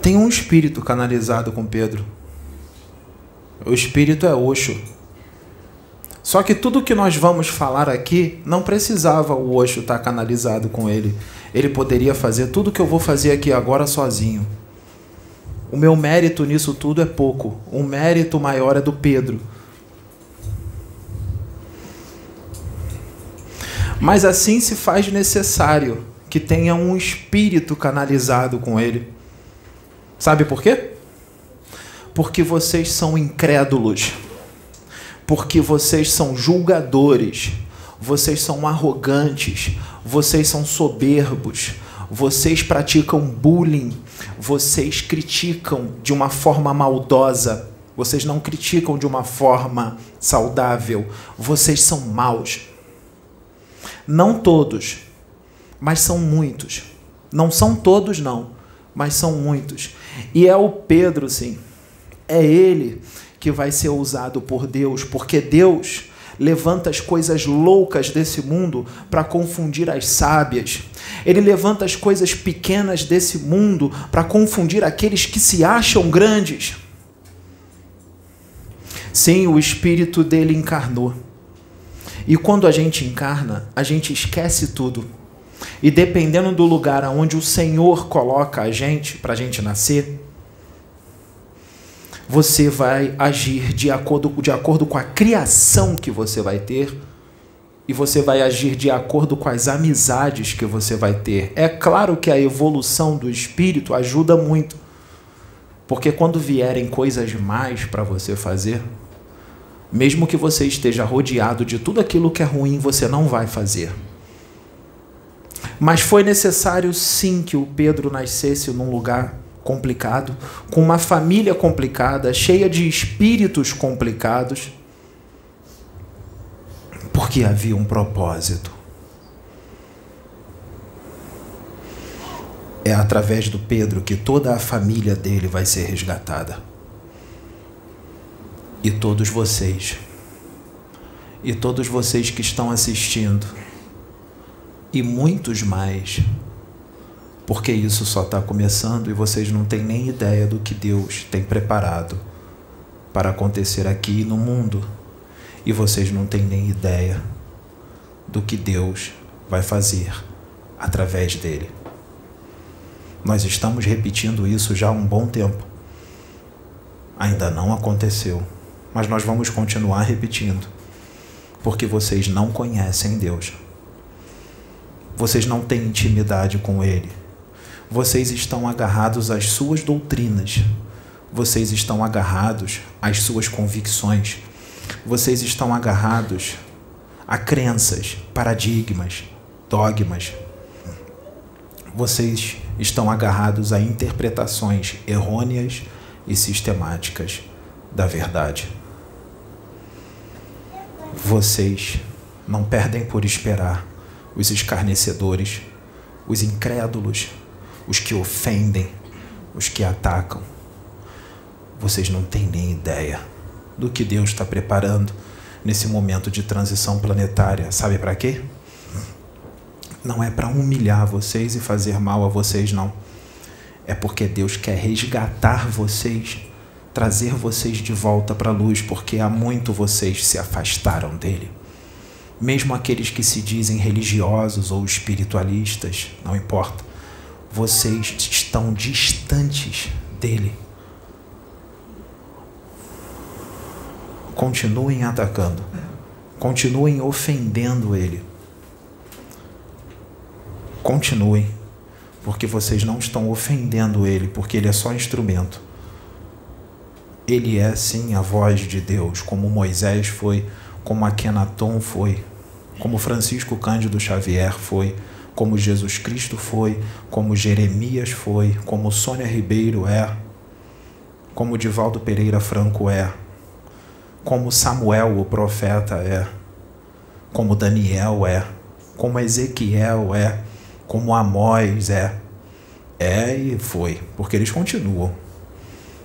Tem um espírito canalizado com Pedro. O espírito é Oxo. Só que tudo que nós vamos falar aqui não precisava o Oxo estar canalizado com ele. Ele poderia fazer tudo que eu vou fazer aqui agora sozinho. O meu mérito nisso tudo é pouco. O mérito maior é do Pedro. Mas assim se faz necessário que tenha um espírito canalizado com ele. Sabe por quê? Porque vocês são incrédulos. Porque vocês são julgadores. Vocês são arrogantes. Vocês são soberbos. Vocês praticam bullying. Vocês criticam de uma forma maldosa. Vocês não criticam de uma forma saudável. Vocês são maus. Não todos, mas são muitos. Não são todos, não, mas são muitos. E é o Pedro, sim. É ele que vai ser usado por Deus, porque Deus levanta as coisas loucas desse mundo para confundir as sábias. Ele levanta as coisas pequenas desse mundo para confundir aqueles que se acham grandes. Sim, o espírito dele encarnou. E quando a gente encarna, a gente esquece tudo. E dependendo do lugar aonde o Senhor coloca a gente para a gente nascer, você vai agir de acordo, de acordo com a criação que você vai ter e você vai agir de acordo com as amizades que você vai ter. É claro que a evolução do espírito ajuda muito, porque quando vierem coisas mais para você fazer, mesmo que você esteja rodeado de tudo aquilo que é ruim, você não vai fazer. Mas foi necessário sim que o Pedro nascesse num lugar complicado, com uma família complicada, cheia de espíritos complicados, porque havia um propósito. É através do Pedro que toda a família dele vai ser resgatada. E todos vocês, e todos vocês que estão assistindo, e muitos mais porque isso só está começando e vocês não têm nem ideia do que Deus tem preparado para acontecer aqui no mundo. E vocês não têm nem ideia do que Deus vai fazer através dele. Nós estamos repetindo isso já há um bom tempo. Ainda não aconteceu, mas nós vamos continuar repetindo, porque vocês não conhecem Deus. Vocês não têm intimidade com Ele vocês estão agarrados às suas doutrinas, vocês estão agarrados às suas convicções, vocês estão agarrados a crenças, paradigmas, dogmas. Vocês estão agarrados a interpretações errôneas e sistemáticas da verdade. Vocês não perdem por esperar os escarnecedores, os incrédulos, os que ofendem, os que atacam. Vocês não têm nem ideia do que Deus está preparando nesse momento de transição planetária. Sabe para quê? Não é para humilhar vocês e fazer mal a vocês, não. É porque Deus quer resgatar vocês, trazer vocês de volta para a luz, porque há muito vocês se afastaram dele. Mesmo aqueles que se dizem religiosos ou espiritualistas, não importa vocês estão distantes dele. Continuem atacando, continuem ofendendo ele. Continuem, porque vocês não estão ofendendo ele, porque ele é só instrumento. Ele é sim a voz de Deus, como Moisés foi, como Akenaton foi, como Francisco Cândido Xavier foi como Jesus Cristo foi, como Jeremias foi, como Sônia Ribeiro é, como Divaldo Pereira Franco é, como Samuel o profeta é, como Daniel é, como Ezequiel é, como Amós é. É e foi, porque eles continuam.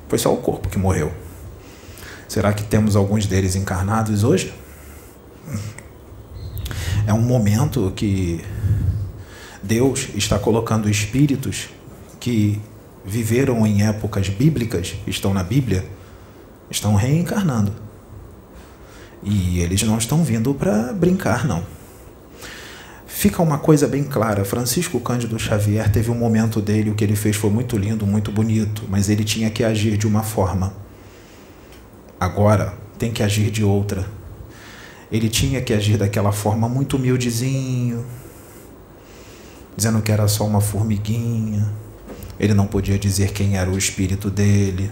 Foi só o corpo que morreu. Será que temos alguns deles encarnados hoje? É um momento que Deus está colocando espíritos que viveram em épocas bíblicas, estão na Bíblia, estão reencarnando. E eles não estão vindo para brincar, não. Fica uma coisa bem clara: Francisco Cândido Xavier teve um momento dele, o que ele fez foi muito lindo, muito bonito, mas ele tinha que agir de uma forma. Agora tem que agir de outra. Ele tinha que agir daquela forma muito humildezinho, dizendo que era só uma formiguinha. Ele não podia dizer quem era o espírito dele.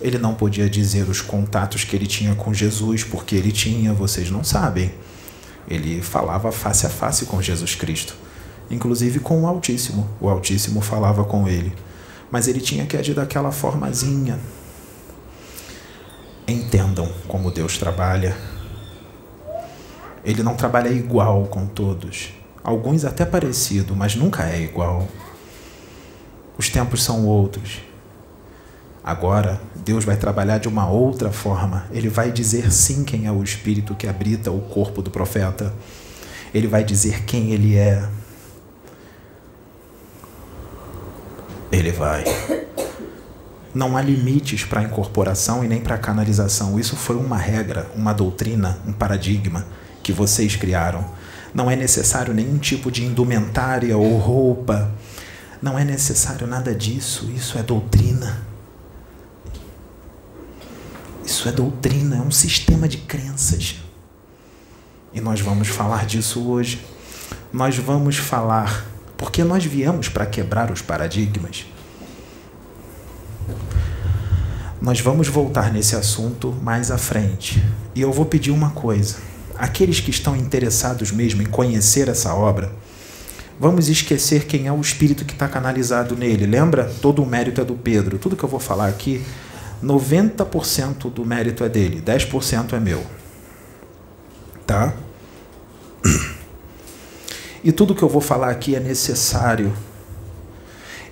Ele não podia dizer os contatos que ele tinha com Jesus, porque ele tinha, vocês não sabem. Ele falava face a face com Jesus Cristo, inclusive com o Altíssimo. O Altíssimo falava com ele, mas ele tinha que agir daquela formazinha. Entendam como Deus trabalha. Ele não trabalha igual com todos. Alguns até parecido, mas nunca é igual. Os tempos são outros. Agora, Deus vai trabalhar de uma outra forma. Ele vai dizer sim quem é o espírito que habita o corpo do profeta. Ele vai dizer quem ele é. Ele vai. Não há limites para incorporação e nem para canalização. Isso foi uma regra, uma doutrina, um paradigma que vocês criaram. Não é necessário nenhum tipo de indumentária ou roupa. Não é necessário nada disso. Isso é doutrina. Isso é doutrina, é um sistema de crenças. E nós vamos falar disso hoje. Nós vamos falar, porque nós viemos para quebrar os paradigmas. Nós vamos voltar nesse assunto mais à frente. E eu vou pedir uma coisa. Aqueles que estão interessados mesmo em conhecer essa obra, vamos esquecer quem é o espírito que está canalizado nele. Lembra? Todo o mérito é do Pedro. Tudo que eu vou falar aqui 90% do mérito é dele, 10% é meu. Tá? E tudo que eu vou falar aqui é necessário.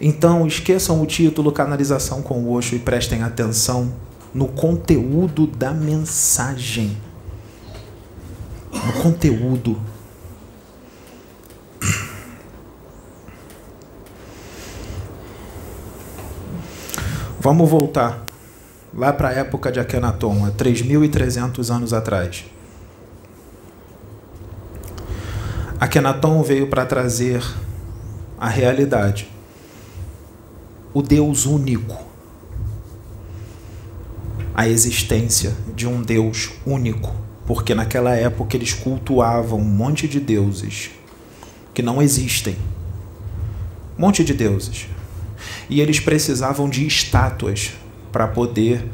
Então, esqueçam o título Canalização com o Osho e prestem atenção no conteúdo da mensagem. No conteúdo. Vamos voltar lá para a época de Akhenaton, há 3.300 anos atrás. Akhenaton veio para trazer a realidade, o Deus único, a existência de um Deus único, porque naquela época eles cultuavam um monte de deuses que não existem. Um monte de deuses. E eles precisavam de estátuas para poder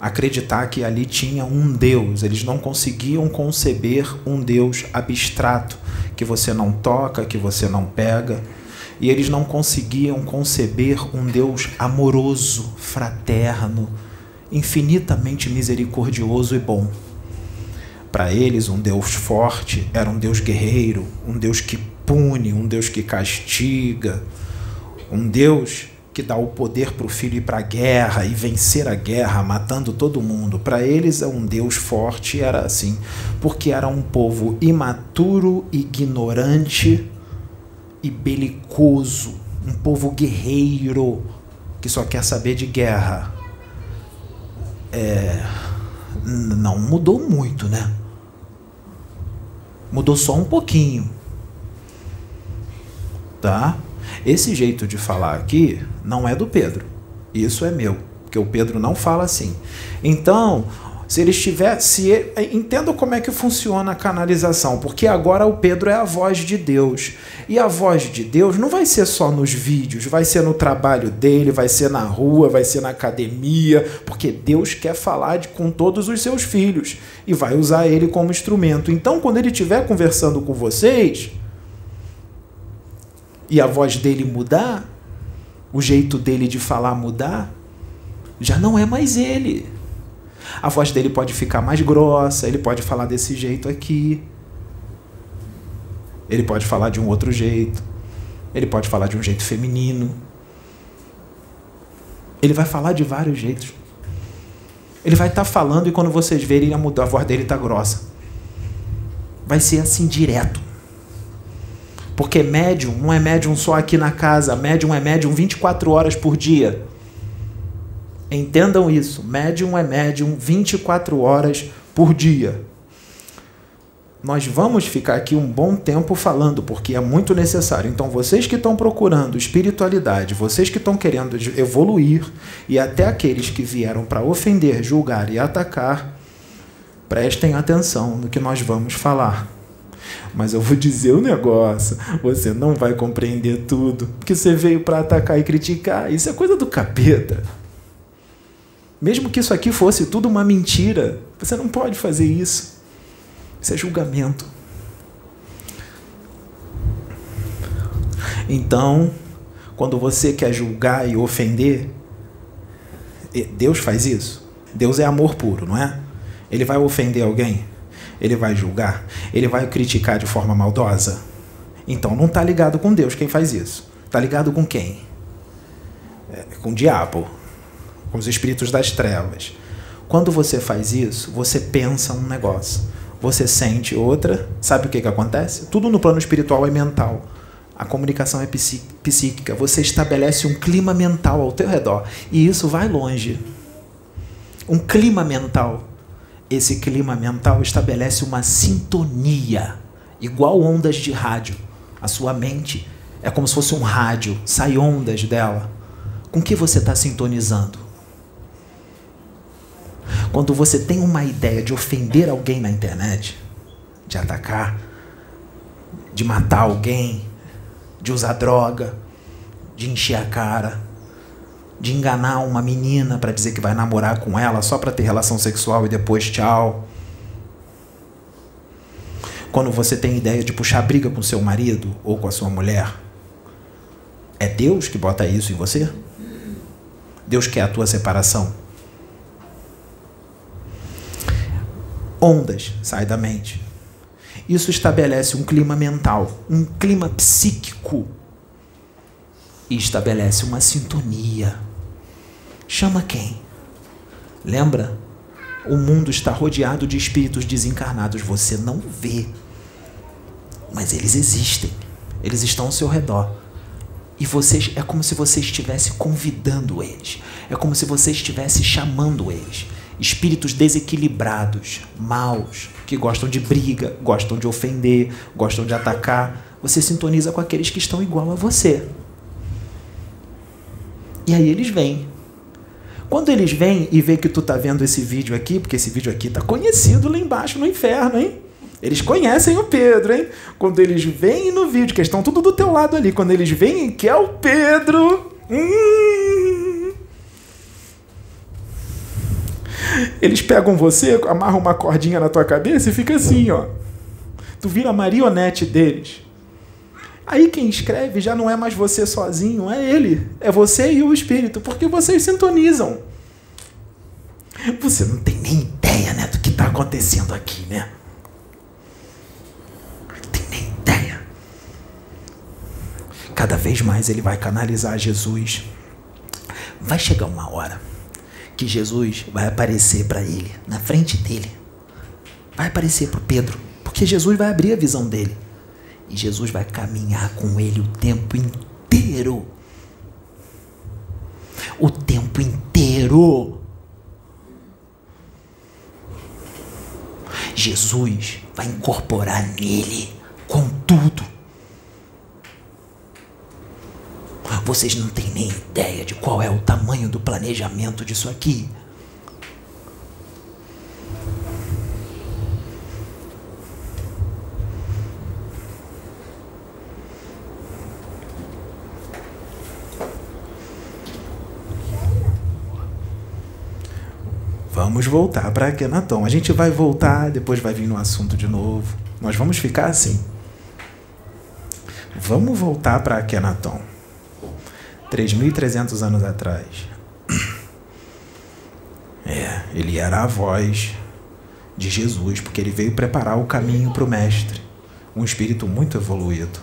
acreditar que ali tinha um Deus. Eles não conseguiam conceber um Deus abstrato, que você não toca, que você não pega. E eles não conseguiam conceber um Deus amoroso, fraterno, infinitamente misericordioso e bom. Para eles, um Deus forte era um Deus guerreiro, um Deus que pune, um Deus que castiga, um Deus que dá o poder para o filho ir para a guerra e vencer a guerra, matando todo mundo. Para eles, é um Deus forte era assim, porque era um povo imaturo, ignorante e belicoso, um povo guerreiro que só quer saber de guerra. É, não mudou muito, né? Mudou só um pouquinho. Tá? Esse jeito de falar aqui não é do Pedro. Isso é meu, porque o Pedro não fala assim. Então, se ele estiver, se ele, entenda como é que funciona a canalização, porque agora o Pedro é a voz de Deus. E a voz de Deus não vai ser só nos vídeos, vai ser no trabalho dele, vai ser na rua, vai ser na academia, porque Deus quer falar de, com todos os seus filhos e vai usar ele como instrumento. Então, quando ele estiver conversando com vocês, e a voz dele mudar, o jeito dele de falar mudar, já não é mais ele. A voz dele pode ficar mais grossa, ele pode falar desse jeito aqui. Ele pode falar de um outro jeito. Ele pode falar de um jeito feminino. Ele vai falar de vários jeitos. Ele vai estar tá falando e quando vocês verem, a, mudar, a voz dele está grossa. Vai ser assim direto. Porque médium não é médium só aqui na casa, médium é médium 24 horas por dia. Entendam isso, médium é médium 24 horas por dia. Nós vamos ficar aqui um bom tempo falando, porque é muito necessário. Então, vocês que estão procurando espiritualidade, vocês que estão querendo evoluir, e até aqueles que vieram para ofender, julgar e atacar, prestem atenção no que nós vamos falar. Mas eu vou dizer o um negócio: você não vai compreender tudo, porque você veio para atacar e criticar. Isso é coisa do capeta. Mesmo que isso aqui fosse tudo uma mentira, você não pode fazer isso. Isso é julgamento. Então, quando você quer julgar e ofender, Deus faz isso. Deus é amor puro, não é? Ele vai ofender alguém? Ele vai julgar? Ele vai criticar de forma maldosa? Então não está ligado com Deus quem faz isso. Está ligado com quem? É, com o diabo, com os espíritos das trevas. Quando você faz isso, você pensa um negócio, você sente outra. Sabe o que, que acontece? Tudo no plano espiritual é mental. A comunicação é psíquica. Você estabelece um clima mental ao teu redor. E isso vai longe. Um clima mental esse clima mental estabelece uma sintonia, igual ondas de rádio. A sua mente é como se fosse um rádio, sai ondas dela. Com que você está sintonizando? Quando você tem uma ideia de ofender alguém na internet, de atacar, de matar alguém, de usar droga, de encher a cara, de enganar uma menina para dizer que vai namorar com ela só para ter relação sexual e depois tchau. Quando você tem ideia de puxar briga com seu marido ou com a sua mulher, é Deus que bota isso em você? Deus quer a tua separação? Ondas sai da mente. Isso estabelece um clima mental, um clima psíquico e estabelece uma sintonia. Chama quem? Lembra? O mundo está rodeado de espíritos desencarnados. Você não vê. Mas eles existem. Eles estão ao seu redor. E vocês é como se você estivesse convidando eles. É como se você estivesse chamando eles. Espíritos desequilibrados, maus, que gostam de briga, gostam de ofender, gostam de atacar. Você sintoniza com aqueles que estão igual a você. E aí eles vêm. Quando eles vêm e vê que tu tá vendo esse vídeo aqui, porque esse vídeo aqui tá conhecido lá embaixo no inferno, hein? Eles conhecem o Pedro, hein? Quando eles vêm no vídeo, que estão tudo do teu lado ali, quando eles vêm que é o Pedro, hum, eles pegam você, amarram uma cordinha na tua cabeça e fica assim, ó. Tu vira marionete deles. Aí quem escreve já não é mais você sozinho, é ele. É você e o Espírito, porque vocês sintonizam. Você não tem nem ideia né, do que está acontecendo aqui, né? Não tem nem ideia. Cada vez mais ele vai canalizar Jesus. Vai chegar uma hora que Jesus vai aparecer para ele, na frente dele. Vai aparecer para Pedro, porque Jesus vai abrir a visão dele. E Jesus vai caminhar com ele o tempo inteiro. O tempo inteiro. Jesus vai incorporar nele com tudo. Vocês não têm nem ideia de qual é o tamanho do planejamento disso aqui. Vamos voltar para Akenaton. A gente vai voltar, depois vai vir no assunto de novo. Nós vamos ficar assim. Vamos voltar para Akenaton. 3.300 anos atrás. É, ele era a voz de Jesus, porque ele veio preparar o caminho para o Mestre. Um espírito muito evoluído.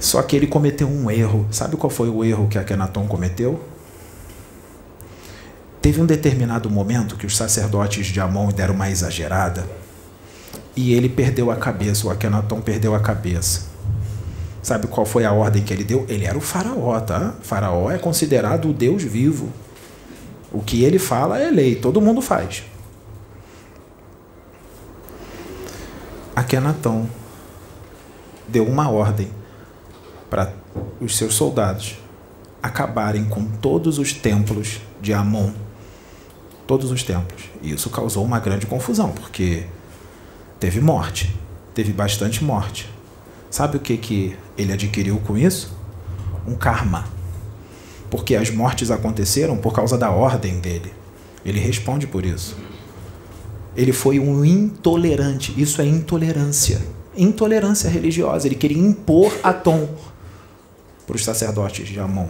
Só que ele cometeu um erro. Sabe qual foi o erro que Akenaton cometeu? Teve um determinado momento que os sacerdotes de Amon deram uma exagerada E ele perdeu a cabeça, o Akenaton perdeu a cabeça. Sabe qual foi a ordem que ele deu? Ele era o faraó, tá? O faraó é considerado o Deus vivo. O que ele fala é lei, todo mundo faz. Akenaton deu uma ordem para os seus soldados acabarem com todos os templos de Amon. Todos os templos. E isso causou uma grande confusão, porque teve morte, teve bastante morte. Sabe o que, que ele adquiriu com isso? Um karma. Porque as mortes aconteceram por causa da ordem dele. Ele responde por isso. Ele foi um intolerante. Isso é intolerância. Intolerância religiosa. Ele queria impor Atom para os sacerdotes de Amon.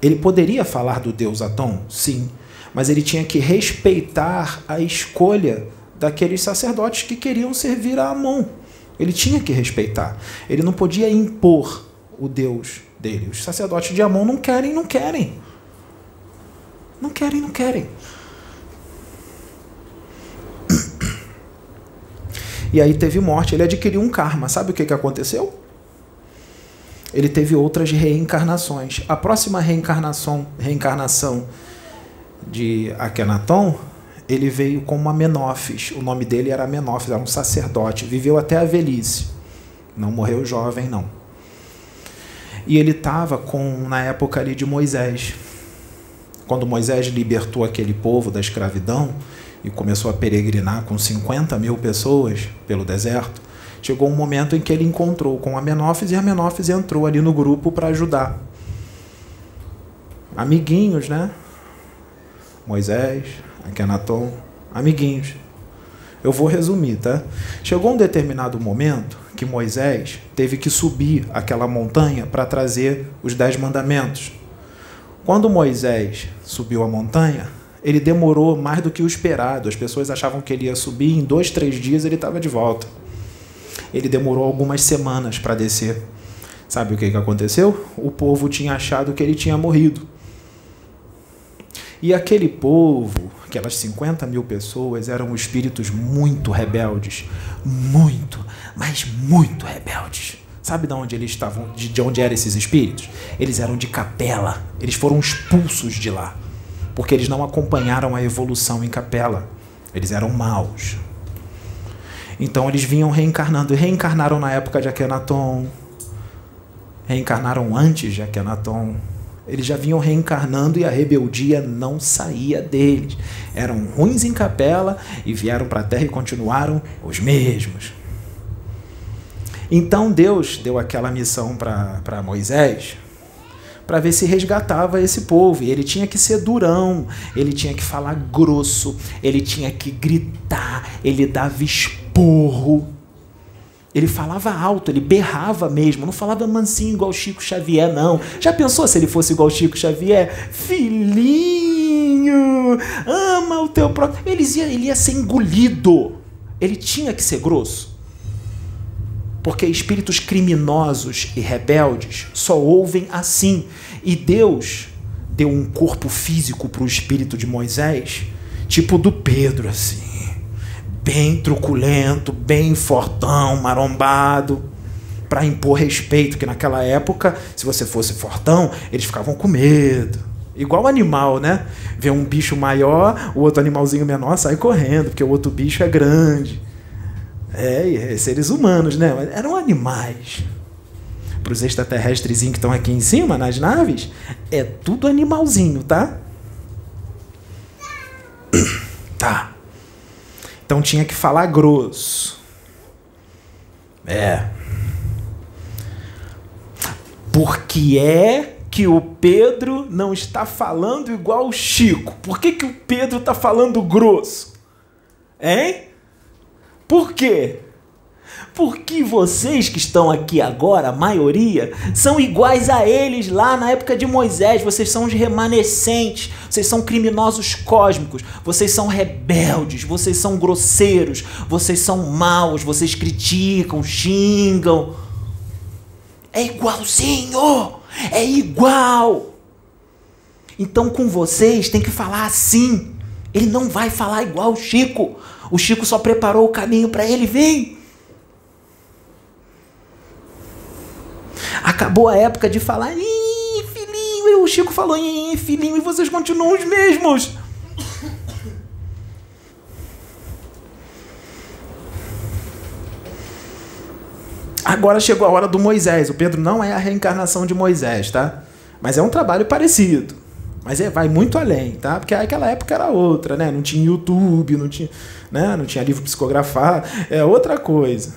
Ele poderia falar do Deus Atom? Sim. Mas ele tinha que respeitar a escolha daqueles sacerdotes que queriam servir a Amon. Ele tinha que respeitar. Ele não podia impor o Deus dele. Os sacerdotes de Amon não querem, não querem. Não querem, não querem. E aí teve morte. Ele adquiriu um karma. Sabe o que, que aconteceu? Ele teve outras reencarnações. A próxima reencarnação, reencarnação de Akhenaton, ele veio como Amenófis. O nome dele era Amenófis, era um sacerdote. Viveu até a velhice. Não morreu jovem, não. E ele estava com na época ali de Moisés. Quando Moisés libertou aquele povo da escravidão, e começou a peregrinar com 50 mil pessoas pelo deserto, chegou um momento em que ele encontrou com Amenófis e Amenófis entrou ali no grupo para ajudar. Amiguinhos, né? Moisés, Akenaton, amiguinhos. Eu vou resumir, tá? Chegou um determinado momento que Moisés teve que subir aquela montanha para trazer os dez mandamentos. Quando Moisés subiu a montanha, ele demorou mais do que o esperado. As pessoas achavam que ele ia subir, em dois, três dias ele estava de volta. Ele demorou algumas semanas para descer. Sabe o que, que aconteceu? O povo tinha achado que ele tinha morrido. E aquele povo, aquelas 50 mil pessoas, eram espíritos muito rebeldes. Muito, mas muito rebeldes. Sabe de onde eles estavam? De onde eram esses espíritos? Eles eram de capela. Eles foram expulsos de lá porque eles não acompanharam a evolução em capela. Eles eram maus. Então eles vinham reencarnando. E reencarnaram na época de Akhenaton. Reencarnaram antes de Akhenaton. Eles já vinham reencarnando e a rebeldia não saía deles. Eram ruins em capela e vieram para a terra e continuaram os mesmos. Então Deus deu aquela missão para Moisés para ver se resgatava esse povo. E ele tinha que ser durão, ele tinha que falar grosso, ele tinha que gritar, ele dava esporro. Ele falava alto, ele berrava mesmo, não falava mansinho igual Chico Xavier, não. Já pensou se ele fosse igual Chico Xavier? Filhinho, ama o teu próprio. Ele ia, ele ia ser engolido. Ele tinha que ser grosso. Porque espíritos criminosos e rebeldes só ouvem assim. E Deus deu um corpo físico para o espírito de Moisés, tipo do Pedro, assim. Bem truculento, bem fortão, marombado, para impor respeito, que naquela época, se você fosse fortão, eles ficavam com medo. Igual animal, né? Vê um bicho maior, o outro animalzinho menor sai correndo, porque o outro bicho é grande. É, seres humanos, né? Eram animais. Para os extraterrestres que estão aqui em cima, nas naves, é tudo animalzinho, tá? Tá. Então tinha que falar grosso. É. Porque é que o Pedro não está falando igual o Chico? Por que, que o Pedro está falando grosso? Hein? Por quê? Porque vocês que estão aqui agora, a maioria, são iguais a eles lá na época de Moisés. Vocês são os remanescentes, vocês são criminosos cósmicos, vocês são rebeldes, vocês são grosseiros, vocês são maus, vocês criticam, xingam. É igualzinho! É igual! Então com vocês tem que falar assim. Ele não vai falar igual o Chico. O Chico só preparou o caminho para ele. Vem, Acabou a época de falar, Ih, filhinho, o Chico falou, Ih, filhinho, e vocês continuam os mesmos. Agora chegou a hora do Moisés. O Pedro não é a reencarnação de Moisés, tá? Mas é um trabalho parecido. Mas é, vai muito além, tá? Porque aquela época era outra, né? Não tinha YouTube, não tinha, né? não tinha livro psicografado, é outra coisa.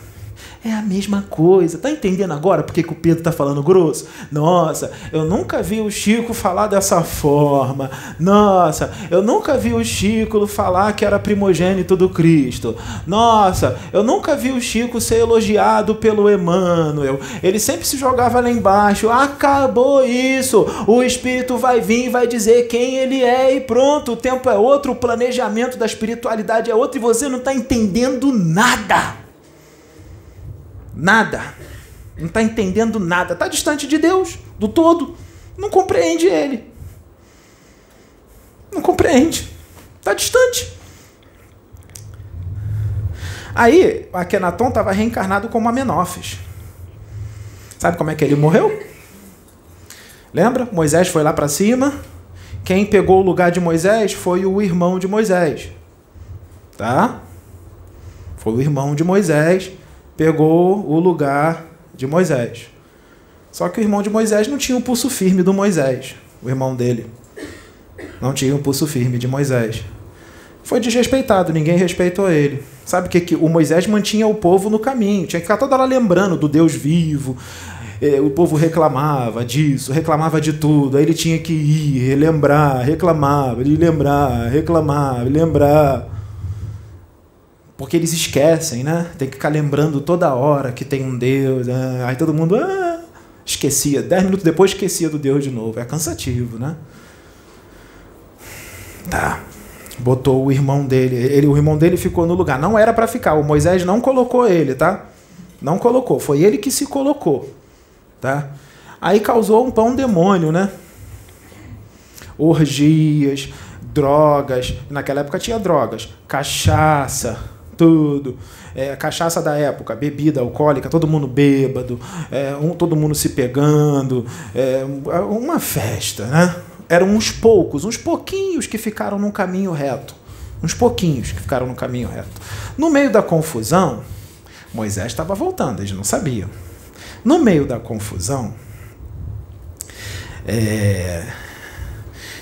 É a mesma coisa. Tá entendendo agora por que, o Pedro tá falando grosso? Nossa, eu nunca vi o Chico falar dessa forma. Nossa, eu nunca vi o Chico falar que era primogênito do Cristo. Nossa, eu nunca vi o Chico ser elogiado pelo Emmanuel. Ele sempre se jogava lá embaixo. Acabou isso. O Espírito vai vir e vai dizer quem ele é e pronto. O tempo é outro, o planejamento da espiritualidade é outro e você não está entendendo nada. Nada. Não está entendendo nada. Está distante de Deus, do todo. Não compreende Ele. Não compreende. Está distante. Aí, Akenaton estava reencarnado como Amenófis. Sabe como é que ele morreu? Lembra? Moisés foi lá para cima. Quem pegou o lugar de Moisés foi o irmão de Moisés. Tá? Foi o irmão de Moisés pegou o lugar de Moisés. Só que o irmão de Moisés não tinha o pulso firme do Moisés, o irmão dele. Não tinha o pulso firme de Moisés. Foi desrespeitado, ninguém respeitou ele. Sabe o que, que o Moisés mantinha o povo no caminho? Tinha que ficar toda hora lembrando do Deus vivo. É, o povo reclamava disso, reclamava de tudo. Aí ele tinha que ir, lembrar, reclamava, lembrar, reclamar, lembrar. Porque eles esquecem, né? Tem que ficar lembrando toda hora que tem um Deus. Né? Aí todo mundo ah, esquecia. Dez minutos depois esquecia do Deus de novo. É cansativo, né? Tá. Botou o irmão dele. Ele, o irmão dele ficou no lugar. Não era para ficar. O Moisés não colocou ele, tá? Não colocou. Foi ele que se colocou, tá? Aí causou um pão demônio, né? Orgias, drogas. Naquela época tinha drogas, cachaça, tudo. É, cachaça da época, bebida alcoólica, todo mundo bêbado, é, um, todo mundo se pegando, é, uma festa, né? Eram uns poucos, uns pouquinhos que ficaram no caminho reto. Uns pouquinhos que ficaram no caminho reto. No meio da confusão, Moisés estava voltando, eles não sabiam. No meio da confusão, é,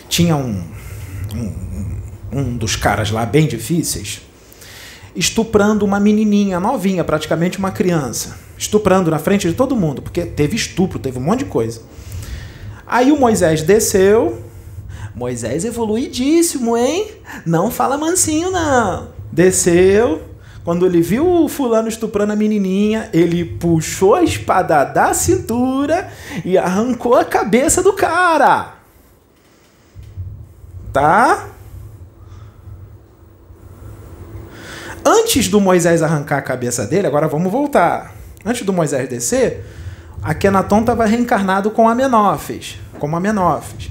tinha um, um, um dos caras lá bem difíceis estuprando uma menininha novinha, praticamente uma criança. Estuprando na frente de todo mundo, porque teve estupro, teve um monte de coisa. Aí o Moisés desceu. Moisés evoluidíssimo, hein? Não fala mansinho, não. Desceu. Quando ele viu o fulano estuprando a menininha, ele puxou a espada da cintura e arrancou a cabeça do cara. Tá? Antes do Moisés arrancar a cabeça dele, agora vamos voltar. Antes do Moisés descer, Akenaton estava reencarnado com Amenófis, como Amenófis.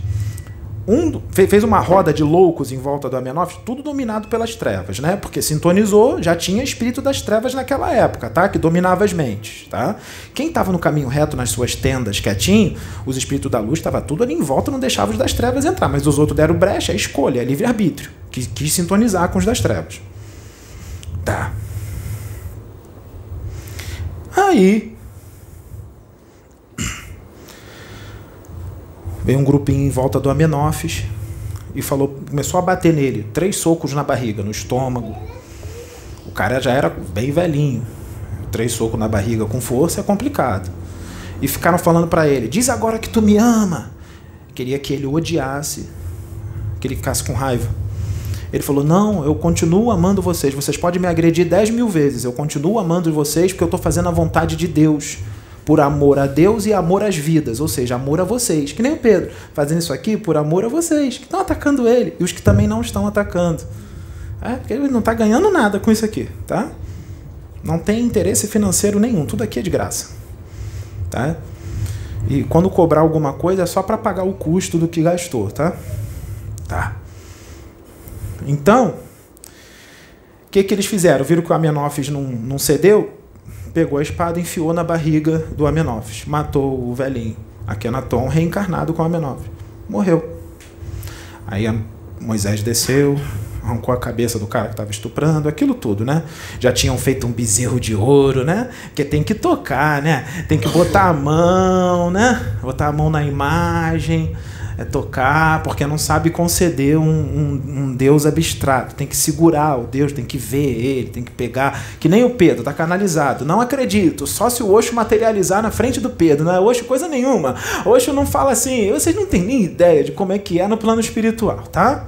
Um, fez uma roda de loucos em volta do Amenófis, tudo dominado pelas trevas, né? Porque sintonizou, já tinha espírito das trevas naquela época, tá? Que dominava as mentes, tá? Quem estava no caminho reto nas suas tendas quietinho, os espíritos da luz estava tudo ali em volta, não deixava os das trevas entrar, mas os outros deram brecha, é escolha, é livre-arbítrio, que quis sintonizar com os das trevas. Tá. Aí. Veio um grupinho em volta do Amenófis e falou, começou a bater nele, três socos na barriga, no estômago. O cara já era bem velhinho. Três socos na barriga com força é complicado. E ficaram falando para ele: "Diz agora que tu me ama". Queria que ele odiasse, que ele ficasse com raiva. Ele falou: Não, eu continuo amando vocês. Vocês podem me agredir 10 mil vezes. Eu continuo amando vocês porque eu estou fazendo a vontade de Deus. Por amor a Deus e amor às vidas. Ou seja, amor a vocês. Que nem o Pedro. Fazendo isso aqui por amor a vocês. Que estão atacando ele. E os que também não estão atacando. É, porque ele não está ganhando nada com isso aqui. Tá? Não tem interesse financeiro nenhum. Tudo aqui é de graça. Tá? E quando cobrar alguma coisa é só para pagar o custo do que gastou. Tá? Tá. Então, o que, que eles fizeram? Viram que o Amenófis não, não cedeu? pegou a espada enfiou na barriga do Amenófis. Matou o velhinho. Akenaton reencarnado com Amenófis. Morreu. Aí Moisés desceu, arrancou a cabeça do cara que estava estuprando, aquilo tudo, né? Já tinham feito um bezerro de ouro, né? Que tem que tocar, né? Tem que botar a mão, né? Botar a mão na imagem, é tocar, porque não sabe conceder um, um, um, Deus abstrato. Tem que segurar o Deus, tem que ver ele, tem que pegar. Que nem o Pedro, tá canalizado. Não acredito, só se o Oxo materializar na frente do Pedro. Não é Oxo coisa nenhuma. Oxo não fala assim, vocês não têm nem ideia de como é que é no plano espiritual, tá?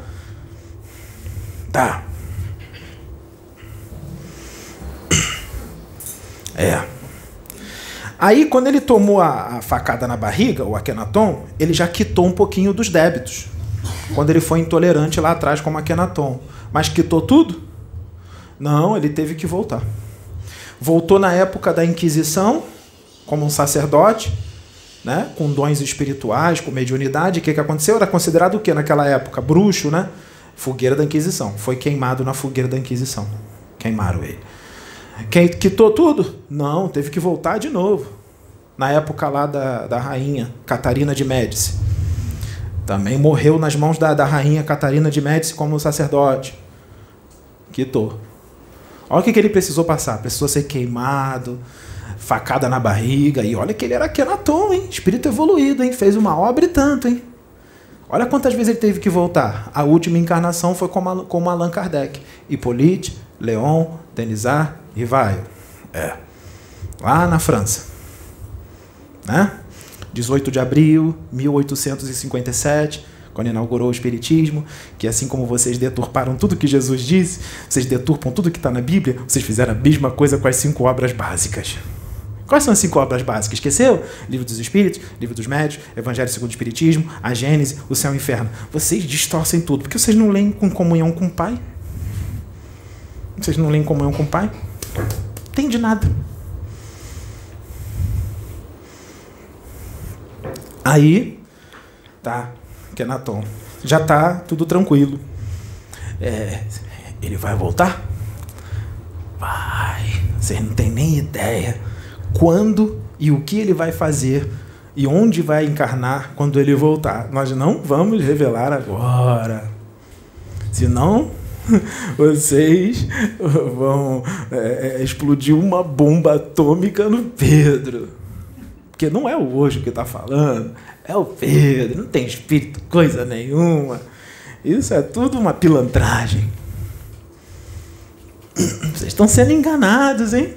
Tá. É. Aí, quando ele tomou a, a facada na barriga, o Akenaton, ele já quitou um pouquinho dos débitos. Quando ele foi intolerante lá atrás como Akenaton. Mas quitou tudo? Não, ele teve que voltar. Voltou na época da Inquisição, como um sacerdote, né, com dons espirituais, com mediunidade. O que, que aconteceu? Era considerado o que naquela época? Bruxo, né? Fogueira da Inquisição. Foi queimado na fogueira da Inquisição. Queimaram ele. Quem quitou tudo? Não, teve que voltar de novo. Na época lá da, da rainha Catarina de Médici. Também morreu nas mãos da, da rainha Catarina de Médici como sacerdote. Quitou. Olha o que, que ele precisou passar. Precisou ser queimado, facada na barriga. E olha que ele era Kenaton, hein? Espírito evoluído, hein? Fez uma obra e tanto, hein? Olha quantas vezes ele teve que voltar. A última encarnação foi como, como Allan Kardec. Hippolyte, Leon, Denisard, Rivaio. É. Lá na França. Né? 18 de abril de 1857, quando inaugurou o Espiritismo, que assim como vocês deturparam tudo que Jesus disse, vocês deturpam tudo que está na Bíblia, vocês fizeram a mesma coisa com as cinco obras básicas. Quais são as cinco obras básicas? Esqueceu? Livro dos Espíritos, Livro dos Médios, Evangelho segundo o Espiritismo, a Gênese, o Céu e o Inferno. Vocês distorcem tudo, porque vocês não leem com comunhão com o Pai. Vocês não leem comunhão com o Pai? Tem de nada. Aí, tá, Kenaton, já tá tudo tranquilo. É, ele vai voltar? Vai. Vocês não têm nem ideia quando e o que ele vai fazer e onde vai encarnar quando ele voltar. Nós não vamos revelar agora. Senão, vocês vão é, é, explodir uma bomba atômica no Pedro. Porque não é o hoje que está falando, é o Pedro, não tem espírito, coisa nenhuma. Isso é tudo uma pilantragem. Vocês estão sendo enganados, hein?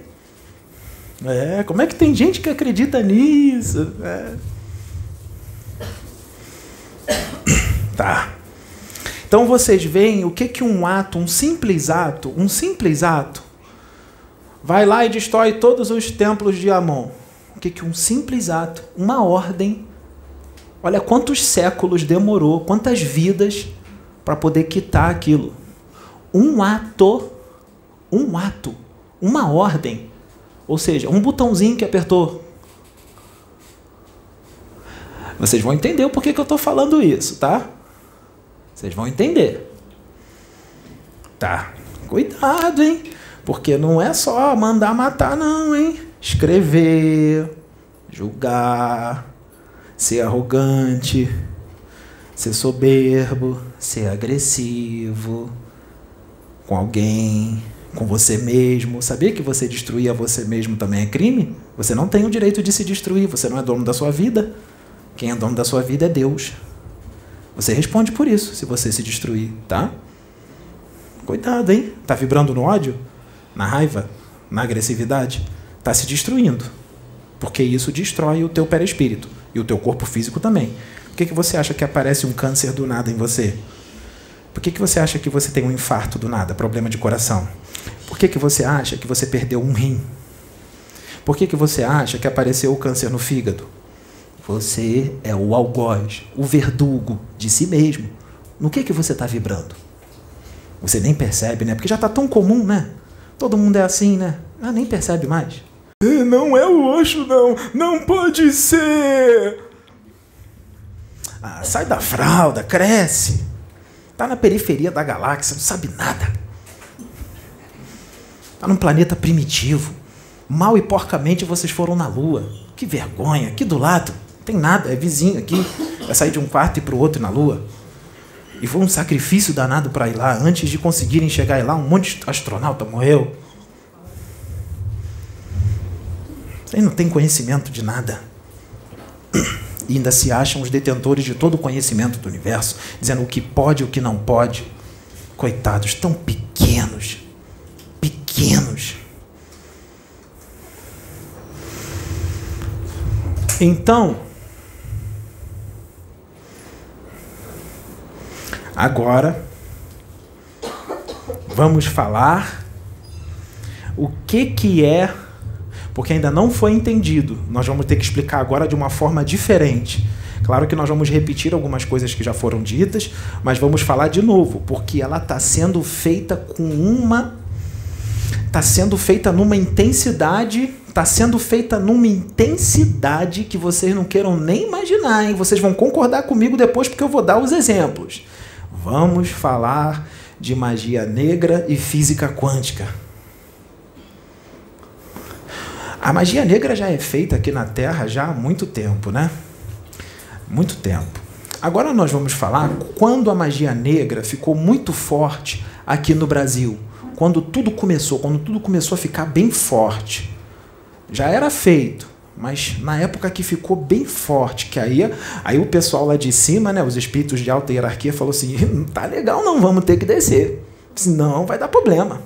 É, como é que tem gente que acredita nisso? É. Tá. Então vocês veem o que que um ato, um simples ato, um simples ato, vai lá e destrói todos os templos de Amon. O que que um simples ato, uma ordem, olha quantos séculos demorou, quantas vidas para poder quitar aquilo. Um ato, um ato, uma ordem ou seja, um botãozinho que apertou. Vocês vão entender o porquê que eu estou falando isso, tá? Vocês vão entender. Tá. Cuidado, hein? Porque não é só mandar matar, não, hein? Escrever, julgar, ser arrogante, ser soberbo, ser agressivo com alguém com você mesmo. Sabia que você destruir a você mesmo também é crime? Você não tem o direito de se destruir, você não é dono da sua vida. Quem é dono da sua vida é Deus. Você responde por isso se você se destruir, tá? Cuidado, hein? Tá vibrando no ódio? Na raiva? Na agressividade? Tá se destruindo. Porque isso destrói o teu perispírito e o teu corpo físico também. Por que, que você acha que aparece um câncer do nada em você? Por que, que você acha que você tem um infarto do nada, problema de coração? Por que, que você acha que você perdeu um rim? Por que, que você acha que apareceu o câncer no fígado? Você é o algoz, o verdugo de si mesmo. No que, que você está vibrando? Você nem percebe, né? Porque já está tão comum, né? Todo mundo é assim, né? Ah, nem percebe mais. Não é o Oxo, não. Não pode ser. Ah, sai da fralda, cresce. Tá na periferia da galáxia, não sabe nada. Está num planeta primitivo. Mal e porcamente vocês foram na lua. Que vergonha, aqui do lado. Tem nada, é vizinho aqui. Vai sair de um quarto e para o outro na lua. E foi um sacrifício danado para ir lá. Antes de conseguirem chegar lá, um monte de astronauta morreu. Vocês não têm conhecimento de nada. E ainda se acham os detentores de todo o conhecimento do universo, dizendo o que pode e o que não pode. Coitados, tão pequenos. Pequenos. Então, agora vamos falar o que que é, porque ainda não foi entendido. Nós vamos ter que explicar agora de uma forma diferente. Claro que nós vamos repetir algumas coisas que já foram ditas, mas vamos falar de novo, porque ela está sendo feita com uma. Está sendo feita numa intensidade está sendo feita numa intensidade que vocês não queiram nem imaginar, hein? Vocês vão concordar comigo depois porque eu vou dar os exemplos. Vamos falar de magia negra e física quântica. A magia negra já é feita aqui na Terra já há muito tempo, né? Muito tempo. Agora nós vamos falar quando a magia negra ficou muito forte aqui no Brasil. Quando tudo começou, quando tudo começou a ficar bem forte já era feito, mas na época que ficou bem forte, que aí, aí o pessoal lá de cima, né, os espíritos de alta hierarquia, falou assim: não tá legal, não, vamos ter que descer. Senão vai dar problema.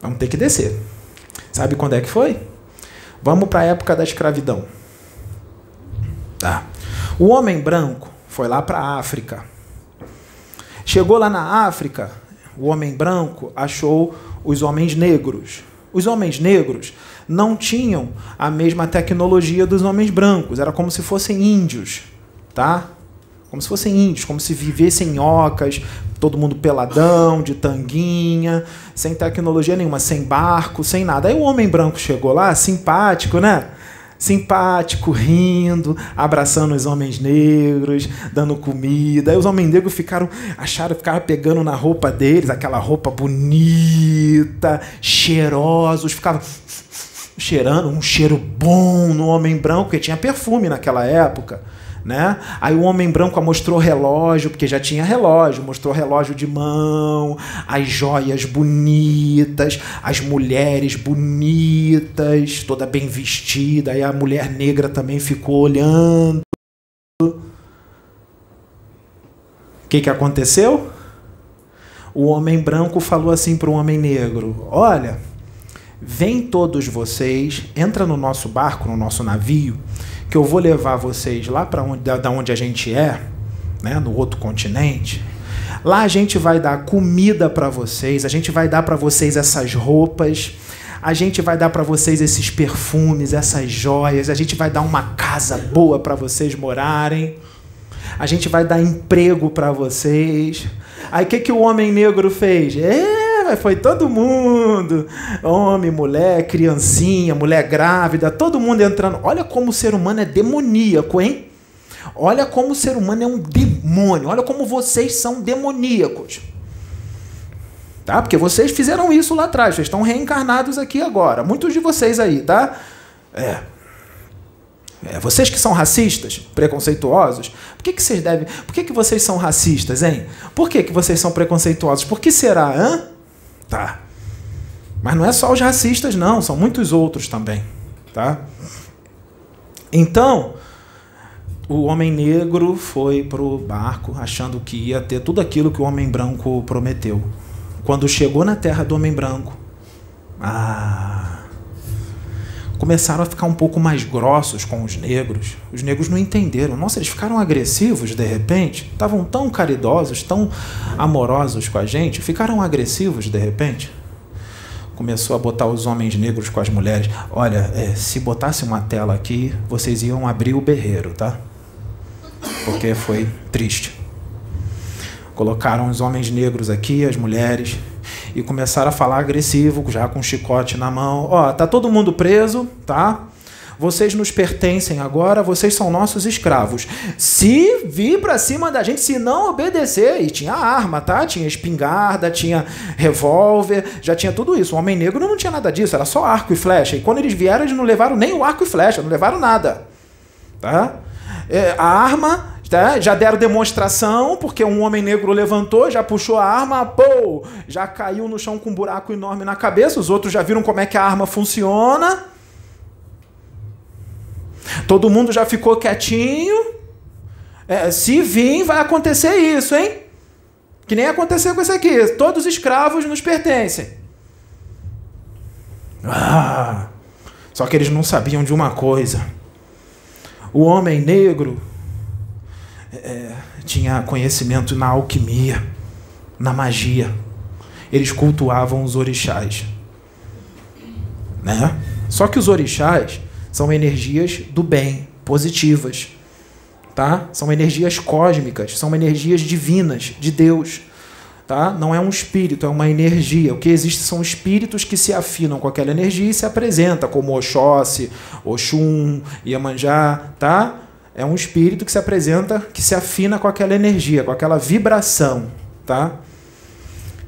Vamos ter que descer. Sabe quando é que foi? Vamos para a época da escravidão. Tá. O homem branco foi lá para a África. Chegou lá na África, o homem branco achou os homens negros. Os homens negros não tinham a mesma tecnologia dos homens brancos, era como se fossem índios, tá? Como se fossem índios, como se vivessem em ocas, todo mundo peladão, de tanguinha, sem tecnologia nenhuma, sem barco, sem nada. Aí o homem branco chegou lá, simpático, né? Simpático, rindo, abraçando os homens negros, dando comida. Aí os homens negros ficaram, acharam, ficaram pegando na roupa deles, aquela roupa bonita, cheirosos, ficavam cheirando um cheiro bom no homem branco, porque tinha perfume naquela época né? Aí o homem branco mostrou relógio, porque já tinha relógio, mostrou relógio de mão, as joias bonitas, as mulheres bonitas, toda bem vestida, aí a mulher negra também ficou olhando. O que, que aconteceu? O homem branco falou assim para o homem negro: Olha, vem todos vocês, entra no nosso barco, no nosso navio, que eu vou levar vocês lá para onde, da onde a gente é, né, no outro continente. Lá a gente vai dar comida para vocês, a gente vai dar para vocês essas roupas, a gente vai dar para vocês esses perfumes, essas joias, a gente vai dar uma casa boa para vocês morarem. A gente vai dar emprego para vocês. Aí o que, que o homem negro fez? Foi todo mundo. Homem, mulher, criancinha, mulher grávida, todo mundo entrando. Olha como o ser humano é demoníaco, hein? Olha como o ser humano é um demônio. Olha como vocês são demoníacos. Tá? Porque vocês fizeram isso lá atrás, vocês estão reencarnados aqui agora. Muitos de vocês aí, tá? É. É, vocês que são racistas, preconceituosos, por que, que vocês devem. Por que, que vocês são racistas, hein? Por que, que vocês são preconceituosos? Por que será, hã? Tá. Mas não é só os racistas, não, são muitos outros também. Tá? Então, o homem negro foi para o barco achando que ia ter tudo aquilo que o homem branco prometeu. Quando chegou na terra do homem branco, ah, começaram a ficar um pouco mais grossos com os negros. Os negros não entenderam. Nossa, eles ficaram agressivos de repente. Estavam tão caridosos, tão amorosos com a gente. Ficaram agressivos de repente. Começou a botar os homens negros com as mulheres. Olha, é, se botasse uma tela aqui, vocês iam abrir o berreiro, tá? Porque foi triste. Colocaram os homens negros aqui, as mulheres e começaram a falar agressivo, já com chicote na mão. Ó, tá todo mundo preso, tá? vocês nos pertencem agora, vocês são nossos escravos. Se vir para cima da gente, se não obedecer, e tinha arma, tá? Tinha espingarda, tinha revólver, já tinha tudo isso. O homem negro não tinha nada disso, era só arco e flecha. E quando eles vieram, eles não levaram nem o arco e flecha, não levaram nada. Tá? É, a arma Tá? Já deram demonstração, porque um homem negro levantou, já puxou a arma, pô, já caiu no chão com um buraco enorme na cabeça. Os outros já viram como é que a arma funciona. Todo mundo já ficou quietinho. É, se vir, vai acontecer isso, hein? Que nem aconteceu com esse aqui. Todos os escravos nos pertencem. Ah, só que eles não sabiam de uma coisa. O homem negro é, tinha conhecimento na alquimia, na magia. Eles cultuavam os orixás. Né? Só que os orixás são energias do bem, positivas. Tá? São energias cósmicas, são energias divinas de Deus. Tá? Não é um espírito, é uma energia. O que existe são espíritos que se afinam com aquela energia e se apresentam, como Oxóssi, Oxum, Iemanjá, tá? É um espírito que se apresenta, que se afina com aquela energia, com aquela vibração, tá?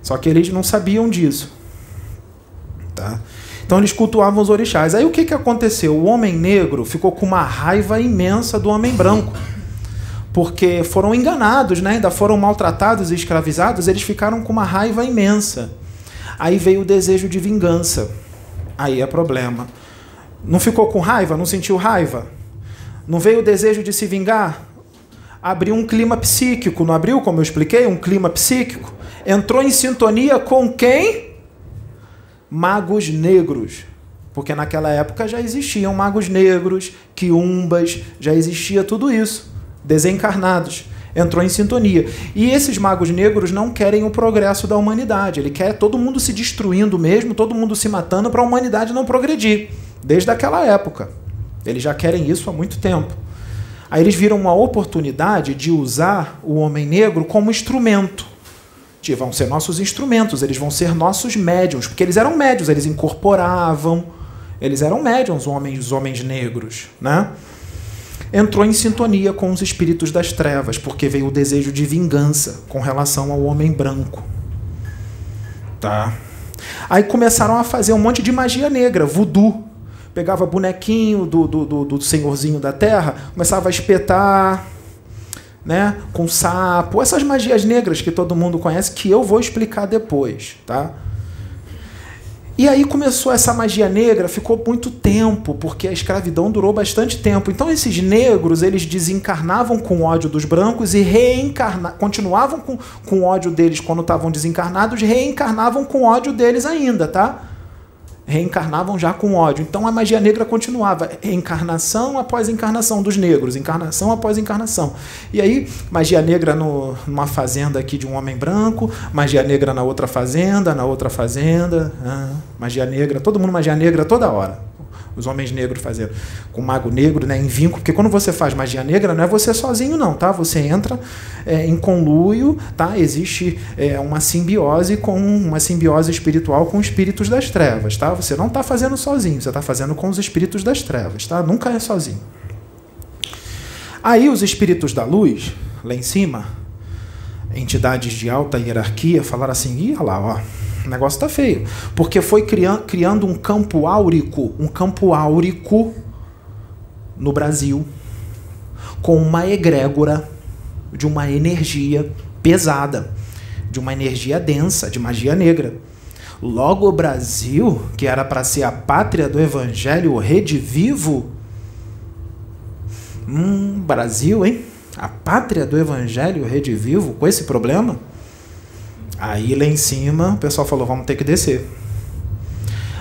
Só que eles não sabiam disso, tá? Então eles cultuavam os orixás. Aí o que, que aconteceu? O homem negro ficou com uma raiva imensa do homem branco. Porque foram enganados, né? ainda foram maltratados e escravizados, eles ficaram com uma raiva imensa. Aí veio o desejo de vingança. Aí é problema. Não ficou com raiva? Não sentiu raiva? Não veio o desejo de se vingar? Abriu um clima psíquico, não abriu, como eu expliquei? Um clima psíquico. Entrou em sintonia com quem? Magos negros. Porque naquela época já existiam magos negros, quiumbas, já existia tudo isso. Desencarnados. Entrou em sintonia. E esses magos negros não querem o progresso da humanidade. Ele quer todo mundo se destruindo mesmo, todo mundo se matando para a humanidade não progredir. Desde aquela época. Eles já querem isso há muito tempo. Aí eles viram uma oportunidade de usar o homem negro como instrumento. De, vão ser nossos instrumentos, eles vão ser nossos médiums, porque eles eram médiums, eles incorporavam, eles eram médiums, homens, os homens negros, né? Entrou em sintonia com os espíritos das trevas, porque veio o desejo de vingança com relação ao homem branco. Tá? Aí começaram a fazer um monte de magia negra, voodoo, pegava bonequinho do, do, do, do senhorzinho da terra, começava a espetar, né, com sapo, essas magias negras que todo mundo conhece, que eu vou explicar depois, tá? E aí começou essa magia negra, ficou muito tempo, porque a escravidão durou bastante tempo. Então esses negros, eles desencarnavam com ódio dos brancos e reencarna continuavam com, com ódio deles quando estavam desencarnados, reencarnavam com ódio deles ainda, tá? Reencarnavam já com ódio. Então a magia negra continuava, encarnação após encarnação dos negros, encarnação após encarnação. E aí, magia negra no, numa fazenda aqui de um homem branco, magia negra na outra fazenda, na outra fazenda, ah, magia negra, todo mundo magia negra toda hora os homens negros fazendo, com mago negro, né, em vínculo, porque quando você faz magia negra, não é você sozinho não, tá? Você entra é, em conluio, tá? Existe é, uma simbiose com uma simbiose espiritual com espíritos das trevas, tá? Você não está fazendo sozinho, você está fazendo com os espíritos das trevas, tá? Nunca é sozinho. Aí os espíritos da luz, lá em cima, entidades de alta hierarquia, falaram assim: olha lá, ó o negócio está feio. Porque foi criando, um campo áurico, um campo áurico no Brasil, com uma egrégora de uma energia pesada, de uma energia densa, de magia negra. Logo o Brasil, que era para ser a pátria do evangelho, redivivo, hum, Brasil, hein? A pátria do evangelho, redivivo, com esse problema? Aí lá em cima o pessoal falou: vamos ter que descer.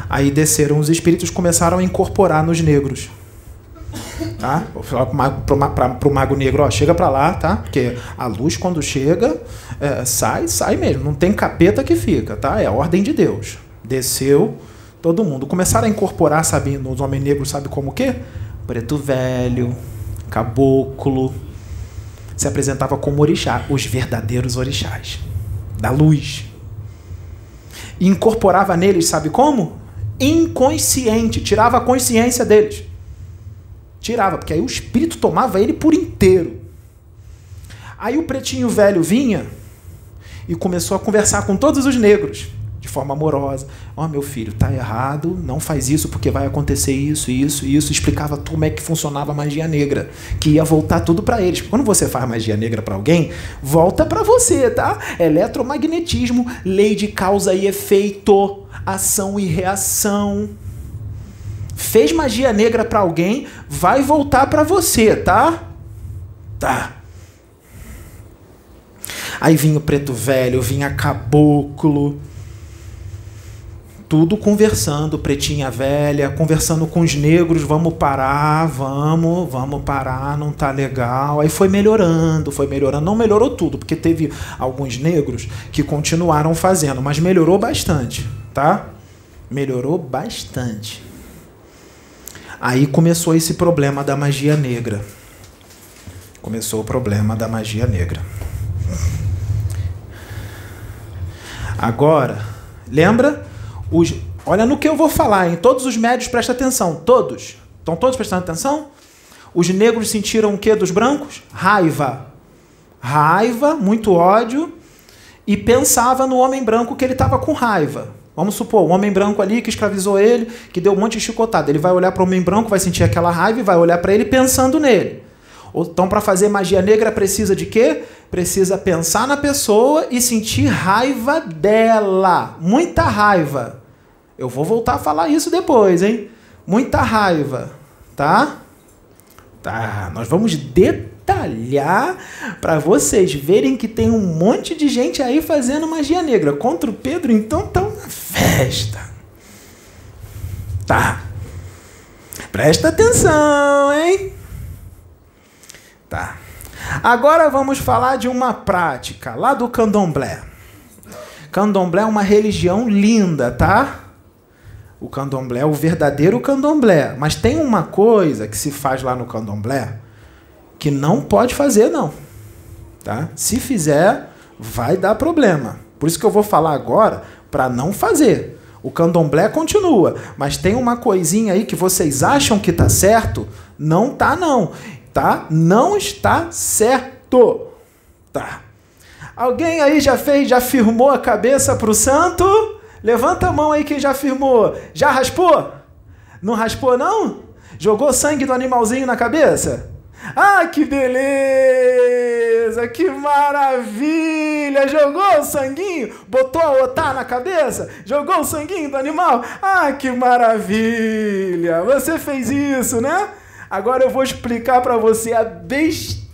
Aí desceram os espíritos começaram a incorporar nos negros. Tá? Vou falar para o mago negro: ó, chega para lá, tá? Porque a luz, quando chega, é, sai, sai mesmo. Não tem capeta que fica, tá? É a ordem de Deus. Desceu todo mundo. Começaram a incorporar, sabe, nos homens negros, sabe como o quê? Preto velho, caboclo. Se apresentava como orixá, os verdadeiros orixás da luz. E incorporava neles, sabe como? Inconsciente, tirava a consciência deles. Tirava, porque aí o espírito tomava ele por inteiro. Aí o pretinho velho vinha e começou a conversar com todos os negros de forma amorosa. Ó, oh, meu filho, tá errado, não faz isso porque vai acontecer isso, isso, isso. Explicava como é que funcionava a magia negra, que ia voltar tudo para eles. Quando você faz magia negra para alguém, volta para você, tá? Eletromagnetismo, lei de causa e efeito, ação e reação. Fez magia negra para alguém, vai voltar para você, tá? Tá. Aí vinha o preto velho, vinha caboclo, tudo conversando, pretinha velha, conversando com os negros, vamos parar, vamos, vamos parar, não tá legal. Aí foi melhorando, foi melhorando. Não melhorou tudo, porque teve alguns negros que continuaram fazendo, mas melhorou bastante, tá? Melhorou bastante. Aí começou esse problema da magia negra. Começou o problema da magia negra. Agora, lembra? Os, olha no que eu vou falar, em todos os médios presta atenção, todos. Estão todos prestando atenção? Os negros sentiram o que dos brancos? Raiva. Raiva, muito ódio, e pensava no homem branco que ele estava com raiva. Vamos supor, o homem branco ali que escravizou ele, que deu um monte de chicotada. Ele vai olhar para o homem branco, vai sentir aquela raiva e vai olhar para ele pensando nele. Então, para fazer magia negra, precisa de quê? Precisa pensar na pessoa e sentir raiva dela. Muita raiva. Eu vou voltar a falar isso depois, hein? Muita raiva, tá? Tá, nós vamos detalhar para vocês verem que tem um monte de gente aí fazendo magia negra. Contra o Pedro, então tá uma festa. Tá. Presta atenção, hein? Tá. Agora vamos falar de uma prática lá do candomblé. Candomblé é uma religião linda, tá? O candomblé o verdadeiro candomblé. Mas tem uma coisa que se faz lá no candomblé que não pode fazer, não. Tá? Se fizer, vai dar problema. Por isso que eu vou falar agora para não fazer. O candomblé continua, mas tem uma coisinha aí que vocês acham que tá certo, não tá não tá? Não está certo. Tá. Alguém aí já fez, já firmou a cabeça pro santo? Levanta a mão aí quem já firmou. Já raspou? Não raspou não? Jogou sangue do animalzinho na cabeça? Ah, que beleza! Que maravilha! Jogou o sanguinho? Botou a otá na cabeça? Jogou o sanguinho do animal? Ah, que maravilha! Você fez isso, né? Agora eu vou explicar para você a besteira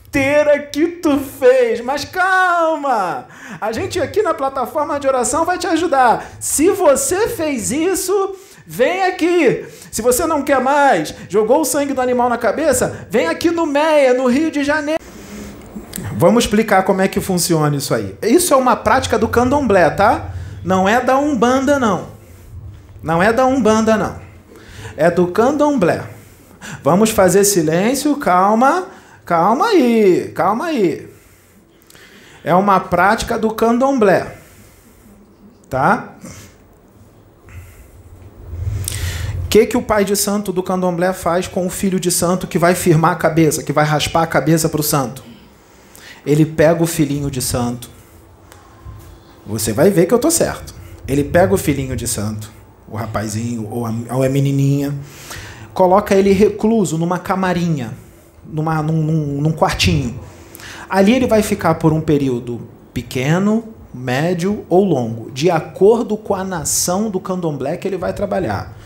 que tu fez. Mas calma! A gente aqui na plataforma de oração vai te ajudar. Se você fez isso, vem aqui. Se você não quer mais, jogou o sangue do animal na cabeça, vem aqui no Meia, no Rio de Janeiro. Vamos explicar como é que funciona isso aí. Isso é uma prática do candomblé, tá? Não é da Umbanda, não. Não é da Umbanda, não. É do candomblé. Vamos fazer silêncio, calma, calma aí, calma aí. É uma prática do candomblé. Tá? O que, que o pai de santo do candomblé faz com o filho de santo que vai firmar a cabeça, que vai raspar a cabeça para o santo? Ele pega o filhinho de santo. Você vai ver que eu tô certo. Ele pega o filhinho de santo, o rapazinho ou a, ou a menininha, coloca ele recluso numa camarinha, numa, num, num, num quartinho. Ali ele vai ficar por um período pequeno, médio ou longo, de acordo com a nação do candomblé que ele vai trabalhar.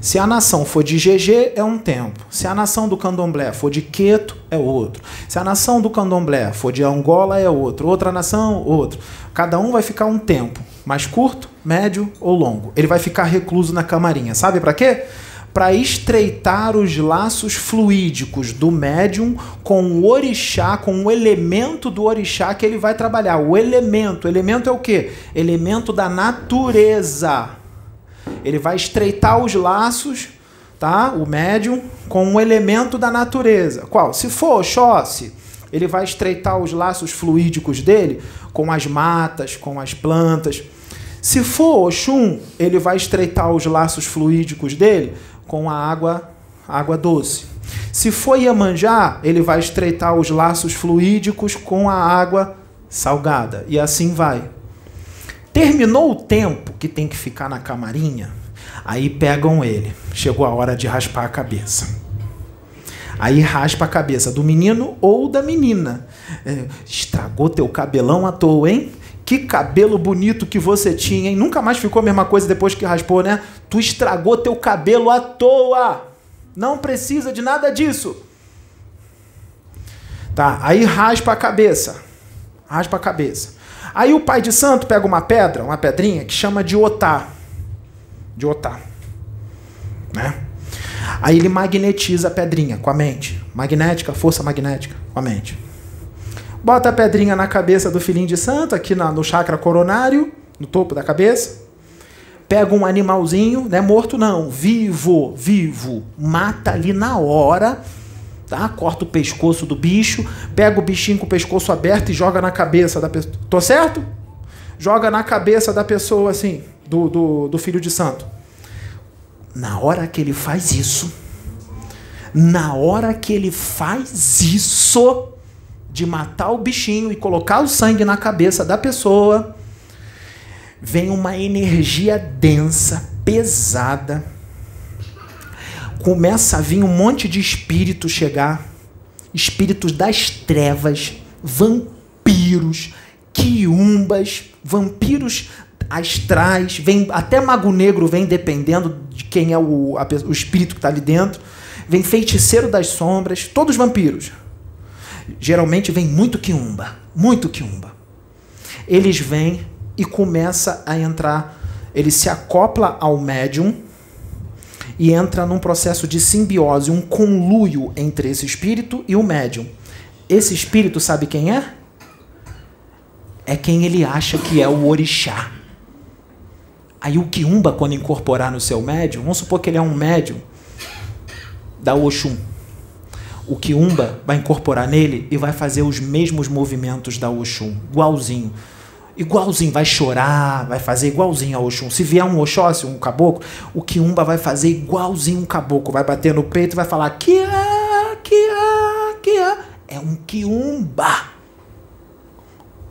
Se a nação for de GG, é um tempo. Se a nação do candomblé for de Queto, é outro. Se a nação do candomblé for de Angola, é outro. Outra nação, outro. Cada um vai ficar um tempo, mais curto, médio ou longo. Ele vai ficar recluso na camarinha. Sabe para quê? Para estreitar os laços fluídicos do médium com o orixá, com o elemento do orixá que ele vai trabalhar. O elemento, elemento é o quê? Elemento da natureza. Ele vai estreitar os laços, tá? O médium com o elemento da natureza. Qual? Se for Oxóssi, ele vai estreitar os laços fluídicos dele com as matas, com as plantas. Se for Oxum, ele vai estreitar os laços fluídicos dele com a água, água doce. Se for Iemanjá, ele vai estreitar os laços fluídicos com a água salgada. E assim vai. Terminou o tempo que tem que ficar na camarinha, aí pegam ele. Chegou a hora de raspar a cabeça. Aí raspa a cabeça do menino ou da menina. É, estragou teu cabelão à toa, hein? Que cabelo bonito que você tinha, hein? Nunca mais ficou a mesma coisa depois que raspou, né? Tu estragou teu cabelo à toa. Não precisa de nada disso. Tá, aí raspa a cabeça. Raspa a cabeça. Aí o pai de santo pega uma pedra, uma pedrinha, que chama de otá. De otá. Né? Aí ele magnetiza a pedrinha com a mente. Magnética, força magnética com a mente. Bota a pedrinha na cabeça do filhinho de santo, aqui no chakra coronário, no topo da cabeça. Pega um animalzinho, não é morto não, vivo, vivo. Mata ali na hora, tá? Corta o pescoço do bicho, pega o bichinho com o pescoço aberto e joga na cabeça da pessoa. Tô certo? Joga na cabeça da pessoa assim, do, do, do filho de santo. Na hora que ele faz isso, na hora que ele faz isso, de matar o bichinho e colocar o sangue na cabeça da pessoa, vem uma energia densa, pesada. Começa a vir um monte de espíritos chegar, espíritos das trevas, vampiros, quiumbas, vampiros astrais, vem até mago negro vem dependendo de quem é o, a, o espírito que está ali dentro. Vem feiticeiro das sombras, todos vampiros. Geralmente vem muito quiumba, muito quiumba. Eles vêm e começa a entrar, ele se acopla ao médium e entra num processo de simbiose, um conluio entre esse espírito e o médium. Esse espírito sabe quem é? É quem ele acha que é o orixá. Aí o Kiumba, quando incorporar no seu médium, vamos supor que ele é um médium da Oxum. O Kiumba vai incorporar nele e vai fazer os mesmos movimentos da Oxum, igualzinho. Igualzinho, vai chorar, vai fazer igualzinho a Oxum. Se vier um Oxóssi, um caboclo, o Kiumba vai fazer igualzinho um caboclo. Vai bater no peito e vai falar: Kia, Kia, Kia. É um Kiumba.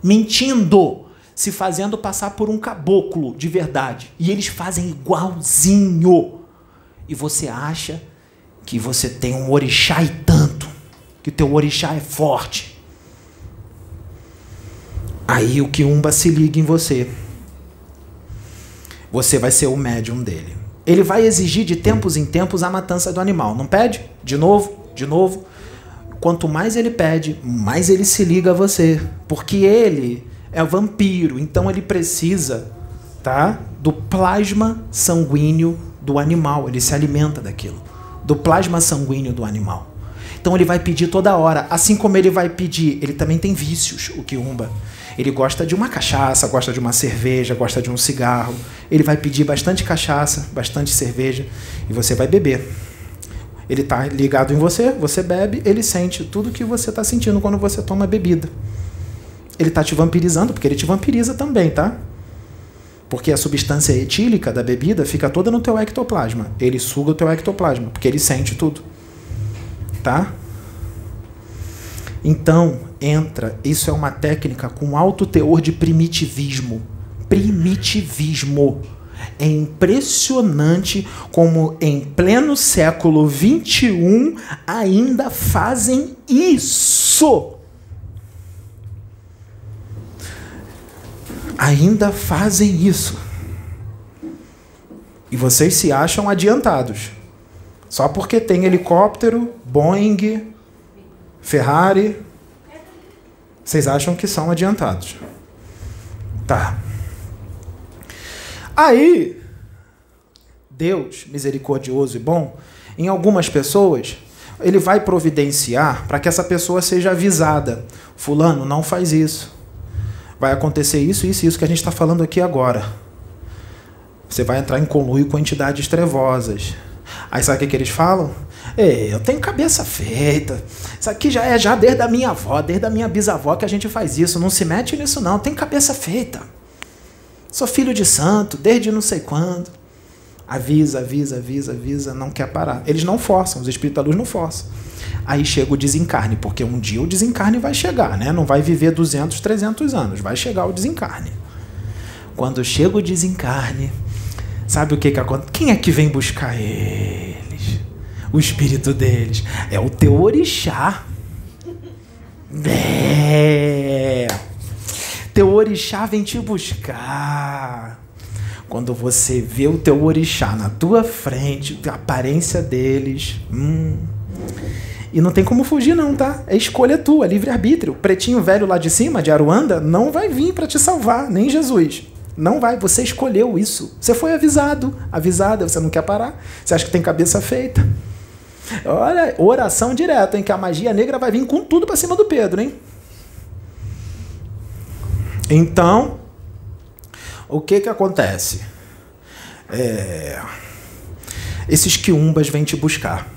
Mentindo se fazendo passar por um caboclo de verdade. E eles fazem igualzinho. E você acha que você tem um orixá e tanto, que teu orixá é forte. Aí o Kiumba se liga em você. Você vai ser o médium dele. Ele vai exigir de tempos em tempos a matança do animal. Não pede? De novo, de novo. Quanto mais ele pede, mais ele se liga a você. Porque ele é vampiro, então ele precisa, tá? Do plasma sanguíneo do animal, ele se alimenta daquilo, do plasma sanguíneo do animal. Então ele vai pedir toda hora, assim como ele vai pedir, ele também tem vícios, o Kiumba. Ele gosta de uma cachaça, gosta de uma cerveja, gosta de um cigarro. Ele vai pedir bastante cachaça, bastante cerveja e você vai beber. Ele está ligado em você, você bebe, ele sente tudo que você está sentindo quando você toma bebida ele está te vampirizando, porque ele te vampiriza também, tá? Porque a substância etílica da bebida fica toda no teu ectoplasma. Ele suga o teu ectoplasma, porque ele sente tudo. Tá? Então, entra, isso é uma técnica com alto teor de primitivismo. Primitivismo. É impressionante como em pleno século XXI ainda fazem isso. Ainda fazem isso. E vocês se acham adiantados. Só porque tem helicóptero, Boeing, Ferrari. Vocês acham que são adiantados. Tá. Aí, Deus, misericordioso e bom, em algumas pessoas, ele vai providenciar para que essa pessoa seja avisada. Fulano, não faz isso vai acontecer isso, isso e isso que a gente está falando aqui agora. Você vai entrar em conluio com entidades trevosas. Aí sabe o que, que eles falam? eu tenho cabeça feita. Isso aqui já é já desde a minha avó, desde a minha bisavó que a gente faz isso. Não se mete nisso não, tem cabeça feita. Sou filho de santo, desde não sei quando. Avisa, avisa, avisa, avisa, não quer parar. Eles não forçam, os espíritos da luz não forçam. Aí chega o desencarne, porque um dia o desencarne vai chegar, né? Não vai viver 200, 300 anos, vai chegar o desencarne. Quando chega o desencarne, sabe o que que acontece? Quem é que vem buscar eles? O espírito deles é o teu orixá. É. Teu orixá vem te buscar. Quando você vê o teu orixá na tua frente, a aparência deles, hum, e não tem como fugir, não, tá? É escolha tua, livre-arbítrio. Pretinho velho lá de cima, de Aruanda, não vai vir para te salvar, nem Jesus. Não vai, você escolheu isso. Você foi avisado, avisada, você não quer parar. Você acha que tem cabeça feita. Olha, oração direta, hein? Que a magia negra vai vir com tudo para cima do Pedro, hein? Então, o que que acontece? É... Esses quiumbas vêm te buscar,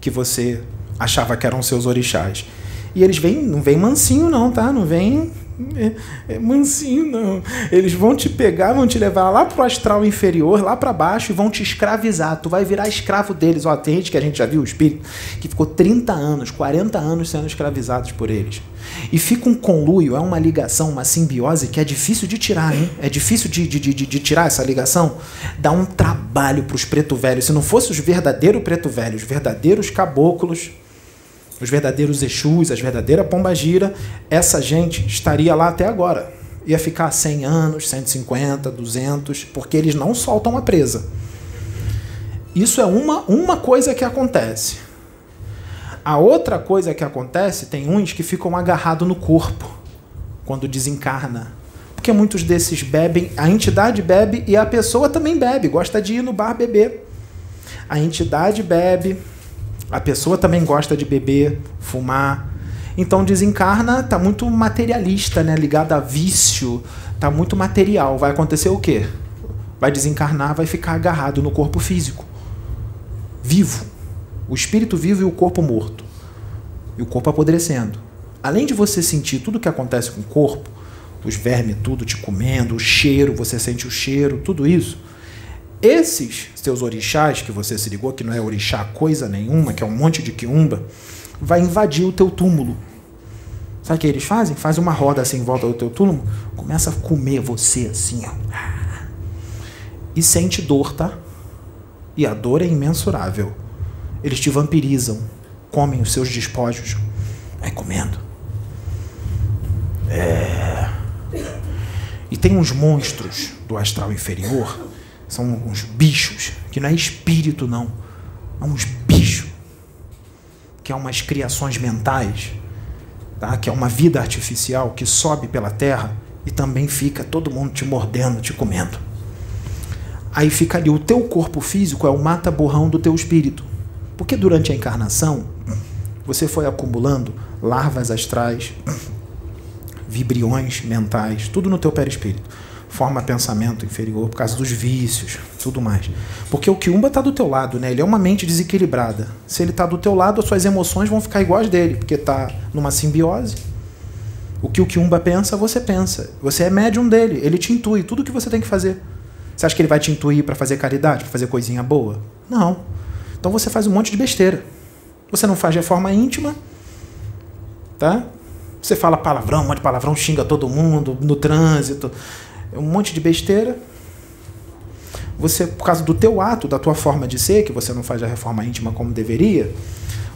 que você achava que eram seus orixás. E eles vêm, não vem mansinho não, tá? Não vem é, é mansinho não. Eles vão te pegar, vão te levar lá pro astral inferior, lá para baixo e vão te escravizar. Tu vai virar escravo deles. Ó, tem gente que a gente já viu o espírito que ficou 30 anos, 40 anos sendo escravizados por eles. E fica um conluio, é uma ligação, uma simbiose que é difícil de tirar, hein? É difícil de, de, de, de tirar essa ligação. Dá um trabalho para os preto velhos. Se não fosse os verdadeiros preto velhos, os verdadeiros caboclos, os verdadeiros Exus, as verdadeiras Pombagira, essa gente estaria lá até agora. Ia ficar 100 anos, 150, 200, porque eles não soltam a presa. Isso é uma, uma coisa que acontece. A outra coisa que acontece, tem uns que ficam agarrados no corpo quando desencarna. Porque muitos desses bebem, a entidade bebe e a pessoa também bebe, gosta de ir no bar beber. A entidade bebe, a pessoa também gosta de beber, fumar. Então desencarna, tá muito materialista, né? Ligado a vício, tá muito material. Vai acontecer o quê? Vai desencarnar, vai ficar agarrado no corpo físico. Vivo. O espírito vivo e o corpo morto. E o corpo apodrecendo. Além de você sentir tudo o que acontece com o corpo, os vermes tudo te comendo, o cheiro, você sente o cheiro, tudo isso esses seus orixás que você se ligou, que não é orixá coisa nenhuma, que é um monte de quiumba, vai invadir o teu túmulo. Sabe o que eles fazem? Faz uma roda assim em volta do teu túmulo, começa a comer você assim, ó. E sente dor, tá? E a dor é imensurável. Eles te vampirizam, comem os seus despojos, vai comendo. É. E tem uns monstros do astral inferior são uns bichos, que não é espírito, não. É uns bichos. Que é umas criações mentais, tá? que é uma vida artificial que sobe pela terra e também fica todo mundo te mordendo, te comendo. Aí fica ali, o teu corpo físico é o mata-borrão do teu espírito. Porque durante a encarnação, você foi acumulando larvas astrais, vibriões mentais, tudo no teu perispírito forma pensamento inferior por causa dos vícios, tudo mais. Porque o Kiumba está do teu lado, né? Ele é uma mente desequilibrada. Se ele está do teu lado, as suas emoções vão ficar iguais dele, porque está numa simbiose. O que o Kiumba pensa, você pensa. Você é médium dele, ele te intui tudo o que você tem que fazer. Você acha que ele vai te intuir para fazer caridade, para fazer coisinha boa? Não. Então você faz um monte de besteira. Você não faz reforma íntima, tá? Você fala palavrão, um monte de palavrão, xinga todo mundo no trânsito um monte de besteira. Você, por causa do teu ato, da tua forma de ser, que você não faz a reforma íntima como deveria,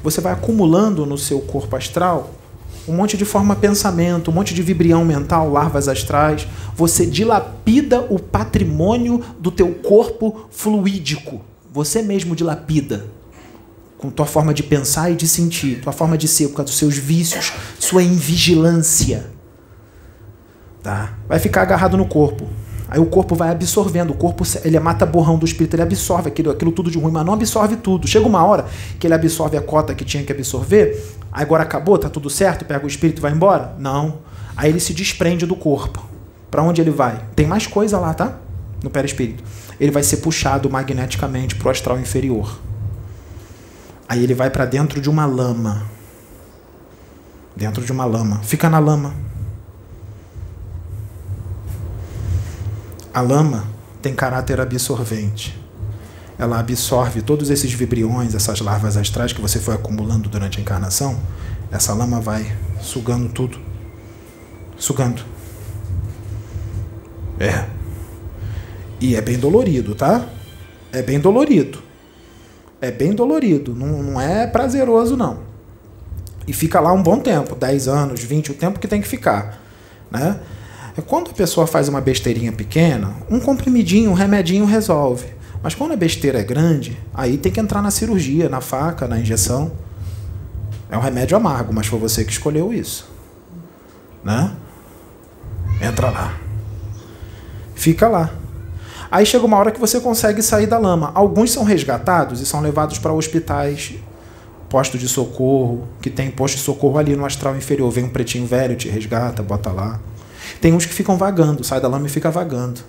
você vai acumulando no seu corpo astral um monte de forma pensamento, um monte de vibrião mental, larvas astrais. Você dilapida o patrimônio do teu corpo fluídico. Você mesmo dilapida com tua forma de pensar e de sentir, tua forma de ser, por causa dos seus vícios, sua invigilância. Tá? Vai ficar agarrado no corpo. Aí o corpo vai absorvendo, o corpo ele é mata borrão do espírito, ele absorve aquilo, aquilo tudo de ruim, mas não absorve tudo. Chega uma hora que ele absorve a cota que tinha que absorver, agora acabou, tá tudo certo, pega o espírito e vai embora? Não. Aí ele se desprende do corpo. Para onde ele vai? Tem mais coisa lá, tá? No perispírito. Ele vai ser puxado magneticamente pro astral inferior. Aí ele vai para dentro de uma lama. Dentro de uma lama. Fica na lama A lama tem caráter absorvente. ela absorve todos esses vibriões, essas larvas astrais que você foi acumulando durante a encarnação. Essa lama vai sugando tudo. Sugando. É. E é bem dolorido, tá? É bem dolorido. É bem dolorido. Não, não é prazeroso, não. E fica lá um bom tempo 10 anos, 20, o tempo que tem que ficar. Né? É quando a pessoa faz uma besteirinha pequena, um comprimidinho, um remedinho resolve. Mas quando a besteira é grande, aí tem que entrar na cirurgia, na faca, na injeção. É um remédio amargo, mas foi você que escolheu isso. Né? Entra lá. Fica lá. Aí chega uma hora que você consegue sair da lama. Alguns são resgatados e são levados para hospitais, postos de socorro, que tem posto de socorro ali no astral inferior. Vem um pretinho velho, te resgata, bota lá. Tem uns que ficam vagando, sai da lama e fica vagando.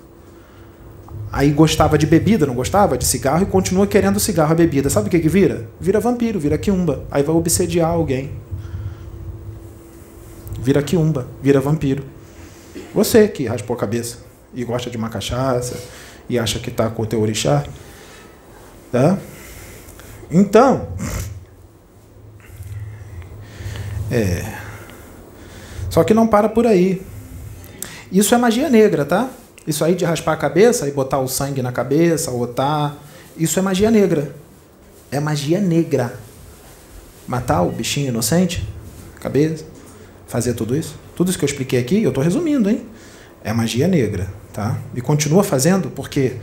Aí gostava de bebida, não gostava? De cigarro e continua querendo cigarro, a bebida. Sabe o que, que vira? Vira vampiro, vira quiumba. Aí vai obsediar alguém. Vira quiumba, vira vampiro. Você que raspou a cabeça e gosta de uma cachaça e acha que está com o teu orixá. Tá? Então. É. Só que não para por aí. Isso é magia negra, tá? Isso aí de raspar a cabeça e botar o sangue na cabeça, botar. Isso é magia negra. É magia negra. Matar o bichinho inocente, cabeça, fazer tudo isso. Tudo isso que eu expliquei aqui, eu estou resumindo, hein? É magia negra, tá? E continua fazendo, porque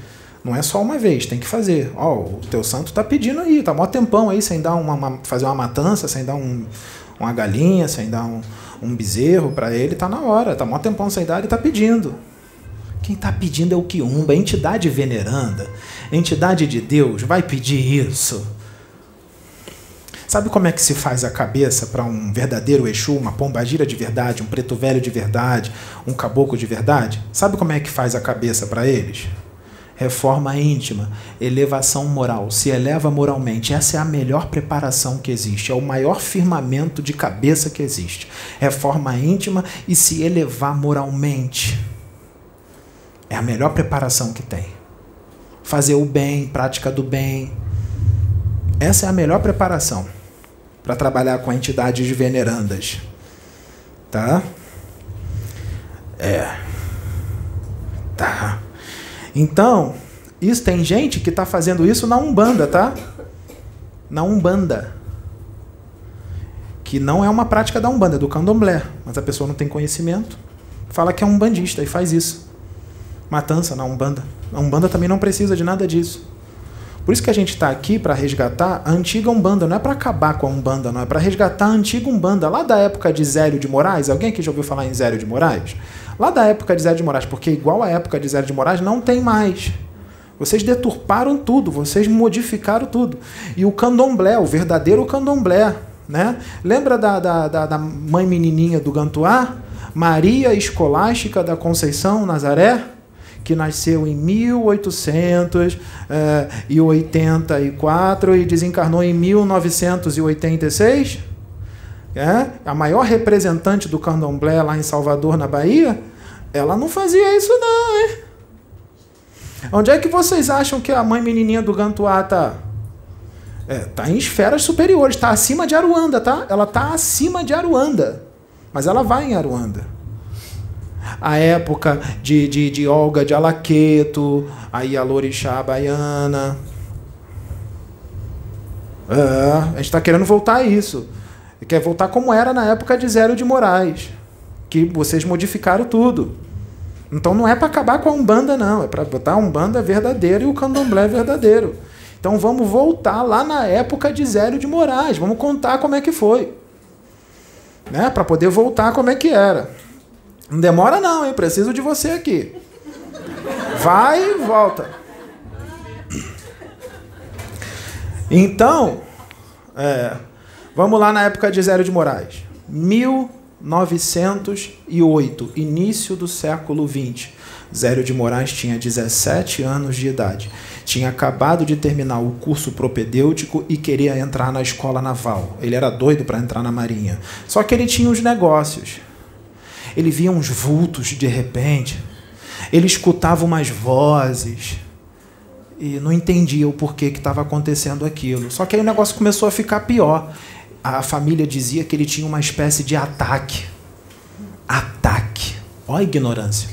não é só uma vez, tem que fazer. Ó, oh, o teu santo está pedindo aí, tá mó tempão aí sem dar uma, uma fazer uma matança, sem dar um, uma galinha, sem dar um, um bezerro para ele, tá na hora, tá mó tempão sem dar, ele tá pedindo. Quem está pedindo é o Quiumba, entidade veneranda, entidade de Deus, vai pedir isso. Sabe como é que se faz a cabeça para um verdadeiro Exu, uma pombagira de verdade, um preto velho de verdade, um caboclo de verdade? Sabe como é que faz a cabeça para eles? Reforma íntima, elevação moral, se eleva moralmente. Essa é a melhor preparação que existe, é o maior firmamento de cabeça que existe. Reforma íntima e se elevar moralmente. É a melhor preparação que tem. Fazer o bem, prática do bem. Essa é a melhor preparação para trabalhar com entidades venerandas. Tá? É. Tá. Então, isso tem gente que está fazendo isso na Umbanda, tá? Na Umbanda. Que não é uma prática da Umbanda, é do candomblé. Mas a pessoa não tem conhecimento. Fala que é um bandista e faz isso matança na Umbanda. A Umbanda também não precisa de nada disso. Por isso que a gente está aqui para resgatar a antiga Umbanda, não é para acabar com a Umbanda, não é para resgatar a antiga Umbanda, lá da época de Zélio de Moraes. Alguém aqui já ouviu falar em Zélio de Moraes? Lá da época de Zélio de Moraes, porque igual à época de Zélio de Moraes não tem mais. Vocês deturparam tudo, vocês modificaram tudo. E o candomblé, o verdadeiro candomblé, né? Lembra da, da, da, da mãe menininha do Gantuá? Maria Escolástica da Conceição, Nazaré? que nasceu em 1884 eh, e desencarnou em 1986. É, a maior representante do candomblé lá em Salvador, na Bahia, ela não fazia isso não, hein? Onde é que vocês acham que a mãe menininha do Gantuá está? É, tá em esferas superiores, está acima de Aruanda, tá? Ela está acima de Aruanda, mas ela vai em Aruanda a época de, de, de Olga de Alaqueto, aí a Lorixá Baiana. É, a gente está querendo voltar a isso. Quer voltar como era na época de Zélio de Moraes, que vocês modificaram tudo. Então não é para acabar com a Umbanda, não. É para botar a Umbanda verdadeira e o Candomblé verdadeiro. Então vamos voltar lá na época de Zélio de Moraes. Vamos contar como é que foi. Né? Para poder voltar como é que era. Não demora não, hein? Preciso de você aqui. Vai e volta. Então, é, vamos lá na época de Zélio de Moraes. 1908, início do século 20. Zélio de Moraes tinha 17 anos de idade. Tinha acabado de terminar o curso propedêutico e queria entrar na escola naval. Ele era doido para entrar na marinha. Só que ele tinha os negócios. Ele via uns vultos de repente. Ele escutava umas vozes. e não entendia o porquê que estava acontecendo aquilo. Só que aí o negócio começou a ficar pior. A família dizia que ele tinha uma espécie de ataque. Ataque. Olha a ignorância.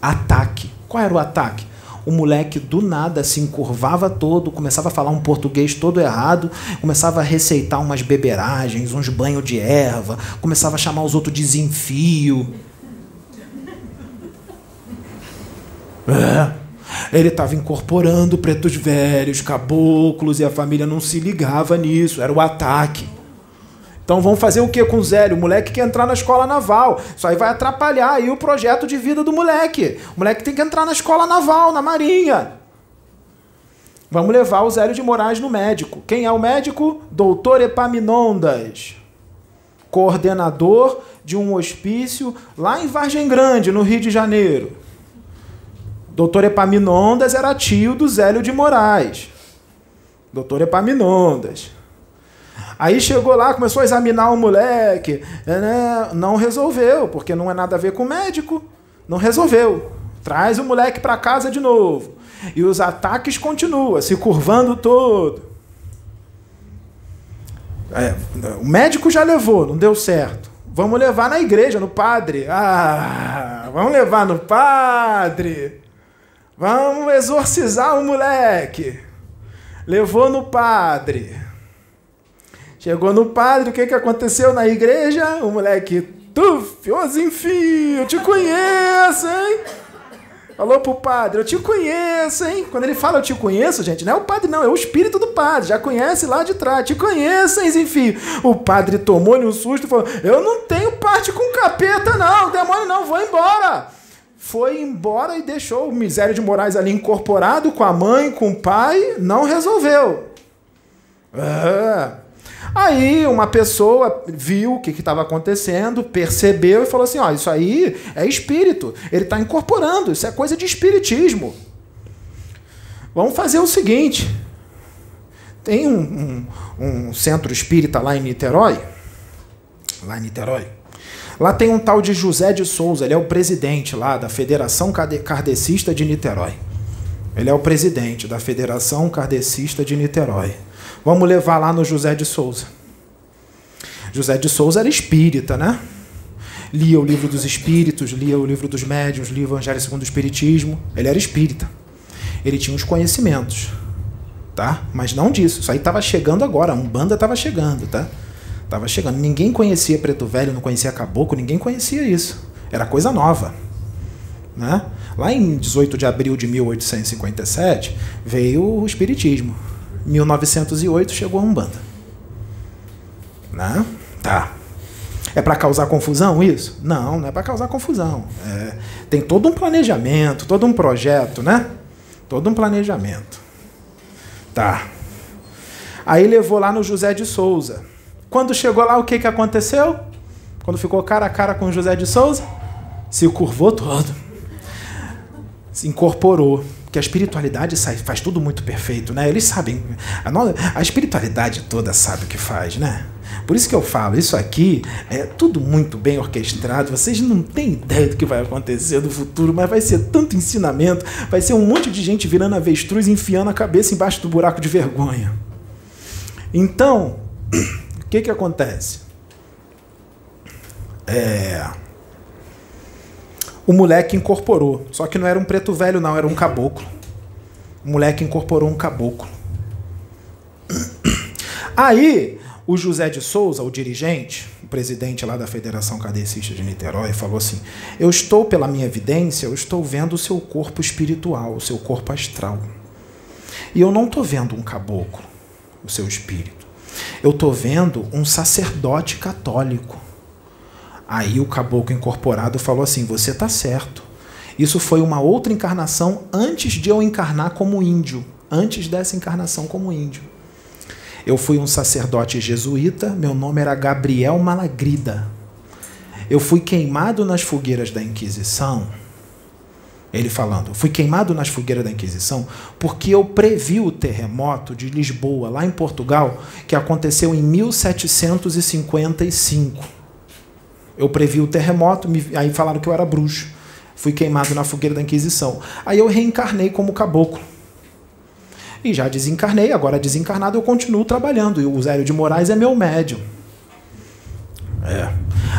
Ataque. Qual era o ataque? O moleque do nada se encurvava todo, começava a falar um português todo errado, começava a receitar umas beberagens, uns banhos de erva, começava a chamar os outros de desenfio. É. Ele estava incorporando pretos velhos, caboclos, e a família não se ligava nisso, era o ataque. Então vamos fazer o que com o Zélio? O moleque quer entrar na escola naval. Isso aí vai atrapalhar aí o projeto de vida do moleque. O moleque tem que entrar na escola naval, na marinha. Vamos levar o Zélio de Moraes no médico. Quem é o médico? Doutor Epaminondas. Coordenador de um hospício lá em Vargem Grande, no Rio de Janeiro. Doutor Epaminondas era tio do Zélio de Moraes. Doutor Epaminondas. Aí chegou lá, começou a examinar o moleque. Né? Não resolveu, porque não é nada a ver com o médico. Não resolveu. Traz o moleque para casa de novo. E os ataques continuam, se curvando todo. É, o médico já levou, não deu certo. Vamos levar na igreja, no padre. Ah, vamos levar no padre. Vamos exorcizar o moleque. Levou no padre. Chegou no padre, o que, que aconteceu na igreja? O moleque, tuf, enfim, eu te conheço, hein? Falou pro padre, eu te conheço, hein? Quando ele fala eu te conheço, gente, não é o padre, não, é o espírito do padre, já conhece lá de trás, te conheço, hein, enfim. O padre tomou-lhe um susto e falou: Eu não tenho parte com capeta, não, demônio não, vou embora foi embora e deixou o misério de Moraes ali incorporado com a mãe, com o pai, não resolveu. É. Aí uma pessoa viu o que estava acontecendo, percebeu e falou assim: ó, isso aí é espírito, ele está incorporando, isso é coisa de espiritismo. Vamos fazer o seguinte: tem um, um, um centro espírita lá em Niterói, lá em Niterói, Lá tem um tal de José de Souza, ele é o presidente lá da Federação Kardecista de Niterói. Ele é o presidente da Federação Kardecista de Niterói. Vamos levar lá no José de Souza. José de Souza era espírita, né? Lia o livro dos espíritos, lia o livro dos médiuns, lia o Evangelho segundo o Espiritismo. Ele era espírita. Ele tinha os conhecimentos, tá? Mas não disso. Isso aí estava chegando agora. A Umbanda estava chegando, tá? Tava chegando. Ninguém conhecia Preto Velho, não conhecia Caboclo, ninguém conhecia isso. Era coisa nova. Né? Lá em 18 de abril de 1857 veio o Espiritismo. 1908 chegou a Umbanda. Né? Tá. É para causar confusão isso? Não, não é para causar confusão. É, tem todo um planejamento, todo um projeto, né? Todo um planejamento. Tá. Aí levou lá no José de Souza. Quando chegou lá, o que, que aconteceu? Quando ficou cara a cara com José de Souza, se curvou todo. Se incorporou. Porque a espiritualidade faz tudo muito perfeito, né? Eles sabem. A, espiritualidade toda sabe o que faz, né? Por isso que eu falo, isso aqui é tudo muito bem orquestrado. Vocês não têm ideia do que vai acontecer no futuro, mas vai ser tanto ensinamento, vai ser um monte de gente virando avestruz, enfiando a cabeça embaixo do buraco de vergonha. Então, o que, que acontece? É... O moleque incorporou. Só que não era um preto velho, não, era um caboclo. O moleque incorporou um caboclo. Aí, o José de Souza, o dirigente, o presidente lá da Federação Cadecista de Niterói, falou assim: Eu estou, pela minha evidência, eu estou vendo o seu corpo espiritual, o seu corpo astral. E eu não estou vendo um caboclo, o seu espírito eu estou vendo um sacerdote católico. Aí o caboclo incorporado falou assim: Você está certo. Isso foi uma outra encarnação antes de eu encarnar como índio. Antes dessa encarnação como índio. Eu fui um sacerdote jesuíta, meu nome era Gabriel Malagrida. Eu fui queimado nas fogueiras da Inquisição ele falando, fui queimado nas fogueiras da Inquisição porque eu previ o terremoto de Lisboa, lá em Portugal, que aconteceu em 1755. Eu previ o terremoto, aí falaram que eu era bruxo. Fui queimado na fogueira da Inquisição. Aí eu reencarnei como caboclo. E já desencarnei, agora desencarnado eu continuo trabalhando. E o Zélio de Moraes é meu médium. É.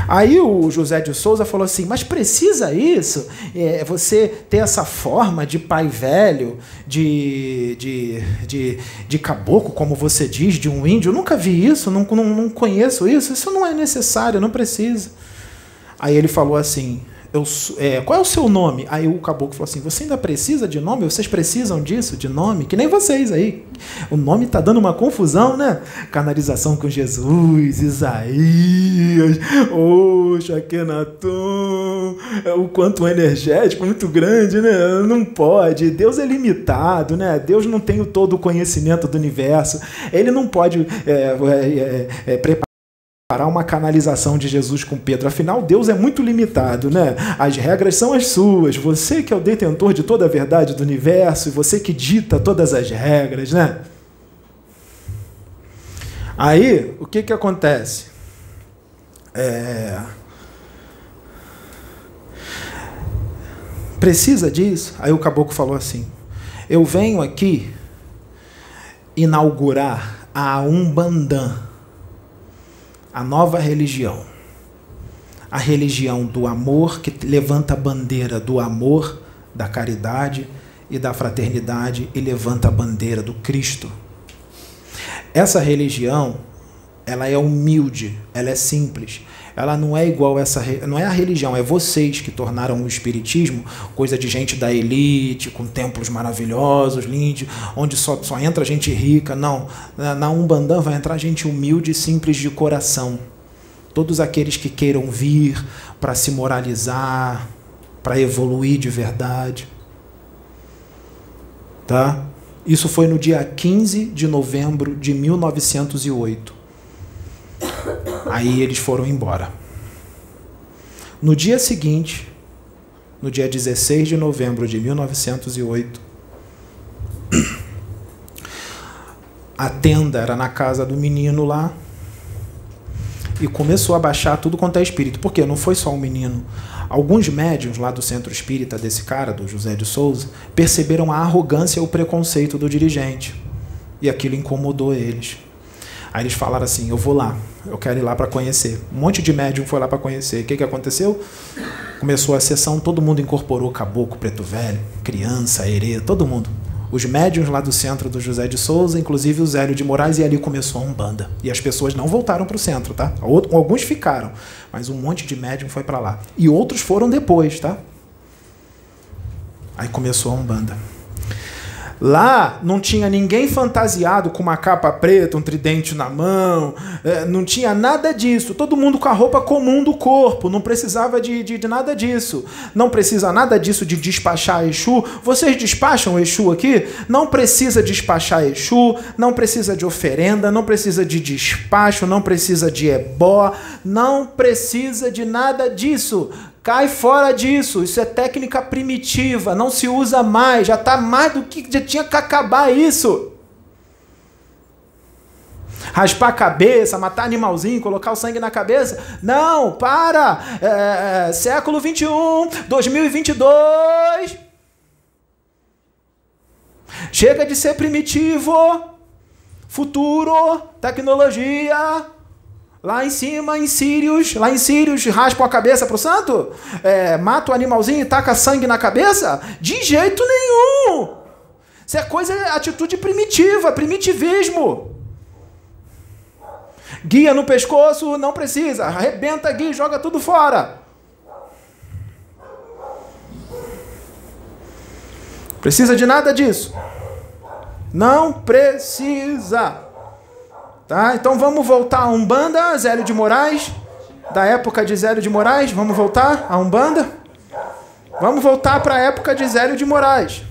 Aí o José de Souza falou assim: Mas precisa isso? É, você ter essa forma de pai velho, de, de, de, de caboclo, como você diz, de um índio? Eu nunca vi isso, não, não, não conheço isso. Isso não é necessário, não precisa. Aí ele falou assim: eu, é, qual é o seu nome? Aí o caboclo falou assim: Você ainda precisa de nome? Vocês precisam disso, de nome? Que nem vocês aí. O nome está dando uma confusão, né? Canalização com Jesus, Isaías, Oxa, Kenaton. É o quanto energético, muito grande, né? Não pode. Deus é limitado, né? Deus não tem todo o conhecimento do universo. Ele não pode é, é, é, é preparar parar uma canalização de Jesus com Pedro. Afinal, Deus é muito limitado, né? As regras são as suas. Você que é o detentor de toda a verdade do universo e você que dita todas as regras, né? Aí, o que que acontece? É... Precisa disso? Aí o caboclo falou assim: Eu venho aqui inaugurar a Umbandã a nova religião. A religião do amor que levanta a bandeira do amor, da caridade e da fraternidade e levanta a bandeira do Cristo. Essa religião, ela é humilde, ela é simples. Ela não é igual essa, não é a religião, é vocês que tornaram o espiritismo coisa de gente da elite, com templos maravilhosos, lindos, onde só, só entra gente rica. Não, na Umbandã vai entrar gente humilde e simples de coração. Todos aqueles que queiram vir para se moralizar, para evoluir de verdade. Tá? Isso foi no dia 15 de novembro de 1908. Aí eles foram embora. No dia seguinte, no dia 16 de novembro de 1908, a tenda era na casa do menino lá e começou a baixar tudo quanto é espírito. Porque não foi só um menino. Alguns médiums lá do centro espírita desse cara, do José de Souza, perceberam a arrogância e o preconceito do dirigente. E aquilo incomodou eles. Aí eles falaram assim: Eu vou lá, eu quero ir lá para conhecer. Um monte de médium foi lá para conhecer. O que, que aconteceu? Começou a sessão, todo mundo incorporou caboclo, preto velho, criança, herê, todo mundo. Os médiums lá do centro do José de Souza, inclusive o Zélio de Moraes, e ali começou a Umbanda. E as pessoas não voltaram para o centro, tá? Alguns ficaram, mas um monte de médium foi para lá. E outros foram depois, tá? Aí começou a Umbanda. Lá não tinha ninguém fantasiado com uma capa preta, um tridente na mão, é, não tinha nada disso. Todo mundo com a roupa comum do corpo, não precisava de, de, de nada disso. Não precisa nada disso de despachar Exu. Vocês despacham Exu aqui? Não precisa despachar Exu, não precisa de oferenda, não precisa de despacho, não precisa de ebó, não precisa de nada disso. Cai fora disso, isso é técnica primitiva, não se usa mais, já está mais do que já tinha que acabar isso. Raspar a cabeça, matar animalzinho, colocar o sangue na cabeça. Não, para! É, é século 21, 2022. Chega de ser primitivo. Futuro, tecnologia, Lá em cima, em Sírios, lá em Sírios, raspam a cabeça pro santo? É, mata o animalzinho e taca sangue na cabeça? De jeito nenhum! Isso é coisa, atitude primitiva, primitivismo. Guia no pescoço, não precisa. Arrebenta guia, joga tudo fora. Precisa de nada disso. Não precisa. Tá? Então vamos voltar a Umbanda, Zélio de Moraes, da época de Zélio de Moraes, vamos voltar a Umbanda? Vamos voltar para a época de Zélio de Moraes.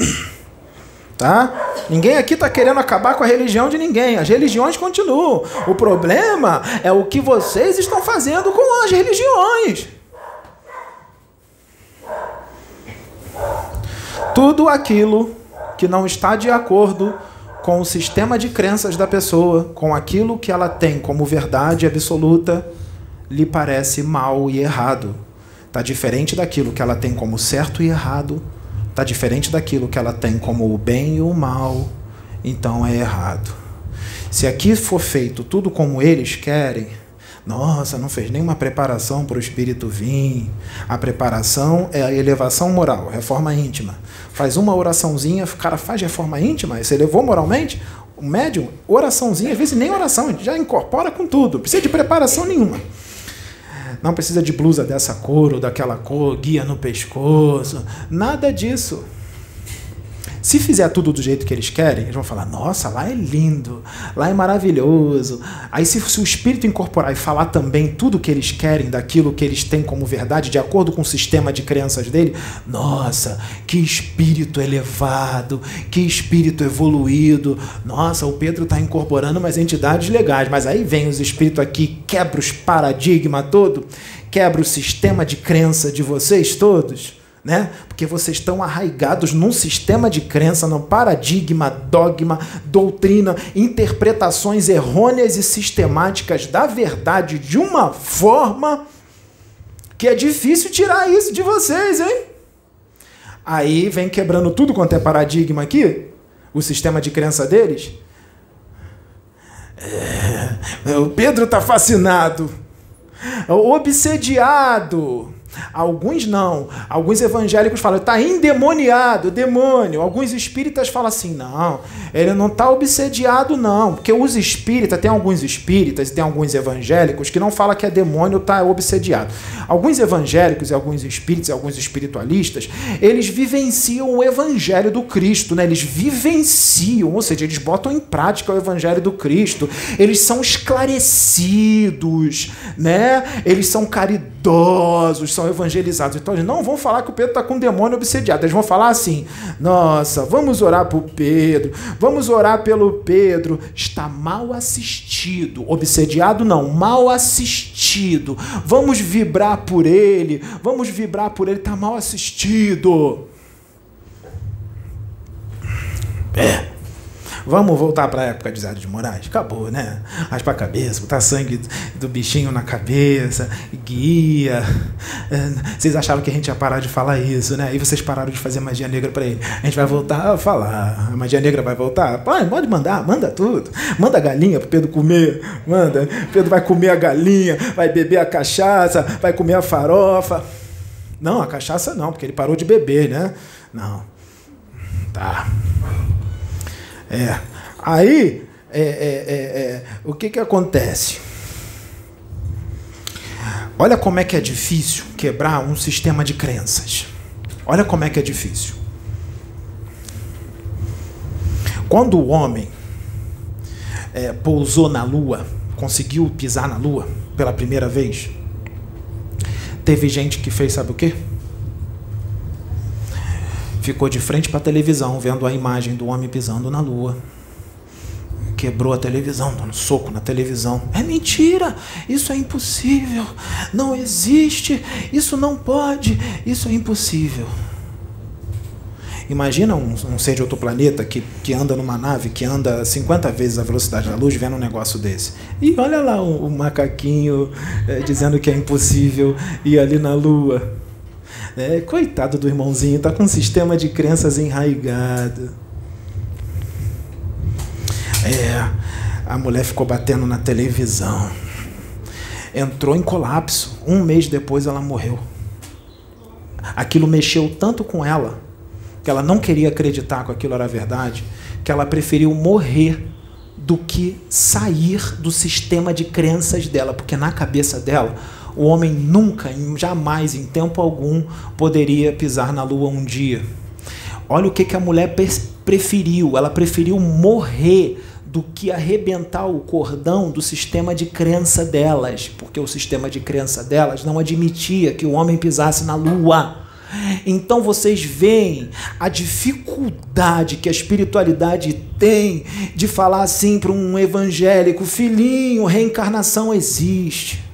Tá? Ninguém aqui está querendo acabar com a religião de ninguém. As religiões continuam. O problema é o que vocês estão fazendo com as religiões. Tudo aquilo que não está de acordo com o sistema de crenças da pessoa, com aquilo que ela tem como verdade absoluta, lhe parece mal e errado. Está diferente daquilo que ela tem como certo e errado, está diferente daquilo que ela tem como o bem e o mal, então é errado. Se aqui for feito tudo como eles querem, nossa, não fez nenhuma preparação para o espírito vir. A preparação é a elevação moral, reforma íntima. Faz uma oraçãozinha, o cara faz reforma íntima, você elevou moralmente, o médium, oraçãozinha, às vezes nem oração, já incorpora com tudo, precisa de preparação nenhuma. Não precisa de blusa dessa cor ou daquela cor, guia no pescoço, nada disso. Se fizer tudo do jeito que eles querem, eles vão falar: nossa, lá é lindo, lá é maravilhoso. Aí, se, se o espírito incorporar e falar também tudo que eles querem, daquilo que eles têm como verdade, de acordo com o sistema de crenças dele, nossa, que espírito elevado, que espírito evoluído. Nossa, o Pedro está incorporando umas entidades legais, mas aí vem os espíritos aqui, quebra os paradigmas todo, quebra o sistema de crença de vocês todos né? Porque vocês estão arraigados num sistema de crença, num paradigma, dogma, doutrina, interpretações errôneas e sistemáticas da verdade de uma forma que é difícil tirar isso de vocês, hein? Aí vem quebrando tudo quanto é paradigma aqui, o sistema de crença deles. É, o Pedro está fascinado, obsediado Alguns não. Alguns evangélicos falam, está endemoniado, demônio. Alguns espíritas falam assim, não, ele não está obsediado, não. Porque os espíritas, tem alguns espíritas tem alguns evangélicos que não falam que é demônio, está obsediado. Alguns evangélicos e alguns espíritos e alguns espiritualistas, eles vivenciam o evangelho do Cristo, né? Eles vivenciam, ou seja, eles botam em prática o evangelho do Cristo. Eles são esclarecidos, né? Eles são caridosos, são evangelizados. Então eles não vão falar que o Pedro está com um demônio obsediado. Eles vão falar assim: nossa, vamos orar por Pedro, vamos orar pelo Pedro. Está mal assistido. Obsediado não, mal assistido. Vamos vibrar por ele, vamos vibrar por ele. Está mal assistido. É. Vamos voltar para a época de Zé de Moraes? Acabou, né? Raspa a cabeça, botar sangue do bichinho na cabeça, guia. É, vocês achavam que a gente ia parar de falar isso, né? E vocês pararam de fazer magia negra para ele. A gente vai voltar a falar. A magia negra vai voltar? Pode, pode mandar, manda tudo. Manda a galinha pro Pedro comer. Manda. Pedro vai comer a galinha, vai beber a cachaça, vai comer a farofa. Não, a cachaça não, porque ele parou de beber, né? Não. Tá. É. Aí, é, é, é, é, o que, que acontece? Olha como é que é difícil quebrar um sistema de crenças. Olha como é que é difícil. Quando o homem é, pousou na Lua, conseguiu pisar na Lua pela primeira vez, teve gente que fez, sabe o quê? Ficou de frente para a televisão, vendo a imagem do homem pisando na lua. Quebrou a televisão, dando soco na televisão. É mentira! Isso é impossível! Não existe! Isso não pode! Isso é impossível! Imagina um, um, ser de outro planeta que, que anda numa nave que anda 50 vezes a velocidade da luz vendo um negócio desse. E olha lá o, o macaquinho é, dizendo que é impossível ir ali na Lua. É, coitado do irmãozinho, tá com um sistema de crenças enraigado. É, a mulher ficou batendo na televisão. Entrou em colapso. Um mês depois ela morreu. Aquilo mexeu tanto com ela que ela não queria acreditar que aquilo era verdade, que ela preferiu morrer do que sair do sistema de crenças dela, porque na cabeça dela o homem nunca, jamais, em tempo algum, poderia pisar na lua um dia. Olha o que, que a mulher preferiu. Ela preferiu morrer do que arrebentar o cordão do sistema de crença delas, porque o sistema de crença delas não admitia que o homem pisasse na lua. Então vocês veem a dificuldade que a espiritualidade tem de falar assim para um evangélico: filhinho, reencarnação existe.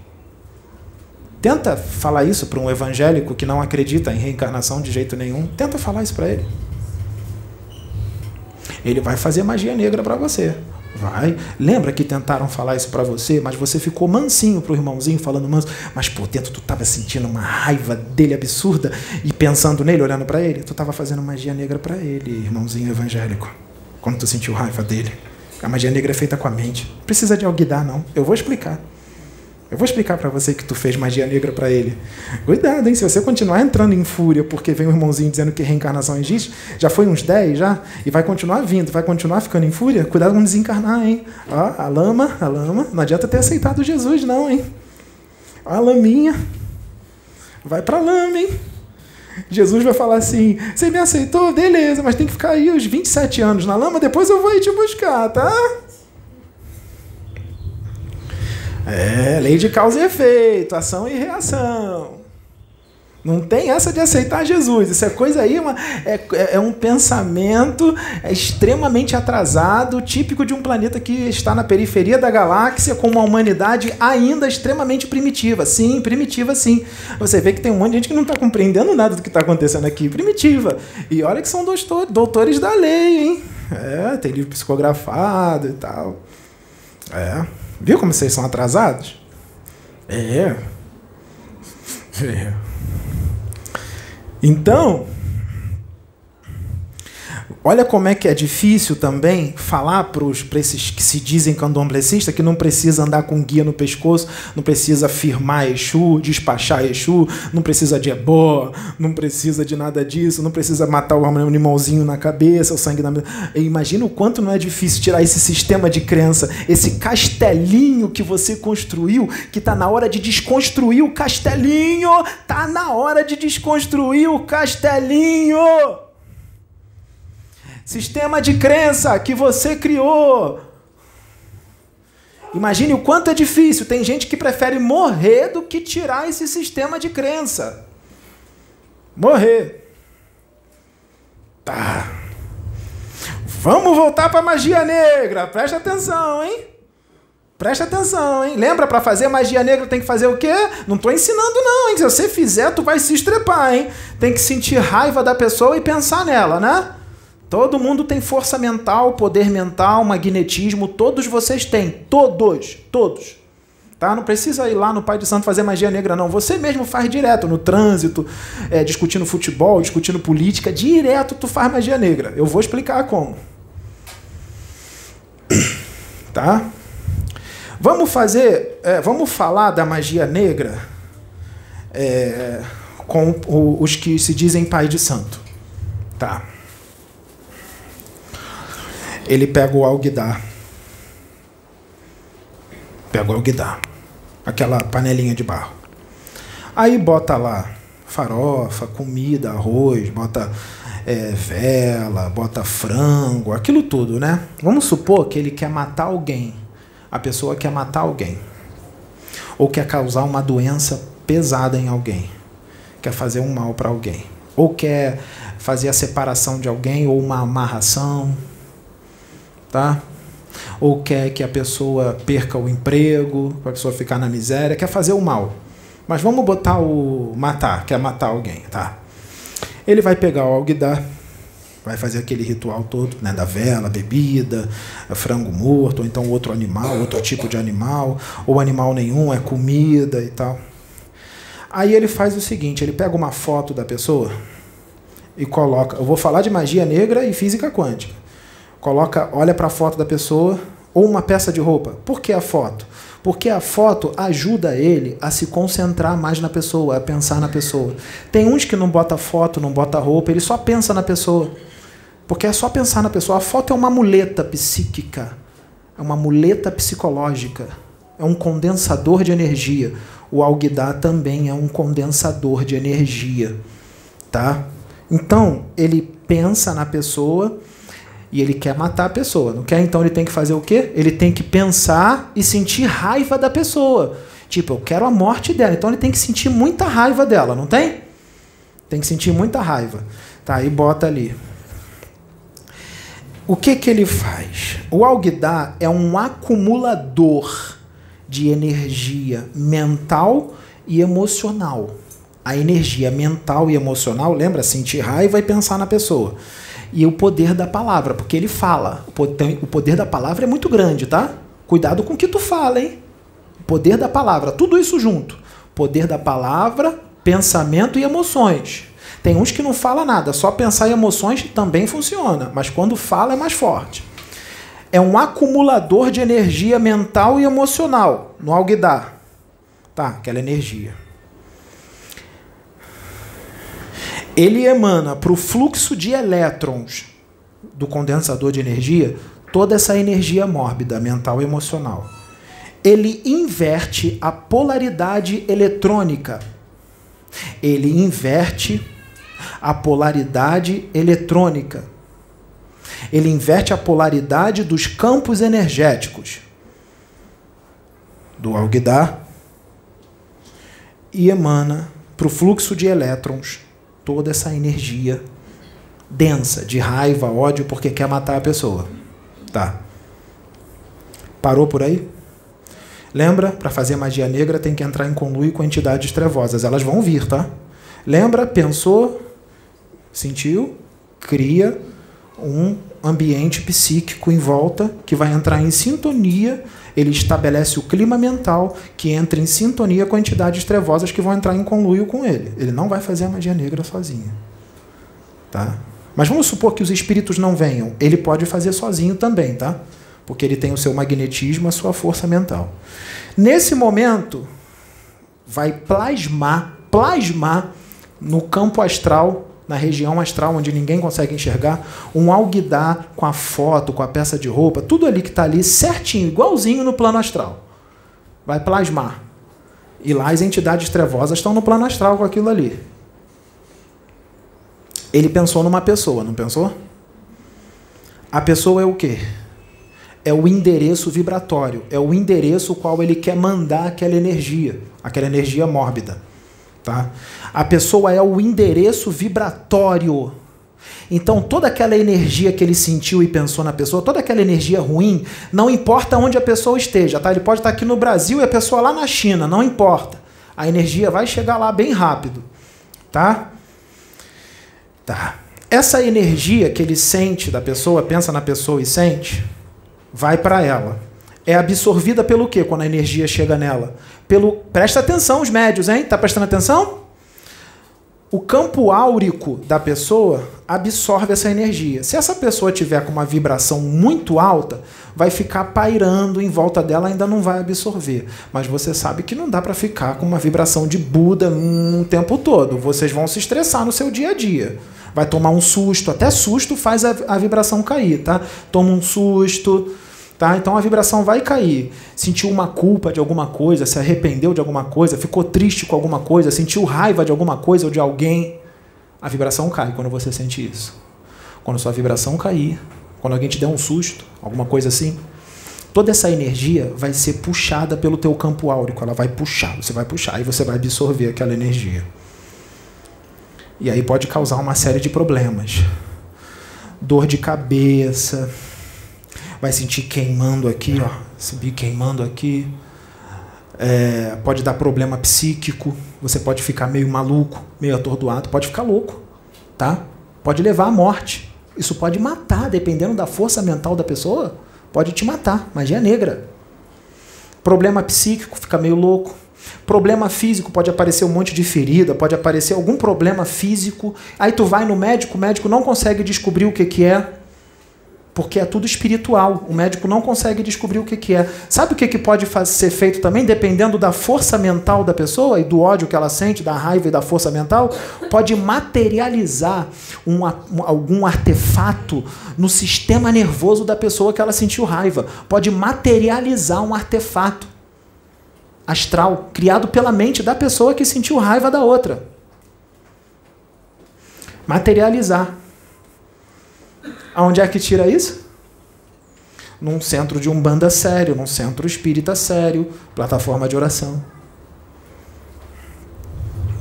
Tenta falar isso para um evangélico que não acredita em reencarnação de jeito nenhum. Tenta falar isso para ele. Ele vai fazer magia negra para você. Vai. Lembra que tentaram falar isso para você, mas você ficou mansinho pro irmãozinho, falando manso, mas por dentro tu tava sentindo uma raiva dele absurda e pensando nele, olhando para ele, tu tava fazendo magia negra para ele, irmãozinho evangélico. Quando tu sentiu raiva dele. A magia negra é feita com a mente. Precisa de alguidar, não. Eu vou explicar. Eu vou explicar para você que tu fez magia negra para ele. Cuidado, hein? Se você continuar entrando em fúria porque vem um irmãozinho dizendo que reencarnação existe, já foi uns 10 já, e vai continuar vindo, vai continuar ficando em fúria, cuidado com desencarnar, hein? Ó, a lama, a lama, não adianta ter aceitado Jesus, não, hein? Ó, a laminha. Vai pra lama, hein? Jesus vai falar assim: Você me aceitou? Beleza, mas tem que ficar aí os 27 anos na lama, depois eu vou ir te buscar, tá? É, lei de causa e efeito, ação e reação. Não tem essa de aceitar Jesus. Isso é coisa aí, uma, é, é um pensamento extremamente atrasado, típico de um planeta que está na periferia da galáxia, com uma humanidade ainda extremamente primitiva. Sim, primitiva sim. Você vê que tem um monte de gente que não está compreendendo nada do que está acontecendo aqui. Primitiva. E olha que são doutor, doutores da lei, hein? É, tem livro psicografado e tal. É. Viu como vocês são atrasados? É. é. Então, Olha como é que é difícil também falar para esses que se dizem candomblecistas que não precisa andar com guia no pescoço, não precisa firmar Exu, despachar Exu, não precisa de ebó, não precisa de nada disso, não precisa matar o animalzinho na cabeça, o sangue na. Imagina o quanto não é difícil tirar esse sistema de crença, esse castelinho que você construiu, que está na hora de desconstruir o castelinho, tá na hora de desconstruir o castelinho. Sistema de crença que você criou. Imagine o quanto é difícil. Tem gente que prefere morrer do que tirar esse sistema de crença. Morrer. Tá. Vamos voltar para magia negra. Presta atenção, hein? Presta atenção, hein? Lembra, para fazer magia negra tem que fazer o quê? Não estou ensinando não, hein? Se você fizer, tu vai se estrepar, hein? Tem que sentir raiva da pessoa e pensar nela, né? Todo mundo tem força mental, poder mental, magnetismo, todos vocês têm, todos, todos. Tá? Não precisa ir lá no Pai de Santo fazer magia negra, não. Você mesmo faz direto, no trânsito, é, discutindo futebol, discutindo política, direto tu faz magia negra. Eu vou explicar como. Tá? Vamos fazer, é, vamos falar da magia negra é, com os que se dizem Pai de Santo. Tá ele pega o alguidar. Pega o alguidar. Aquela panelinha de barro. Aí bota lá farofa, comida, arroz, bota é, vela, bota frango, aquilo tudo, né? Vamos supor que ele quer matar alguém. A pessoa quer matar alguém. Ou quer causar uma doença pesada em alguém. Quer fazer um mal para alguém. Ou quer fazer a separação de alguém ou uma amarração tá? Ou quer que a pessoa perca o emprego, para a pessoa ficar na miséria, quer fazer o mal. Mas vamos botar o matar, quer matar alguém, tá? Ele vai pegar o alguidar, vai fazer aquele ritual todo, né, da vela, bebida, frango morto, ou então outro animal, outro tipo de animal, ou animal nenhum, é comida e tal. Aí ele faz o seguinte, ele pega uma foto da pessoa e coloca, eu vou falar de magia negra e física quântica coloca, olha para a foto da pessoa ou uma peça de roupa. Por que a foto? Porque a foto ajuda ele a se concentrar mais na pessoa, a pensar na pessoa. Tem uns que não bota foto, não bota roupa, ele só pensa na pessoa. Porque é só pensar na pessoa. A foto é uma muleta psíquica, é uma muleta psicológica, é um condensador de energia. O alguidar também é um condensador de energia, tá? Então, ele pensa na pessoa e ele quer matar a pessoa. Não quer? Então ele tem que fazer o quê? Ele tem que pensar e sentir raiva da pessoa. Tipo, eu quero a morte dela. Então ele tem que sentir muita raiva dela, não tem? Tem que sentir muita raiva. Tá, e bota ali. O que que ele faz? O Alguidar é um acumulador de energia mental e emocional. A energia mental e emocional, lembra? Sentir raiva e pensar na pessoa. E o poder da palavra, porque ele fala. O poder da palavra é muito grande, tá? Cuidado com o que tu fala, hein? O poder da palavra, tudo isso junto. Poder da palavra, pensamento e emoções. Tem uns que não fala nada, só pensar em emoções também funciona, mas quando fala é mais forte. É um acumulador de energia mental e emocional no Alguidar. Tá, aquela energia. Ele emana para o fluxo de elétrons do condensador de energia toda essa energia mórbida, mental e emocional. Ele inverte a polaridade eletrônica. Ele inverte a polaridade eletrônica. Ele inverte a polaridade dos campos energéticos do alguidar e emana para o fluxo de elétrons toda essa energia densa de raiva, ódio, porque quer matar a pessoa. Tá. Parou por aí? Lembra? Para fazer magia negra tem que entrar em conluio com entidades trevosas. Elas vão vir, tá? Lembra? Pensou? Sentiu? Cria um ambiente psíquico em volta que vai entrar em sintonia. Ele estabelece o clima mental que entra em sintonia com entidades trevosas que vão entrar em conluio com ele. Ele não vai fazer a magia negra sozinho. Tá? Mas vamos supor que os espíritos não venham. Ele pode fazer sozinho também, tá? Porque ele tem o seu magnetismo, a sua força mental. Nesse momento, vai plasmar, plasmar no campo astral, na região astral onde ninguém consegue enxergar, um alguidar com a foto, com a peça de roupa, tudo ali que está ali certinho, igualzinho no plano astral. Vai plasmar. E lá as entidades trevosas estão no plano astral com aquilo ali. Ele pensou numa pessoa, não pensou? A pessoa é o quê? É o endereço vibratório, é o endereço qual ele quer mandar aquela energia, aquela energia mórbida. Tá? A pessoa é o endereço vibratório. Então, toda aquela energia que ele sentiu e pensou na pessoa, toda aquela energia ruim, não importa onde a pessoa esteja. Tá? Ele pode estar aqui no Brasil e a pessoa lá na China, não importa. A energia vai chegar lá bem rápido. Tá? Tá. Essa energia que ele sente da pessoa, pensa na pessoa e sente, vai para ela. É absorvida pelo quê quando a energia chega nela? Pelo Presta atenção os médios, hein? Tá prestando atenção? O campo áurico da pessoa absorve essa energia. Se essa pessoa tiver com uma vibração muito alta, vai ficar pairando em volta dela, ainda não vai absorver. Mas você sabe que não dá para ficar com uma vibração de Buda um, tempo todo. Vocês vão se estressar no seu dia a dia. Vai tomar um susto, até susto faz a, a vibração cair, tá? Toma um susto, Tá? Então a vibração vai cair. Sentiu uma culpa de alguma coisa, se arrependeu de alguma coisa, ficou triste com alguma coisa, sentiu raiva de alguma coisa ou de alguém, a vibração cai quando você sente isso. Quando sua vibração cair, quando alguém te der um susto, alguma coisa assim, toda essa energia vai ser puxada pelo teu campo áurico, ela vai puxar, você vai puxar e você vai absorver aquela energia. E aí pode causar uma série de problemas. Dor de cabeça, vai sentir queimando aqui, ó, subir queimando aqui. É, pode dar problema psíquico, você pode ficar meio maluco, meio atordoado, pode ficar louco, tá? Pode levar à morte. Isso pode matar, dependendo da força mental da pessoa, pode te matar. Magia negra. Problema psíquico, fica meio louco. Problema físico, pode aparecer um monte de ferida, pode aparecer algum problema físico. Aí tu vai no médico, o médico não consegue descobrir o que, que é porque é tudo espiritual. O médico não consegue descobrir o que, que é. Sabe o que, que pode ser feito também, dependendo da força mental da pessoa e do ódio que ela sente, da raiva e da força mental? Pode materializar um, um, algum artefato no sistema nervoso da pessoa que ela sentiu raiva. Pode materializar um artefato astral criado pela mente da pessoa que sentiu raiva da outra. Materializar. Aonde é que tira isso? Num centro de umbanda sério, num centro espírita sério, plataforma de oração.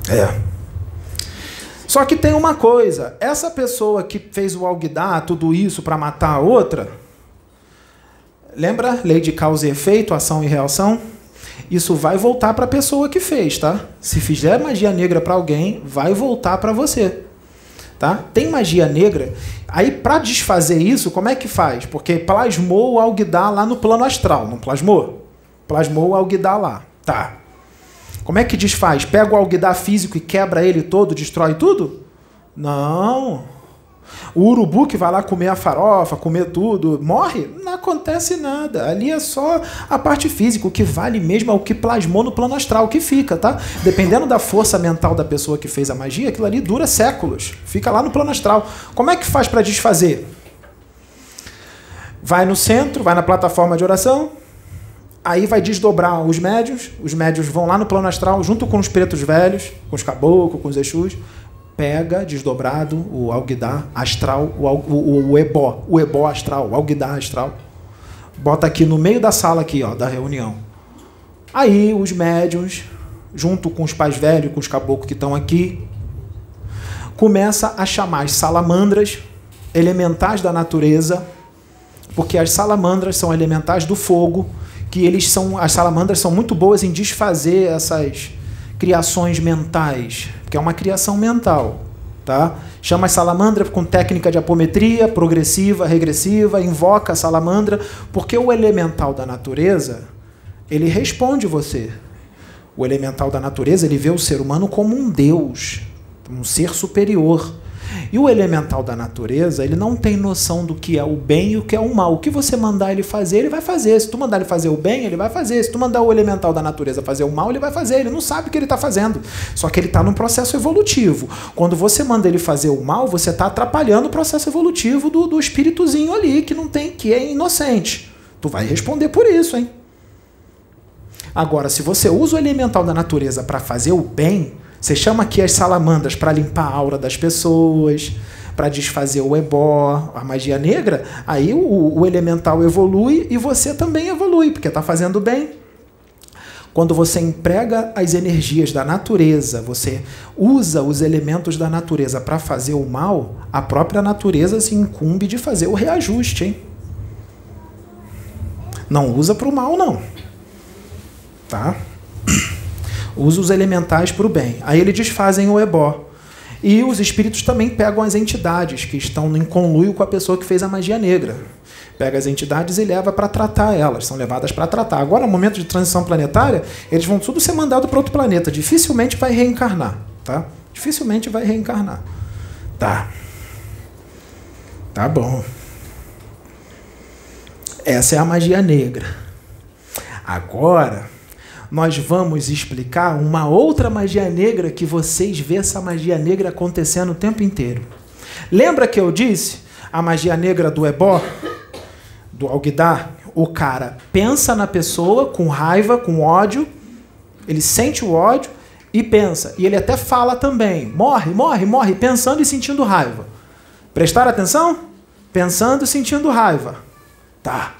É. Só que tem uma coisa: essa pessoa que fez o alguidar, tudo isso para matar a outra, lembra lei de causa e efeito, ação e reação? Isso vai voltar para a pessoa que fez, tá? Se fizer magia negra para alguém, vai voltar para você. Tá? Tem magia negra. Aí, para desfazer isso, como é que faz? Porque plasmou o Alguidar lá no plano astral, não plasmou? Plasmou o Alguidar lá. Tá. Como é que desfaz? Pega o Alguidar físico e quebra ele todo, destrói tudo? Não. O urubu que vai lá comer a farofa, comer tudo, morre? Não acontece nada. Ali é só a parte física. O que vale mesmo é o que plasmou no plano astral, que fica, tá? Dependendo da força mental da pessoa que fez a magia, aquilo ali dura séculos. Fica lá no plano astral. Como é que faz para desfazer? Vai no centro, vai na plataforma de oração, aí vai desdobrar os médios, os médios vão lá no plano astral junto com os pretos velhos, com os caboclos, com os exus, pega desdobrado o alguidar astral, o, o, o ebó, o ebó astral, o alguidar astral. Bota aqui no meio da sala aqui, ó, da reunião. Aí os médiums, junto com os pais velhos, com os caboclos que estão aqui, começa a chamar as salamandras, elementais da natureza, porque as salamandras são elementais do fogo, que eles são, as salamandras são muito boas em desfazer essas criações mentais, que é uma criação mental. Tá? Chama a salamandra com técnica de apometria, progressiva, regressiva, invoca a salamandra, porque o elemental da natureza, ele responde você. O elemental da natureza, ele vê o ser humano como um deus, um ser superior. E o elemental da natureza, ele não tem noção do que é o bem e o que é o mal. O que você mandar ele fazer, ele vai fazer. Se tu mandar ele fazer o bem, ele vai fazer. Se tu mandar o elemental da natureza fazer o mal, ele vai fazer. Ele não sabe o que ele está fazendo. Só que ele está num processo evolutivo. Quando você manda ele fazer o mal, você está atrapalhando o processo evolutivo do, do espíritozinho ali, que não tem, que é inocente. Tu vai responder por isso, hein? Agora, se você usa o elemental da natureza para fazer o bem, você chama aqui as salamandras para limpar a aura das pessoas, para desfazer o ebó, a magia negra, aí o, o elemental evolui e você também evolui, porque está fazendo bem. Quando você emprega as energias da natureza, você usa os elementos da natureza para fazer o mal, a própria natureza se incumbe de fazer o reajuste, hein? Não usa para o mal, não. Tá? Usa os elementais para o bem. Aí eles desfazem o ebó. E os espíritos também pegam as entidades que estão em conluio com a pessoa que fez a magia negra. Pega as entidades e leva para tratar elas, são levadas para tratar. Agora, no momento de transição planetária, eles vão tudo ser mandados para outro planeta. Dificilmente vai reencarnar, tá? Dificilmente vai reencarnar. Tá. Tá bom. Essa é a magia negra. Agora, nós vamos explicar uma outra magia negra que vocês vê essa magia negra acontecendo o tempo inteiro. Lembra que eu disse a magia negra do ebó, do alguidar? O cara pensa na pessoa com raiva, com ódio, ele sente o ódio e pensa. E ele até fala também: morre, morre, morre, pensando e sentindo raiva. Prestar atenção? Pensando e sentindo raiva. Tá.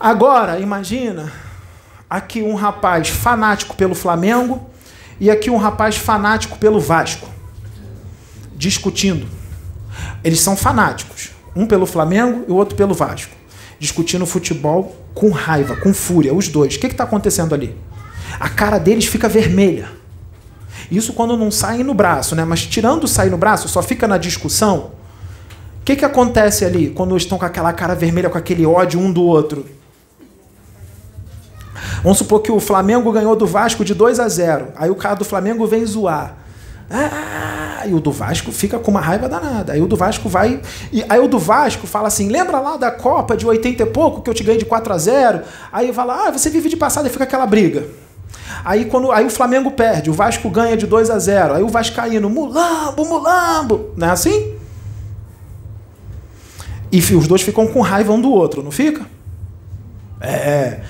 Agora, imagina aqui um rapaz fanático pelo Flamengo e aqui um rapaz fanático pelo Vasco. Discutindo. Eles são fanáticos. Um pelo Flamengo e o outro pelo Vasco. Discutindo futebol com raiva, com fúria, os dois. O que está acontecendo ali? A cara deles fica vermelha. Isso quando não saem no braço, né? Mas tirando sair no braço, só fica na discussão. O que, que acontece ali quando estão com aquela cara vermelha, com aquele ódio um do outro? Vamos supor que o Flamengo ganhou do Vasco de 2 a 0. Aí o cara do Flamengo vem zoar. Ah, e o do Vasco fica com uma raiva danada. Aí o do Vasco vai. E aí o do Vasco fala assim: lembra lá da Copa de 80 e pouco que eu te ganhei de 4 a 0 Aí fala: ah, você vive de passado e fica aquela briga. Aí, quando, aí o Flamengo perde, o Vasco ganha de 2 a 0 Aí o Vascaíno, mulambo, mulambo. Não é assim? E os dois ficam com raiva um do outro, não fica? É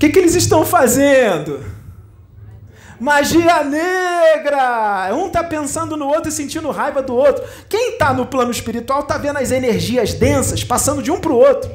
que, que eles estão fazendo? Magia negra! Um está pensando no outro e sentindo raiva do outro. Quem está no plano espiritual está vendo as energias densas passando de um para o outro.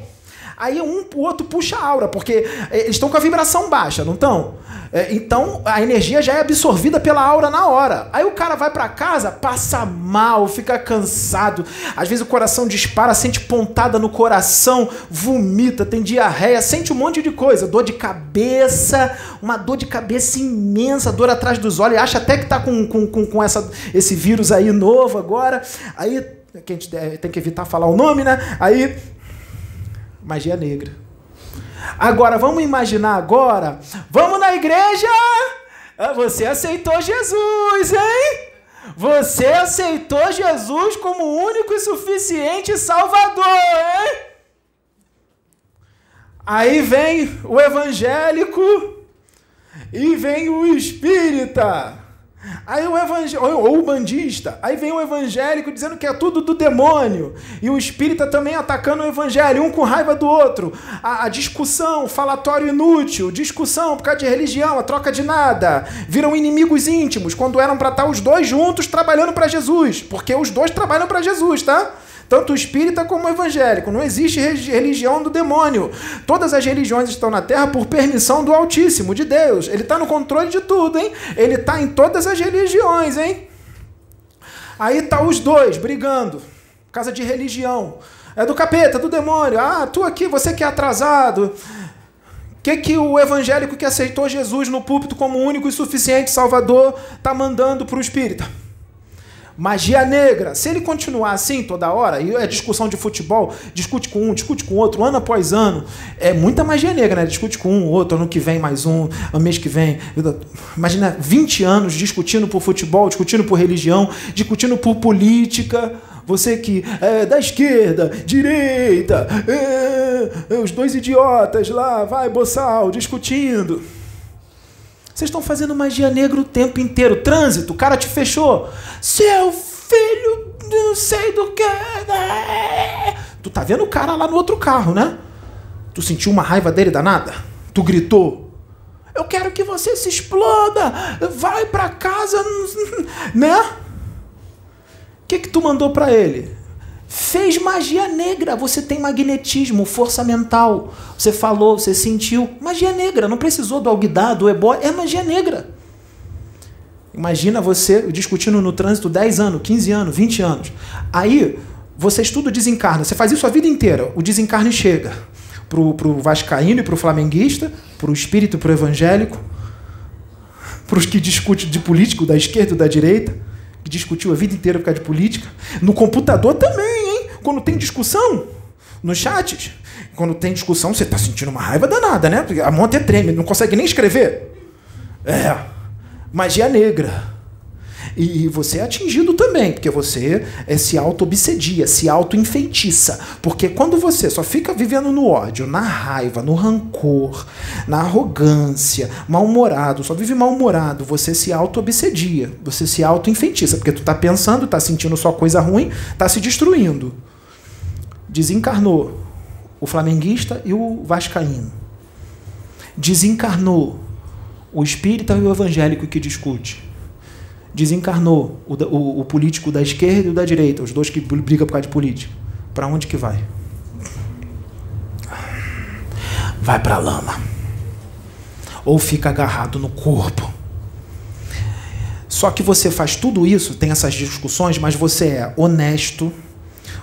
Aí um, o outro puxa a aura, porque é, eles estão com a vibração baixa, não estão? É, então a energia já é absorvida pela aura na hora. Aí o cara vai para casa, passa mal, fica cansado. Às vezes o coração dispara, sente pontada no coração, vomita, tem diarreia, sente um monte de coisa, dor de cabeça, uma dor de cabeça imensa, dor atrás dos olhos, acha até que tá com, com, com, com essa, esse vírus aí novo agora. Aí que a gente tem que evitar falar o nome, né? Aí magia negra. Agora, vamos imaginar agora. Vamos na igreja? Ah, você aceitou Jesus, hein? Você aceitou Jesus como único e suficiente Salvador, hein? Aí vem o evangélico e vem o espírita. Aí o evangélico, ou o bandista, aí vem o evangélico dizendo que é tudo do demônio, e o espírita também atacando o evangelho, um com raiva do outro. A, a discussão, falatório inútil, discussão por causa de religião, a troca de nada. Viram inimigos íntimos quando eram para estar os dois juntos trabalhando para Jesus, porque os dois trabalham para Jesus, tá? Tanto espírita como evangélico. Não existe religião do demônio. Todas as religiões estão na Terra por permissão do Altíssimo, de Deus. Ele está no controle de tudo, hein? Ele está em todas as religiões, hein? Aí tá os dois brigando, casa de religião. É do capeta, do demônio. Ah, tu aqui, você que é atrasado. O que, que o evangélico que aceitou Jesus no púlpito como único e suficiente Salvador está mandando para o espírita? Magia negra. Se ele continuar assim toda hora, e é discussão de futebol, discute com um, discute com outro, ano após ano, é muita magia negra, né? Discute com um, outro, ano que vem mais um, ano mês que vem. Imagina 20 anos discutindo por futebol, discutindo por religião, discutindo por política. Você que é da esquerda, direita, é, é, os dois idiotas lá, vai, boçal, discutindo. Vocês estão fazendo magia negra o tempo inteiro. Trânsito, o cara te fechou. Seu filho, não sei do que. Né? Tu tá vendo o cara lá no outro carro, né? Tu sentiu uma raiva dele danada? Tu gritou. Eu quero que você se exploda. Vai para casa, né? O que que tu mandou para ele? Fez magia negra. Você tem magnetismo, força mental. Você falou, você sentiu. Magia negra. Não precisou do alguidar, do ebó. É magia negra. Imagina você discutindo no trânsito 10 anos, 15 anos, 20 anos. Aí você estuda o desencarne. Você faz isso a vida inteira. O desencarne chega pro, pro vascaíno e pro flamenguista, pro espírito pro evangélico, pros que discutem de político da esquerda da direita que discutiu a vida inteira por causa de política. No computador também, hein? Quando tem discussão, nos chats, quando tem discussão, você está sentindo uma raiva danada, né? A mão até treme, não consegue nem escrever. É. Magia negra. E você é atingido também, porque você é, se auto-obsedia, se auto-enfeitiça. Porque quando você só fica vivendo no ódio, na raiva, no rancor, na arrogância, mal-humorado, só vive mal-humorado, você se auto-obsedia, você se auto-enfeitiça, porque tu tá pensando, tá sentindo só coisa ruim, tá se destruindo. Desencarnou o flamenguista e o vascaíno. Desencarnou o espírita e o evangélico que discute desencarnou o, o, o, político da esquerda e o da direita, os dois que brigam por causa de política. Para onde que vai? Vai para a lama. Ou fica agarrado no corpo. Só que você faz tudo isso, tem essas discussões, mas você é honesto,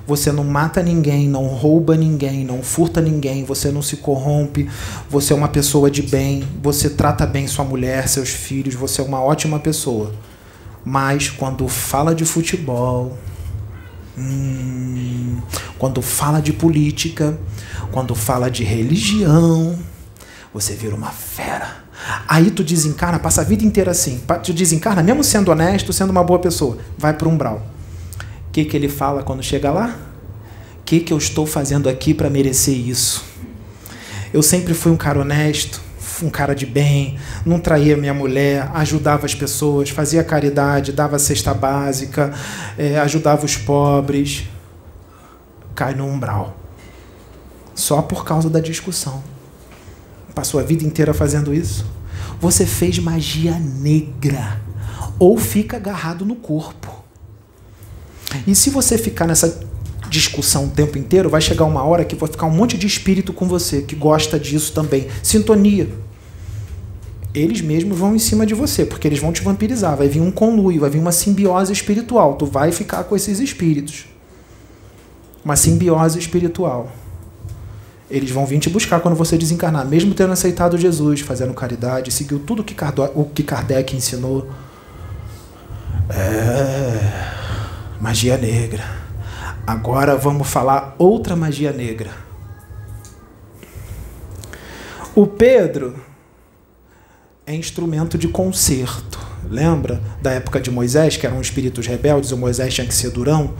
você não mata ninguém, não rouba ninguém, não furta ninguém, você não se corrompe, você é uma pessoa de bem, você trata bem sua mulher, seus filhos, você é uma ótima pessoa. Mas quando fala de futebol, hum, quando fala de política, quando fala de religião, você vira uma fera. Aí tu desencarna, passa a vida inteira assim. Tu desencarna, mesmo sendo honesto, sendo uma boa pessoa, vai para o umbral. O que, que ele fala quando chega lá? O que, que eu estou fazendo aqui para merecer isso? Eu sempre fui um cara honesto, um cara de bem, não traía minha mulher, ajudava as pessoas, fazia caridade, dava cesta básica, é, ajudava os pobres. Cai no umbral. Só por causa da discussão. Passou a vida inteira fazendo isso. Você fez magia negra. Ou fica agarrado no corpo. E se você ficar nessa discussão o tempo inteiro, vai chegar uma hora que vai ficar um monte de espírito com você que gosta disso também. Sintonia. Eles mesmos vão em cima de você, porque eles vão te vampirizar. Vai vir um conluio, vai vir uma simbiose espiritual. Tu vai ficar com esses espíritos. Uma simbiose espiritual. Eles vão vir te buscar quando você desencarnar, mesmo tendo aceitado Jesus, fazendo caridade, seguiu tudo que o que Kardec ensinou. É, magia negra. Agora vamos falar outra magia negra. O Pedro é instrumento de conserto. Lembra da época de Moisés, que eram espíritos rebeldes, o Moisés tinha que ser durão?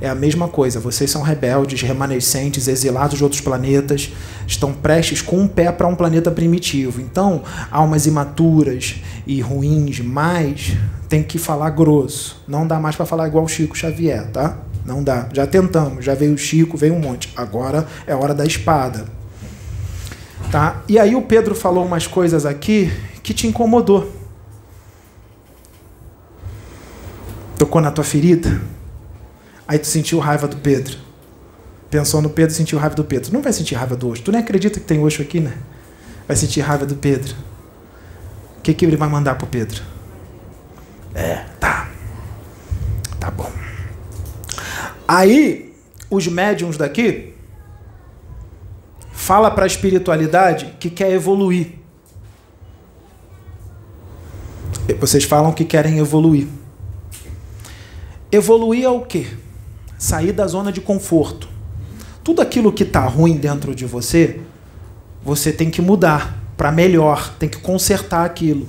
É a mesma coisa. Vocês são rebeldes, remanescentes, exilados de outros planetas, estão prestes com um pé para um planeta primitivo. Então, almas imaturas e ruins mais tem que falar grosso. Não dá mais para falar igual o Chico Xavier, tá? Não dá. Já tentamos, já veio o Chico, veio um monte. Agora é hora da espada. Tá? E aí o Pedro falou umas coisas aqui que te incomodou. Tocou na tua ferida? Aí tu sentiu raiva do Pedro. Pensou no Pedro, sentiu raiva do Pedro. Não vai sentir raiva do Oxo. Tu nem acredita que tem Oxo aqui, né? Vai sentir raiva do Pedro. O que, que ele vai mandar pro Pedro? É, tá. Tá bom. Aí, os médiums daqui fala para a espiritualidade que quer evoluir. Vocês falam que querem evoluir. Evoluir é o quê? sair da zona de conforto. Tudo aquilo que está ruim dentro de você, você tem que mudar para melhor, tem que consertar aquilo.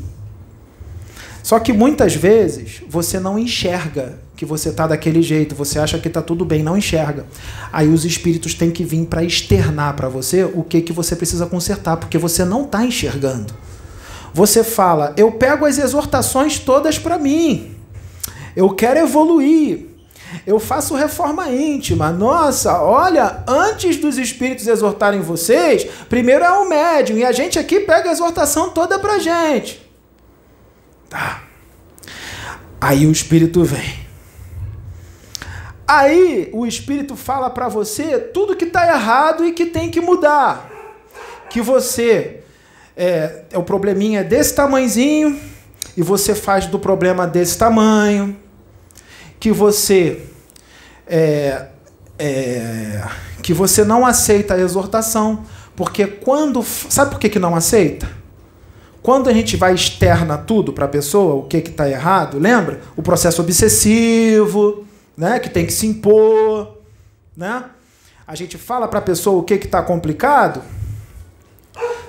Só que muitas vezes você não enxerga que você está daquele jeito, você acha que está tudo bem, não enxerga. Aí os espíritos têm que vir para externar para você o que, que você precisa consertar, porque você não está enxergando. Você fala, eu pego as exortações todas para mim, eu quero evoluir, eu faço reforma íntima. Nossa, olha, antes dos espíritos exortarem vocês, primeiro é o médium e a gente aqui pega a exortação toda pra gente. Tá. Aí o espírito vem. Aí o espírito fala para você tudo que está errado e que tem que mudar. Que você é, é o probleminha desse tamanzinho e você faz do problema desse tamanho que você é, é, que você não aceita a exortação, porque quando sabe por que, que não aceita? Quando a gente vai externa tudo para a pessoa, o que está errado, lembra? O processo obsessivo, né, que tem que se impor, né? A gente fala para a pessoa o que está complicado.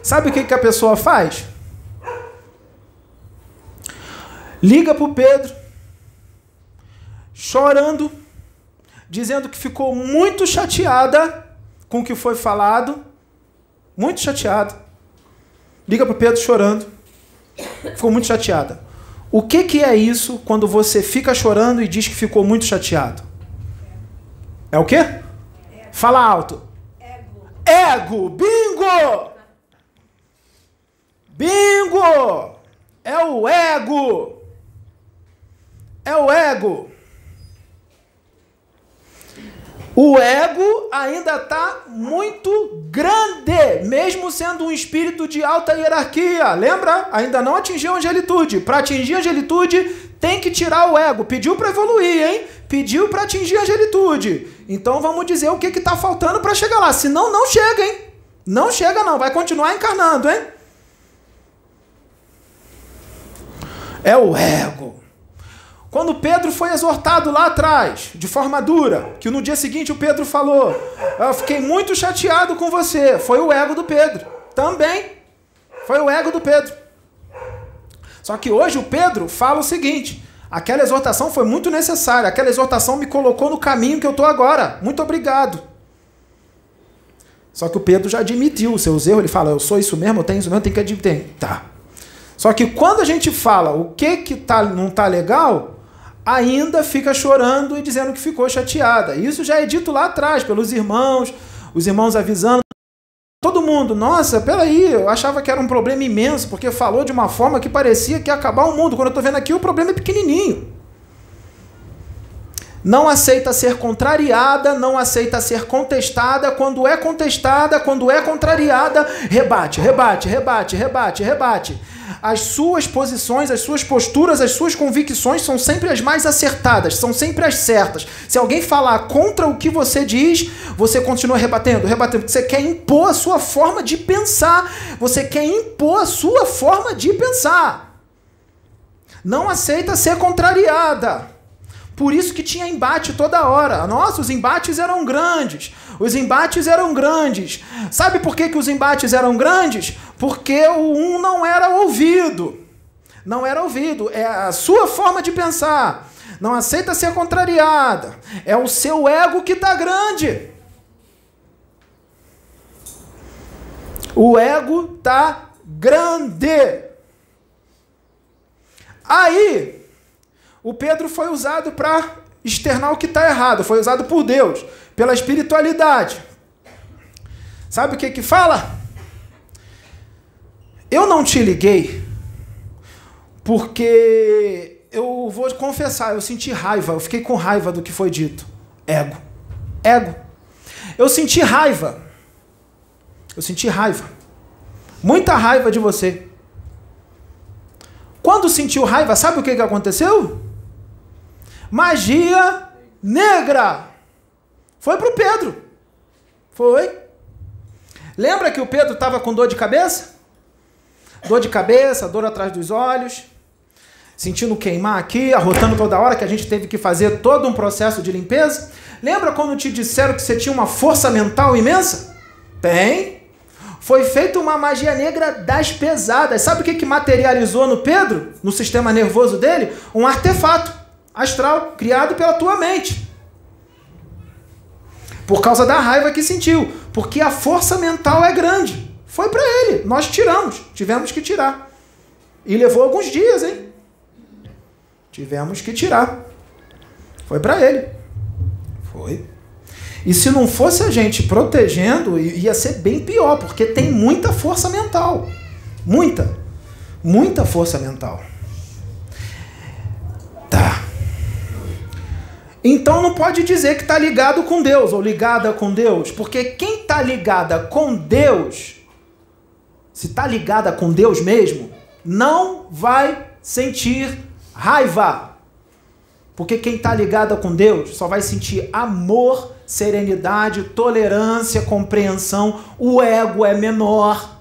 Sabe o que, que a pessoa faz? Liga para o Pedro, chorando, dizendo que ficou muito chateada com o que foi falado, muito chateada. Liga para Pedro chorando, ficou muito chateada. O que, que é isso quando você fica chorando e diz que ficou muito chateado? É o quê? Fala alto. Ego. Ego. Bingo! Bingo! É o ego. É o ego. O ego ainda está muito grande, mesmo sendo um espírito de alta hierarquia. Lembra? Ainda não atingiu a angelitude. Para atingir a angelitude, tem que tirar o ego. Pediu para evoluir, hein? Pediu para atingir a angelitude. Então vamos dizer o que está faltando para chegar lá. Senão, não chega, hein? Não chega, não. Vai continuar encarnando, hein? É o ego. Quando Pedro foi exortado lá atrás, de forma dura, que no dia seguinte o Pedro falou: Eu fiquei muito chateado com você. Foi o ego do Pedro. Também. Foi o ego do Pedro. Só que hoje o Pedro fala o seguinte: aquela exortação foi muito necessária. Aquela exortação me colocou no caminho que eu estou agora. Muito obrigado. Só que o Pedro já admitiu os seus erros. Ele fala: Eu sou isso mesmo, eu tenho isso mesmo, tenho que admitir. Tá. Só que quando a gente fala o que, que tá, não está legal, ainda fica chorando e dizendo que ficou chateada. Isso já é dito lá atrás pelos irmãos, os irmãos avisando todo mundo. Nossa, peraí, eu achava que era um problema imenso, porque falou de uma forma que parecia que ia acabar o mundo. Quando eu estou vendo aqui, o problema é pequenininho. Não aceita ser contrariada, não aceita ser contestada. Quando é contestada, quando é contrariada, rebate, rebate, rebate, rebate, rebate. As suas posições, as suas posturas, as suas convicções são sempre as mais acertadas, são sempre as certas. Se alguém falar contra o que você diz, você continua rebatendo, rebatendo. Você quer impor a sua forma de pensar, você quer impor a sua forma de pensar. Não aceita ser contrariada. Por isso que tinha embate toda hora. Nossa, os embates eram grandes. Os embates eram grandes. Sabe por que, que os embates eram grandes? Porque o um não era ouvido. Não era ouvido. É a sua forma de pensar. Não aceita ser contrariada. É o seu ego que está grande. O ego está grande. Aí, o Pedro foi usado para externar o que está errado, foi usado por Deus, pela espiritualidade. Sabe o que que fala? Eu não te liguei porque eu vou confessar, eu senti raiva, eu fiquei com raiva do que foi dito. Ego. Ego. Eu senti raiva. Eu senti raiva. Muita raiva de você. Quando sentiu raiva, sabe o que, que aconteceu? Magia negra. Foi para o Pedro. Foi. Lembra que o Pedro estava com dor de cabeça? Dor de cabeça, dor atrás dos olhos, sentindo queimar aqui, arrotando toda hora, que a gente teve que fazer todo um processo de limpeza. Lembra quando te disseram que você tinha uma força mental imensa? Tem. Foi feita uma magia negra das pesadas. Sabe o que, que materializou no Pedro, no sistema nervoso dele? Um artefato astral criado pela tua mente. Por causa da raiva que sentiu. Porque a força mental é grande. Foi para ele. Nós tiramos. Tivemos que tirar. E levou alguns dias, hein? Tivemos que tirar. Foi para ele. Foi. E se não fosse a gente protegendo, ia ser bem pior, porque tem muita força mental. Muita. Muita força mental. Tá. Então não pode dizer que está ligado com Deus ou ligada com Deus, porque quem está ligada com Deus, se está ligada com Deus mesmo, não vai sentir raiva. Porque quem está ligada com Deus só vai sentir amor, serenidade, tolerância, compreensão. O ego é menor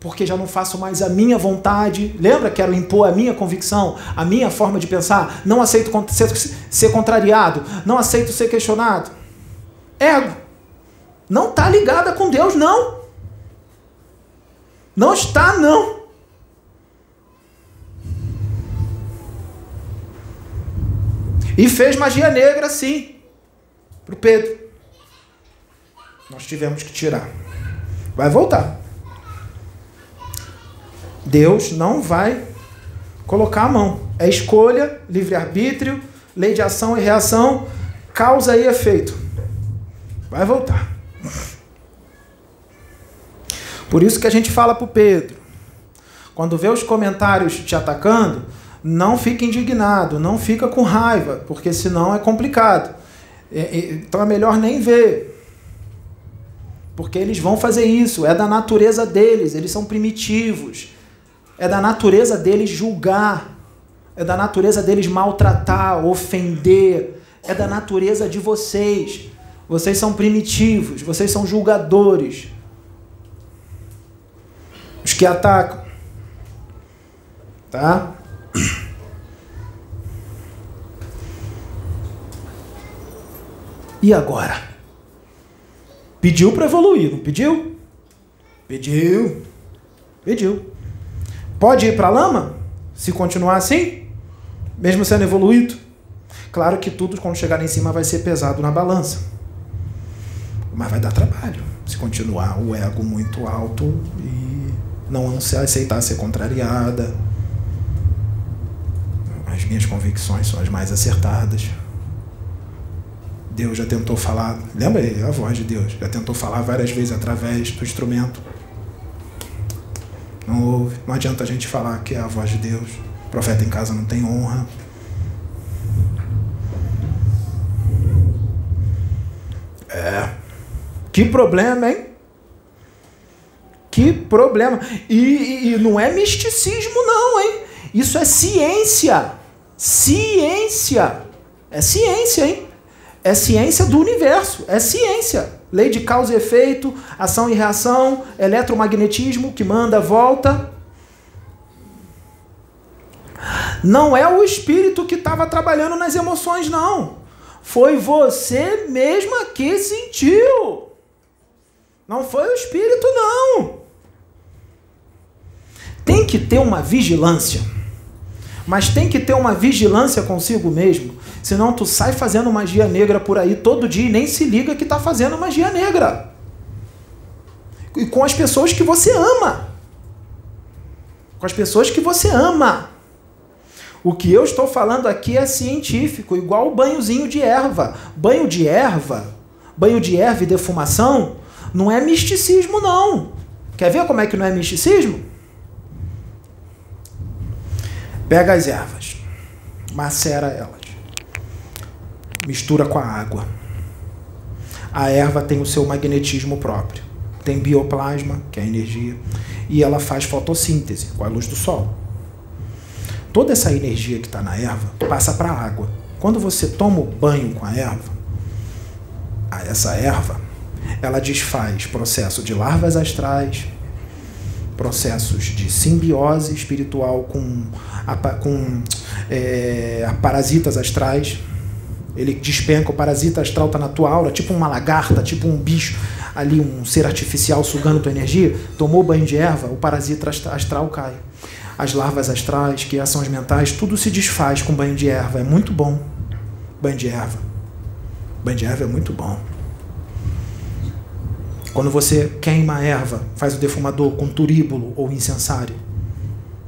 porque já não faço mais a minha vontade. Lembra? Quero impor a minha convicção, a minha forma de pensar. Não aceito ser, contrariado. Não aceito ser questionado. Ego. Não está ligada com Deus, não. Não está, não. E fez magia negra, sim, para o Pedro. Nós tivemos que tirar. Vai voltar. Deus não vai colocar a mão. É escolha, livre-arbítrio, lei de ação e reação, causa e efeito. Vai voltar. Por isso que a gente fala para o Pedro: quando vê os comentários te atacando, não fica indignado, não fica com raiva, porque senão é complicado. Então é melhor nem ver. Porque eles vão fazer isso, é da natureza deles, eles são primitivos. É da natureza deles julgar. É da natureza deles maltratar, ofender. É da natureza de vocês. Vocês são primitivos, vocês são julgadores. Os que atacam. Tá? E agora? Pediu para evoluir, não pediu? Pediu. Pediu. Pode ir para a lama? Se continuar assim? Mesmo sendo evoluído? Claro que tudo, quando chegar lá em cima, vai ser pesado na balança. Mas vai dar trabalho. Se continuar o ego muito alto e não se aceitar ser contrariada. As minhas convicções são as mais acertadas. Deus já tentou falar, lembra aí, a voz de Deus, já tentou falar várias vezes através do instrumento não ouve. Não adianta a gente falar que é a voz de Deus. O profeta em casa não tem honra. É. Que problema, hein? Que problema. E, e, e não é misticismo, não, hein? Isso é ciência. Ciência. É ciência, hein? É ciência do universo. É ciência. Lei de causa e efeito, ação e reação, eletromagnetismo que manda, volta. Não é o espírito que estava trabalhando nas emoções, não. Foi você mesma que sentiu. Não foi o espírito, não. Tem que ter uma vigilância. Mas tem que ter uma vigilância consigo mesmo. Senão tu sai fazendo magia negra por aí todo dia e nem se liga que está fazendo magia negra. E com as pessoas que você ama. Com as pessoas que você ama. O que eu estou falando aqui é científico, igual o banhozinho de erva. Banho de erva, banho de erva e defumação, não é misticismo, não. Quer ver como é que não é misticismo? Pega as ervas, macera elas, mistura com a água. A erva tem o seu magnetismo próprio, tem bioplasma, que é a energia, e ela faz fotossíntese com a luz do sol toda essa energia que está na erva passa para a água. Quando você toma o banho com a erva, essa erva, ela desfaz processo de larvas astrais, processos de simbiose espiritual com, com é, parasitas astrais. Ele despenca, o parasita astral está na tua aura, tipo uma lagarta, tipo um bicho ali, um ser artificial sugando tua energia. Tomou banho de erva, o parasita astral cai as larvas astrais, que ações mentais, tudo se desfaz com banho de erva. É muito bom. Banho de erva. Banho de erva é muito bom. Quando você queima a erva, faz o defumador com turíbulo ou incensário.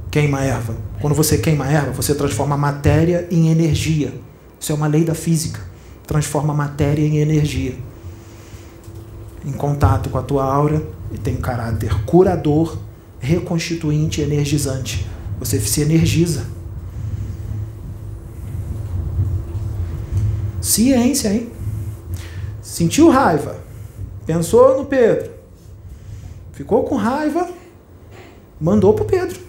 Queima a erva. Quando você queima a erva, você transforma a matéria em energia. Isso é uma lei da física. Transforma matéria em energia. Em contato com a tua aura e tem caráter curador reconstituinte e energizante. Você se energiza. Ciência, hein? Sentiu raiva. Pensou no Pedro. Ficou com raiva. Mandou pro Pedro.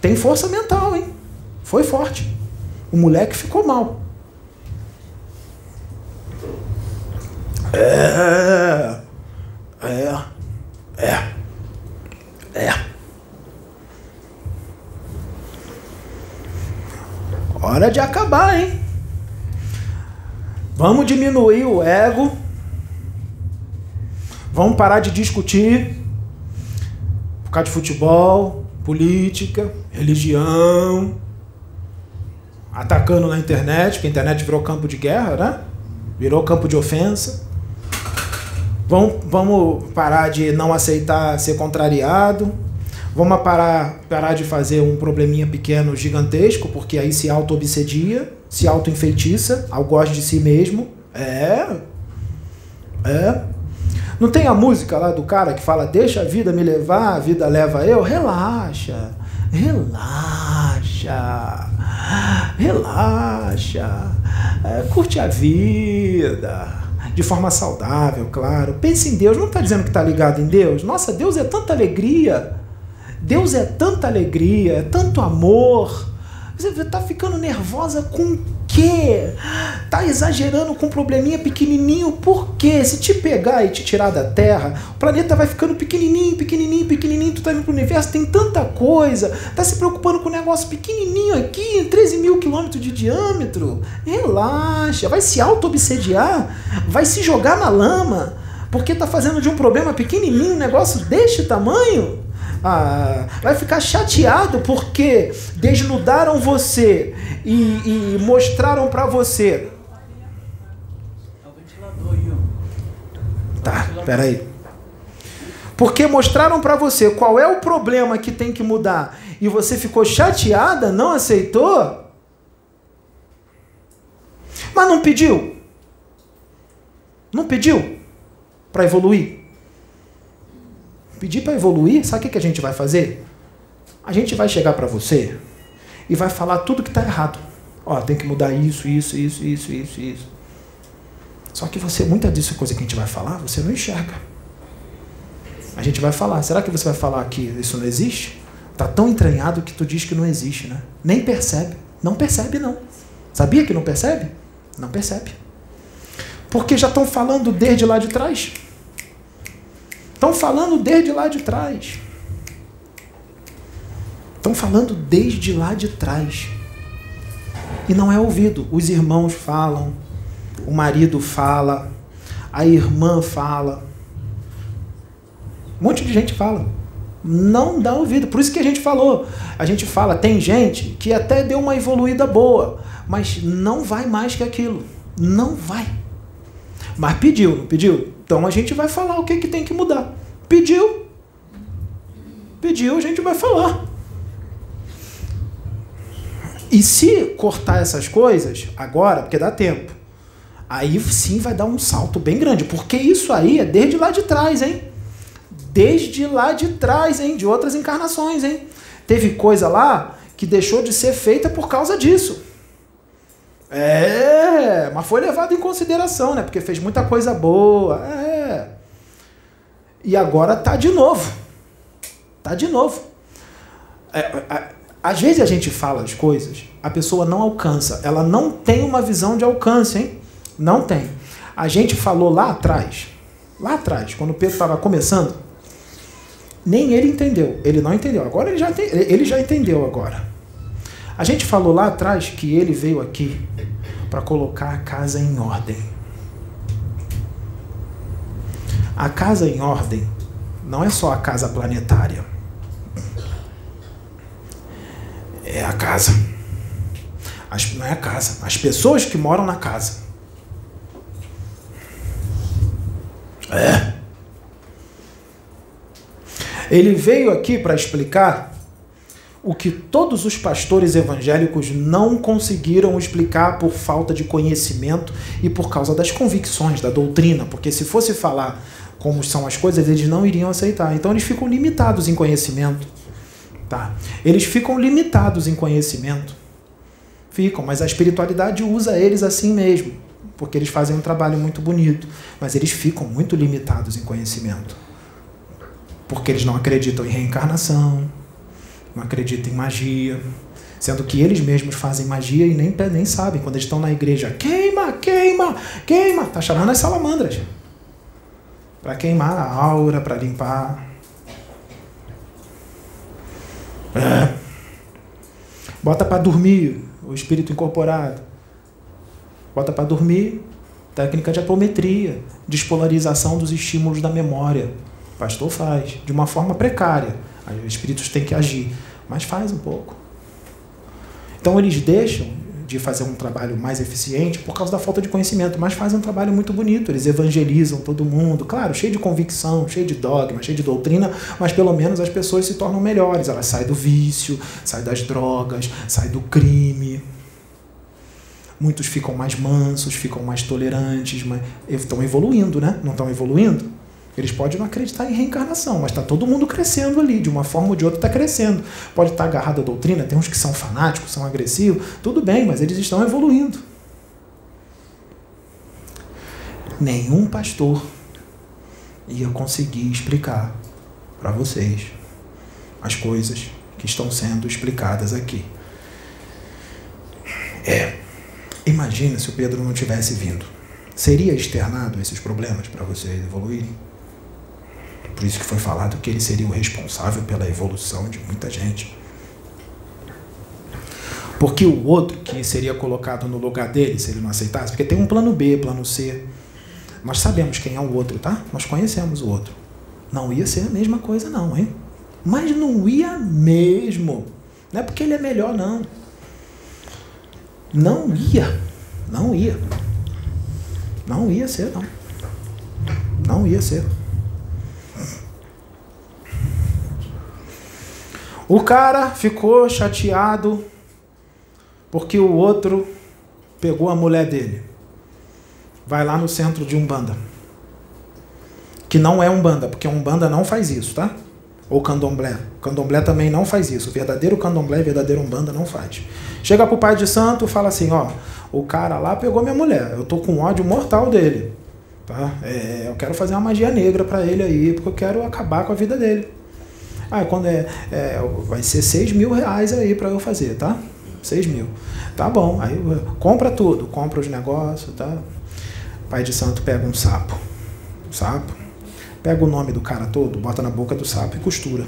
Tem força mental, hein? Foi forte. O moleque ficou mal. É. É. É. É. Hora de acabar, hein? Vamos diminuir o ego. Vamos parar de discutir por causa de futebol, política, religião, atacando na internet, porque a internet virou campo de guerra, né? Virou campo de ofensa. Vamos, vamos parar de não aceitar ser contrariado. Vamos parar, parar de fazer um probleminha pequeno gigantesco, porque aí se auto-obsedia, se auto-enfeitiça, gosta de si mesmo. É. É. Não tem a música lá do cara que fala: Deixa a vida me levar, a vida leva eu? Relaxa. Relaxa. Relaxa. É, curte a vida de forma saudável, claro. Pense em Deus, não está dizendo que está ligado em Deus? Nossa, Deus é tanta alegria. Deus é tanta alegria, é tanto amor. Você está ficando nervosa com quê? Tá exagerando com um probleminha pequenininho, por quê? Se te pegar e te tirar da Terra, o planeta vai ficando pequenininho, pequenininho, pequenininho, tu tá indo pro universo, tem tanta coisa, tá se preocupando com um negócio pequenininho aqui, 13 mil quilômetros de diâmetro. Relaxa, vai se auto-obsediar, vai se jogar na lama, porque tá fazendo de um problema pequenininho um negócio deste tamanho. Ah, vai ficar chateado porque desnudaram você e, e mostraram para você. Tá, peraí. Porque mostraram para você qual é o problema que tem que mudar e você ficou chateada, não aceitou? Mas não pediu? Não pediu para evoluir? Pedir para evoluir, sabe o que a gente vai fazer? A gente vai chegar para você e vai falar tudo que está errado. Ó, tem que mudar isso, isso, isso, isso, isso, isso. Só que você, muita disso coisa que a gente vai falar, você não enxerga. A gente vai falar. Será que você vai falar que isso não existe? Tá tão entranhado que tu diz que não existe, né? Nem percebe. Não percebe, não. Sabia que não percebe? Não percebe. Porque já estão falando desde lá de trás. Estão falando desde lá de trás. Estão falando desde lá de trás. E não é ouvido. Os irmãos falam, o marido fala, a irmã fala. Um monte de gente fala. Não dá ouvido. Por isso que a gente falou. A gente fala, tem gente que até deu uma evoluída boa, mas não vai mais que aquilo. Não vai. Mas pediu, não pediu? Então a gente vai falar o que, que tem que mudar. Pediu. Pediu, a gente vai falar. E se cortar essas coisas agora, porque dá tempo, aí sim vai dar um salto bem grande, porque isso aí é desde lá de trás, hein? Desde lá de trás, hein? De outras encarnações, hein? Teve coisa lá que deixou de ser feita por causa disso. É, mas foi levado em consideração, né? Porque fez muita coisa boa. É. E agora tá de novo. Tá de novo. É, é, às vezes a gente fala as coisas, a pessoa não alcança, ela não tem uma visão de alcance, hein? Não tem. A gente falou lá atrás, lá atrás, quando o Pedro estava começando, nem ele entendeu. Ele não entendeu. Agora ele já, ele já entendeu agora. A gente falou lá atrás que ele veio aqui para colocar a casa em ordem. A casa em ordem não é só a casa planetária. é a casa. As, não é a casa, as pessoas que moram na casa. É. Ele veio aqui para explicar o que todos os pastores evangélicos não conseguiram explicar por falta de conhecimento e por causa das convicções, da doutrina, porque se fosse falar como são as coisas, eles não iriam aceitar. Então eles ficam limitados em conhecimento. Tá? Eles ficam limitados em conhecimento. Ficam, mas a espiritualidade usa eles assim mesmo, porque eles fazem um trabalho muito bonito, mas eles ficam muito limitados em conhecimento. Porque eles não acreditam em reencarnação, não acreditam em magia, sendo que eles mesmos fazem magia e nem, nem sabem. Quando eles estão na igreja, queima, queima, queima, tá chamando as salamandras para queimar a aura, para limpar. É. Bota para dormir o espírito incorporado. Bota para dormir técnica de apometria, despolarização dos estímulos da memória. O pastor faz, de uma forma precária. Os espíritos têm que agir, mas faz um pouco. Então eles deixam de fazer um trabalho mais eficiente por causa da falta de conhecimento, mas fazem um trabalho muito bonito. Eles evangelizam todo mundo, claro, cheio de convicção, cheio de dogma, cheio de doutrina, mas pelo menos as pessoas se tornam melhores. Elas saem do vício, saem das drogas, saem do crime. Muitos ficam mais mansos, ficam mais tolerantes, mas estão evoluindo, né? Não estão evoluindo? Eles podem não acreditar em reencarnação, mas está todo mundo crescendo ali, de uma forma ou de outra está crescendo. Pode estar tá agarrado à doutrina, tem uns que são fanáticos, são agressivos, tudo bem, mas eles estão evoluindo. Nenhum pastor ia conseguir explicar para vocês as coisas que estão sendo explicadas aqui. É, imagina se o Pedro não tivesse vindo. Seria externado esses problemas para vocês evoluírem? Por isso que foi falado que ele seria o responsável pela evolução de muita gente. Porque o outro que seria colocado no lugar dele, se ele não aceitasse, porque tem um plano B, plano C. Nós sabemos quem é o outro, tá? Nós conhecemos o outro. Não ia ser a mesma coisa, não, hein? Mas não ia mesmo. Não é porque ele é melhor, não. Não ia. Não ia. Não ia ser, não. Não ia ser. O cara ficou chateado porque o outro pegou a mulher dele. Vai lá no centro de Umbanda. Que não é Umbanda, porque Umbanda não faz isso, tá? Ou candomblé. Candomblé também não faz isso. O verdadeiro candomblé verdadeiro umbanda não faz. Chega pro pai de santo fala assim, ó, o cara lá pegou minha mulher, eu tô com ódio mortal dele. Tá? É, eu quero fazer uma magia negra para ele aí, porque eu quero acabar com a vida dele. Ah, quando é, é vai ser 6 mil reais aí para eu fazer, tá? 6 mil. Tá bom, aí compra tudo, compra os negócios, tá? Pai de santo pega um sapo. Um sapo pega o nome do cara todo, bota na boca do sapo e costura.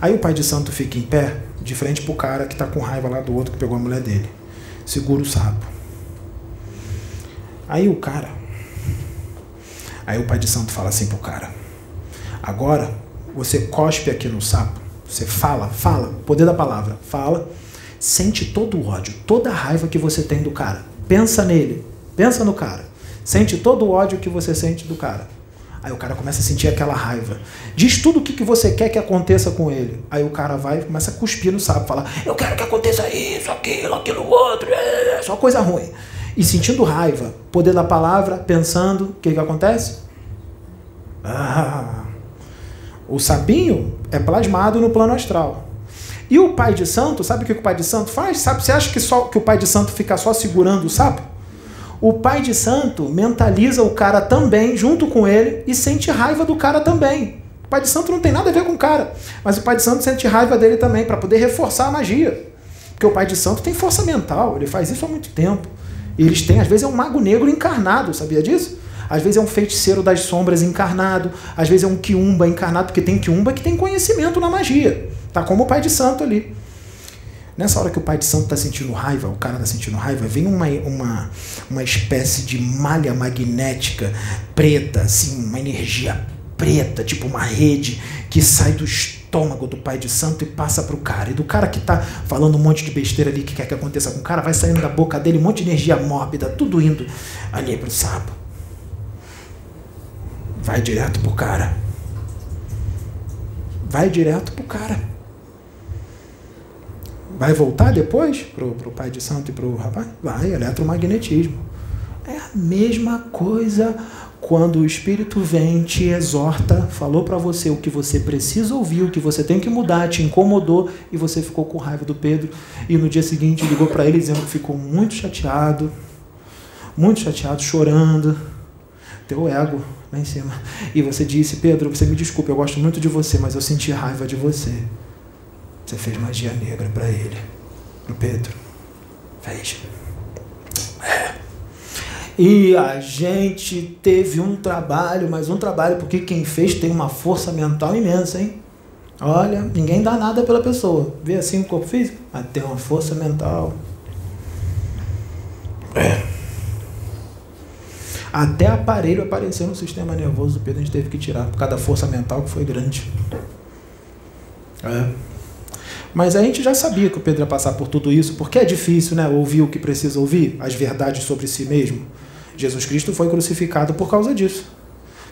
Aí o pai de santo fica em pé, de frente pro cara que tá com raiva lá do outro que pegou a mulher dele. Segura o sapo. Aí o cara. Aí o pai de santo fala assim pro cara: Agora você cospe aqui no sapo. Você fala, fala, poder da palavra, fala. Sente todo o ódio, toda a raiva que você tem do cara. Pensa nele, pensa no cara. Sente todo o ódio que você sente do cara. Aí o cara começa a sentir aquela raiva. Diz tudo o que, você quer que aconteça com ele. Aí o cara vai e começa a cuspir no sapo, falar: Eu quero que aconteça isso, aquilo, aquilo, outro, é, só coisa ruim. E sentindo raiva, poder da palavra, pensando, o que, que acontece? Ah, o sapinho é plasmado no plano astral. E o pai de santo, sabe o que o pai de santo faz? Sabe, você acha que, só, que o pai de santo fica só segurando o sapo? o pai de santo mentaliza o cara também, junto com ele, e sente raiva do cara também. O pai de santo não tem nada a ver com o cara, mas o pai de santo sente raiva dele também, para poder reforçar a magia. Porque o pai de santo tem força mental, ele faz isso há muito tempo. E eles têm, às vezes, é um mago negro encarnado, sabia disso? Às vezes é um feiticeiro das sombras encarnado, às vezes é um quiumba encarnado, porque tem quiumba que tem conhecimento na magia. Tá como o pai de santo ali. Nessa hora que o pai de santo está sentindo raiva, o cara está sentindo raiva, vem uma, uma, uma espécie de malha magnética preta, assim, uma energia preta, tipo uma rede que sai do estômago do pai de santo e passa para o cara. E do cara que está falando um monte de besteira ali que quer que aconteça com o cara, vai saindo da boca dele um monte de energia mórbida, tudo indo ali para o sapo. Vai direto pro cara. Vai direto pro cara. Vai voltar depois para o pai de santo e para o rapaz? Vai, eletromagnetismo. É a mesma coisa quando o Espírito vem, te exorta, falou para você o que você precisa ouvir, o que você tem que mudar, te incomodou e você ficou com raiva do Pedro e no dia seguinte ligou para ele dizendo que ficou muito chateado, muito chateado, chorando, teu ego lá em cima. E você disse, Pedro, você me desculpe, eu gosto muito de você, mas eu senti raiva de você. Você fez magia negra para ele, para Pedro. Fez. É. E a gente teve um trabalho, mas um trabalho porque quem fez tem uma força mental imensa, hein? Olha, ninguém dá nada pela pessoa. Vê assim o corpo físico? Mas tem uma força mental. É. Até aparelho apareceu no sistema nervoso do Pedro, a gente teve que tirar, por causa da força mental que foi grande. É. Mas a gente já sabia que o Pedro ia passar por tudo isso, porque é difícil né, ouvir o que precisa ouvir, as verdades sobre si mesmo. Jesus Cristo foi crucificado por causa disso,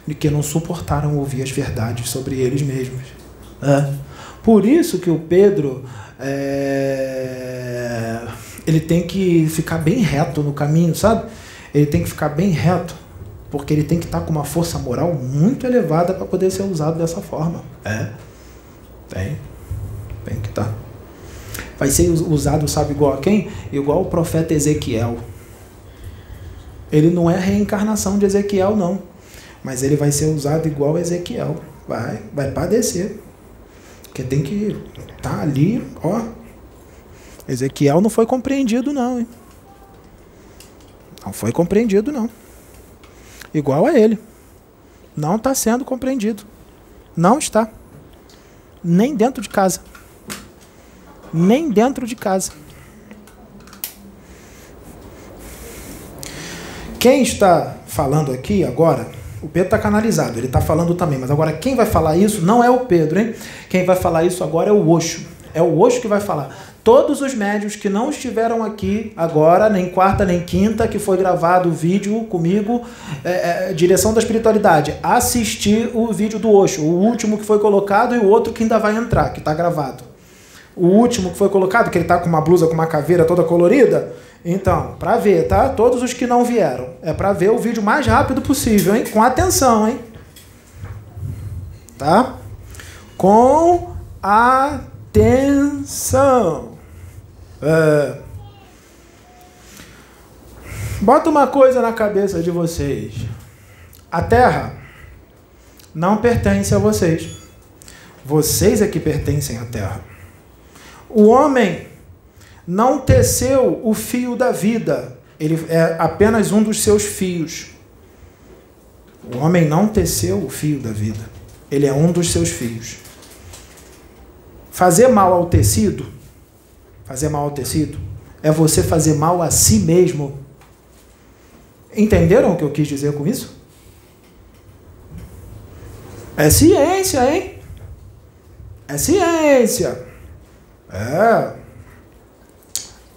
de que não suportaram ouvir as verdades sobre eles mesmos. É. Por isso que o Pedro é, ele tem que ficar bem reto no caminho, sabe? Ele tem que ficar bem reto, porque ele tem que estar com uma força moral muito elevada para poder ser usado dessa forma. É, tem. Tem que estar. Tá. Vai ser usado, sabe, igual a quem? Igual o profeta Ezequiel. Ele não é a reencarnação de Ezequiel, não. Mas ele vai ser usado igual a Ezequiel. Vai, vai padecer. Porque tem que estar tá ali, ó. Ezequiel não foi compreendido, não, hein? Não foi compreendido, não. Igual a ele. Não está sendo compreendido. Não está. Nem dentro de casa nem dentro de casa. Quem está falando aqui agora, o Pedro está canalizado, ele está falando também, mas agora quem vai falar isso não é o Pedro, hein? Quem vai falar isso agora é o Oxo. É o Oxo que vai falar. Todos os médios que não estiveram aqui agora, nem quarta nem quinta, que foi gravado o vídeo comigo, é, é, direção da espiritualidade, assistir o vídeo do Oxo, o último que foi colocado e o outro que ainda vai entrar, que está gravado o último que foi colocado, que ele está com uma blusa com uma caveira toda colorida. Então, para ver, tá? Todos os que não vieram. É para ver o vídeo mais rápido possível, hein? Com atenção, hein? Tá? com atenção. É. Bota uma coisa na cabeça de vocês. A terra não pertence a vocês. Vocês é que pertencem à terra. O homem não teceu o fio da vida. Ele é apenas um dos seus fios. O homem não teceu o fio da vida. Ele é um dos seus fios. Fazer mal ao tecido, fazer mal ao tecido, é você fazer mal a si mesmo. Entenderam o que eu quis dizer com isso? É ciência, hein? É ciência. É.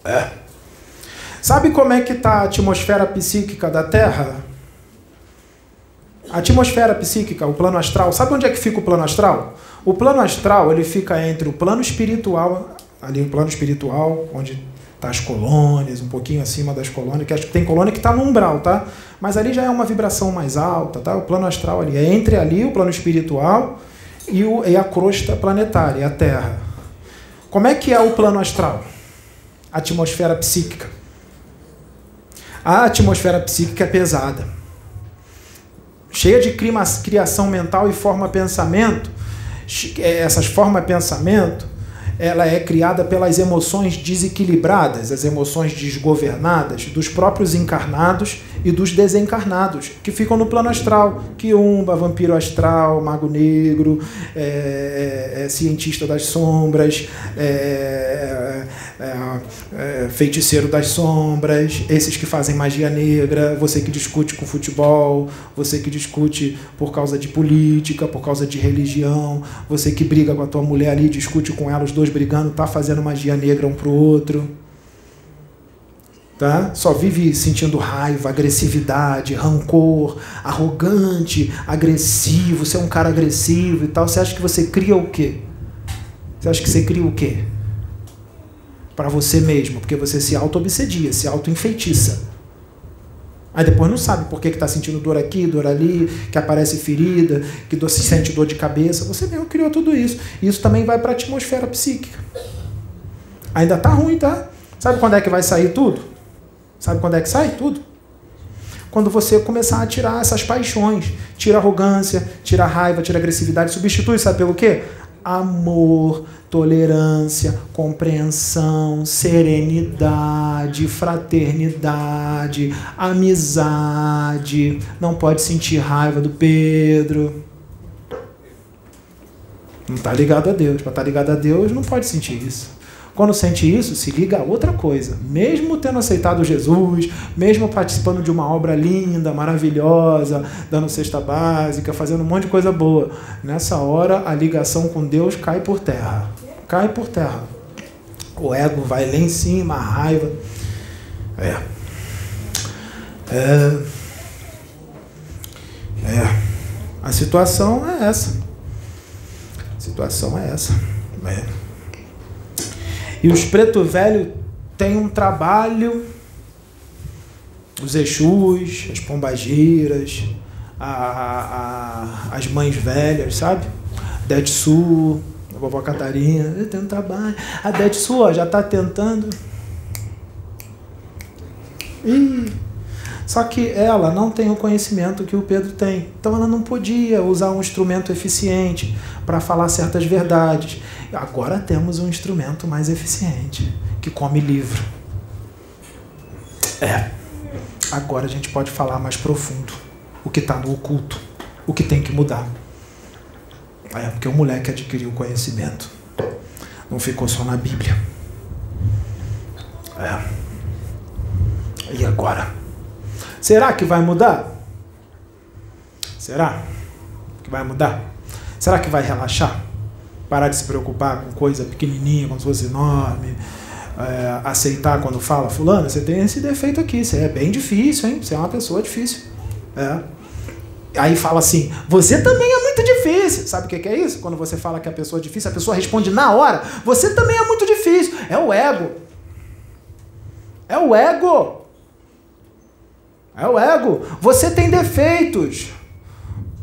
É. Sabe como é que está a atmosfera psíquica da Terra? A atmosfera psíquica, o plano astral, sabe onde é que fica o plano astral? O plano astral ele fica entre o plano espiritual, ali o plano espiritual, onde tá as colônias, um pouquinho acima das colônias, que acho que tem colônia que está no umbral, tá? Mas ali já é uma vibração mais alta, tá? O plano astral ali é entre ali o plano espiritual e, o, e a crosta planetária, a Terra. Como é que é o plano astral? A atmosfera psíquica. A atmosfera psíquica é pesada. Cheia de criação mental e forma pensamento. Essas formas pensamento ela é criada pelas emoções desequilibradas, as emoções desgovernadas dos próprios encarnados e dos desencarnados, que ficam no plano astral. Quiumba, vampiro astral, mago negro, é, é, é cientista das sombras, é, é, é, feiticeiro das sombras, esses que fazem magia negra, você que discute com futebol, você que discute por causa de política, por causa de religião, você que briga com a tua mulher ali, discute com ela, os dois brigando, tá fazendo magia negra um pro outro. Tá? Só vive sentindo raiva, agressividade, rancor, arrogante, agressivo, você é um cara agressivo e tal. Você acha que você cria o quê? Você acha que você cria o quê? Para você mesmo, porque você se auto-obsedia, se auto-enfeitiça. Aí depois não sabe por que está sentindo dor aqui, dor ali, que aparece ferida, que se sente dor de cabeça. Você mesmo criou tudo isso. Isso também vai para a atmosfera psíquica. Ainda tá ruim, tá? Sabe quando é que vai sair tudo? Sabe quando é que sai tudo? Quando você começar a tirar essas paixões. Tira arrogância, tira raiva, tira agressividade, substitui, sabe pelo quê? Amor, tolerância, compreensão, serenidade, fraternidade, amizade. Não pode sentir raiva do Pedro. Não está ligado a Deus. Para estar tá ligado a Deus, não pode sentir isso. Quando sente isso, se liga a outra coisa. Mesmo tendo aceitado Jesus, mesmo participando de uma obra linda, maravilhosa, dando cesta básica, fazendo um monte de coisa boa, nessa hora a ligação com Deus cai por terra. Cai por terra. O ego vai lá em cima, a raiva. É. É. É. A situação é essa. A situação é essa. É. E os preto velho têm um trabalho, os Exus, as pombageiras, a, a, as mães velhas, sabe? Detsu, a vovó Catarina, tem um trabalho. A Detsu ó, já está tentando. Ih, só que ela não tem o conhecimento que o Pedro tem. Então ela não podia usar um instrumento eficiente para falar certas verdades. Agora temos um instrumento mais eficiente, que come livro. É. Agora a gente pode falar mais profundo o que está no oculto, o que tem que mudar. É, porque o moleque adquiriu conhecimento. Não ficou só na Bíblia. É. E agora? Será que vai mudar? Será que vai mudar? Será que vai relaxar? Parar de se preocupar com coisa pequenininha, como se fosse enorme? É, aceitar quando fala, fulano, você tem esse defeito aqui, você é bem difícil, hein? Você é uma pessoa difícil. É. Aí fala assim, você também é muito difícil. Sabe o que é isso? Quando você fala que a pessoa é difícil, a pessoa responde na hora, você também é muito difícil. É o ego. É o ego. É o ego. Você tem defeitos.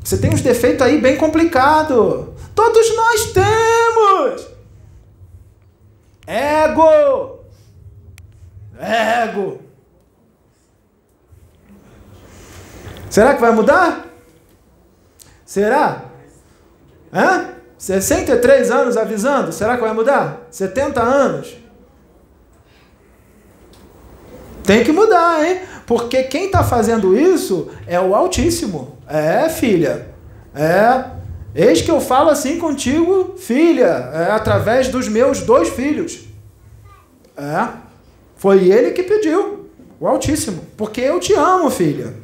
Você tem uns defeitos aí bem complicados. Todos nós temos. Ego. Ego. Será que vai mudar? Será? Hã? 63 anos avisando, será que vai mudar? 70 anos? Tem que mudar, hein? Porque quem está fazendo isso é o Altíssimo. É, filha. É. Eis que eu falo assim contigo, filha, é, através dos meus dois filhos. É. Foi ele que pediu, o Altíssimo. Porque eu te amo, filha.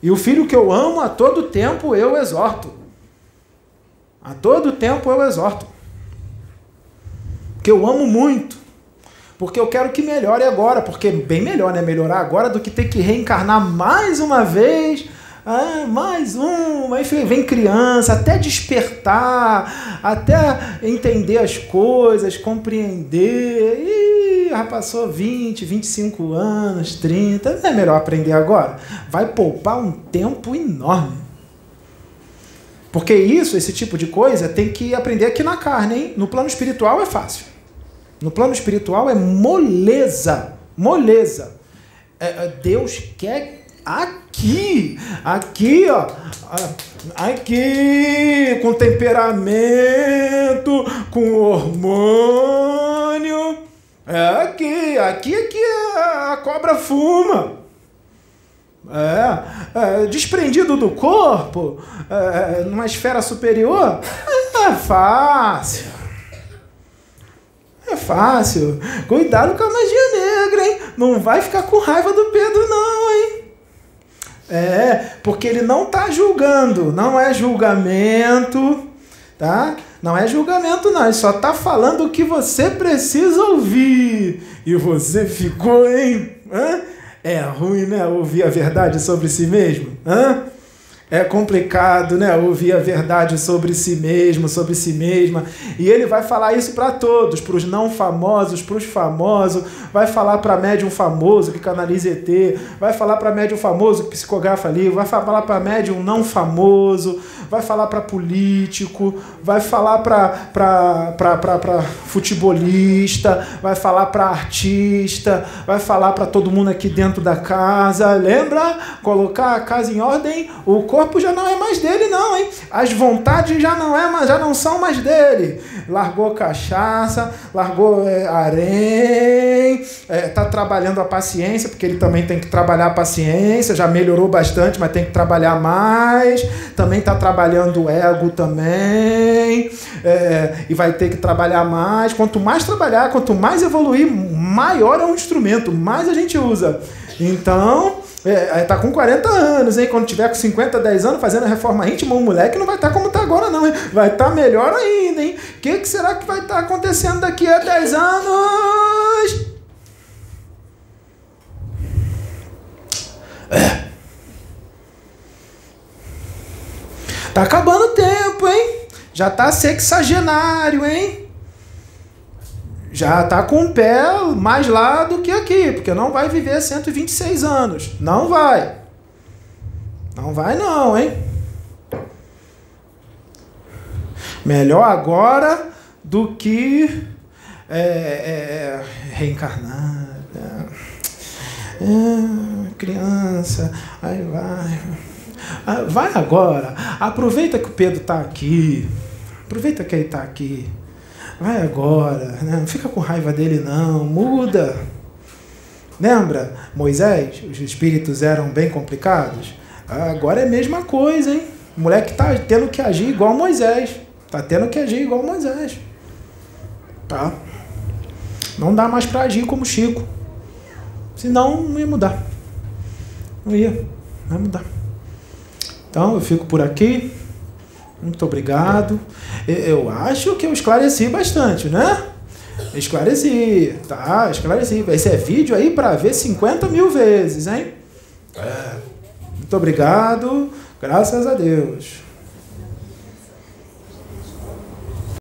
E o filho que eu amo, a todo tempo eu exorto. A todo tempo eu exorto. Porque eu amo muito. Porque eu quero que melhore agora, porque é bem melhor, né? Melhorar agora do que ter que reencarnar mais uma vez. Ah, mais uma, enfim, vem criança, até despertar, até entender as coisas, compreender. Ih, já passou 20, 25 anos, 30. Não é melhor aprender agora? Vai poupar um tempo enorme. Porque isso, esse tipo de coisa, tem que aprender aqui na carne, hein? No plano espiritual é fácil. No plano espiritual é moleza. Moleza. É, é, Deus quer aqui, aqui, ó, aqui, com temperamento, com hormônio. É aqui, aqui é que a cobra fuma. É, é, desprendido do corpo, é, numa esfera superior, é fácil. É fácil. Cuidado com a magia negra, hein? Não vai ficar com raiva do Pedro, não, hein? É, porque ele não está julgando, não é julgamento, tá? Não é julgamento, não. Ele só está falando o que você precisa ouvir. E você ficou, hein? Hã? É ruim, né? Ouvir a verdade sobre si mesmo. Hã? É complicado, né? Ouvir a verdade sobre si mesmo, sobre si mesma. E ele vai falar isso para todos, para os não famosos, para os famosos. Vai falar para médium famoso que canaliza ET. Vai falar para médium famoso que psicografa livro. Vai falar para médium não famoso. Vai falar para político. Vai falar para futebolista. Vai falar para artista. Vai falar para todo mundo aqui dentro da casa. Lembra? Colocar a casa em ordem. O corpo corpo já não é mais dele, não, hein? As vontades já não, é, já não são mais dele. Largou cachaça, largou é, harém, é, tá trabalhando a paciência, porque ele também tem que trabalhar a paciência, já melhorou bastante, mas tem que trabalhar mais. Também tá trabalhando o ego também, é, e vai ter que trabalhar mais. Quanto mais trabalhar, quanto mais evoluir, maior é o instrumento, mais a gente usa. Então, é, tá com 40 anos, hein? Quando tiver com 50, 10 anos fazendo a reforma íntima, o moleque não vai estar tá como está agora, não, hein? Vai estar tá melhor ainda, hein? O que, que será que vai estar tá acontecendo daqui a 10 anos? É. Tá acabando o tempo, hein? Já tá sexagenário, hein? Já está com o pé mais lá do que aqui, porque não vai viver 126 anos. Não vai. Não vai não, hein? Melhor agora do que é, é, reencarnar. É, criança, aí vai. Ah, vai agora. Aproveita que o Pedro está aqui. Aproveita que ele está aqui. Vai agora, né? não fica com raiva dele não, muda. Lembra? Moisés, os espíritos eram bem complicados? Agora é a mesma coisa, hein? O moleque tá tendo que agir igual Moisés. Tá tendo que agir igual Moisés. Tá? Não dá mais para agir como Chico. Senão não ia mudar. Não ia. Não ia mudar. Então eu fico por aqui. Muito obrigado. Eu acho que eu esclareci bastante, né? Esclareci, tá? Esclareci. Esse é vídeo aí para ver 50 mil vezes, hein? É. Muito obrigado. Graças a Deus.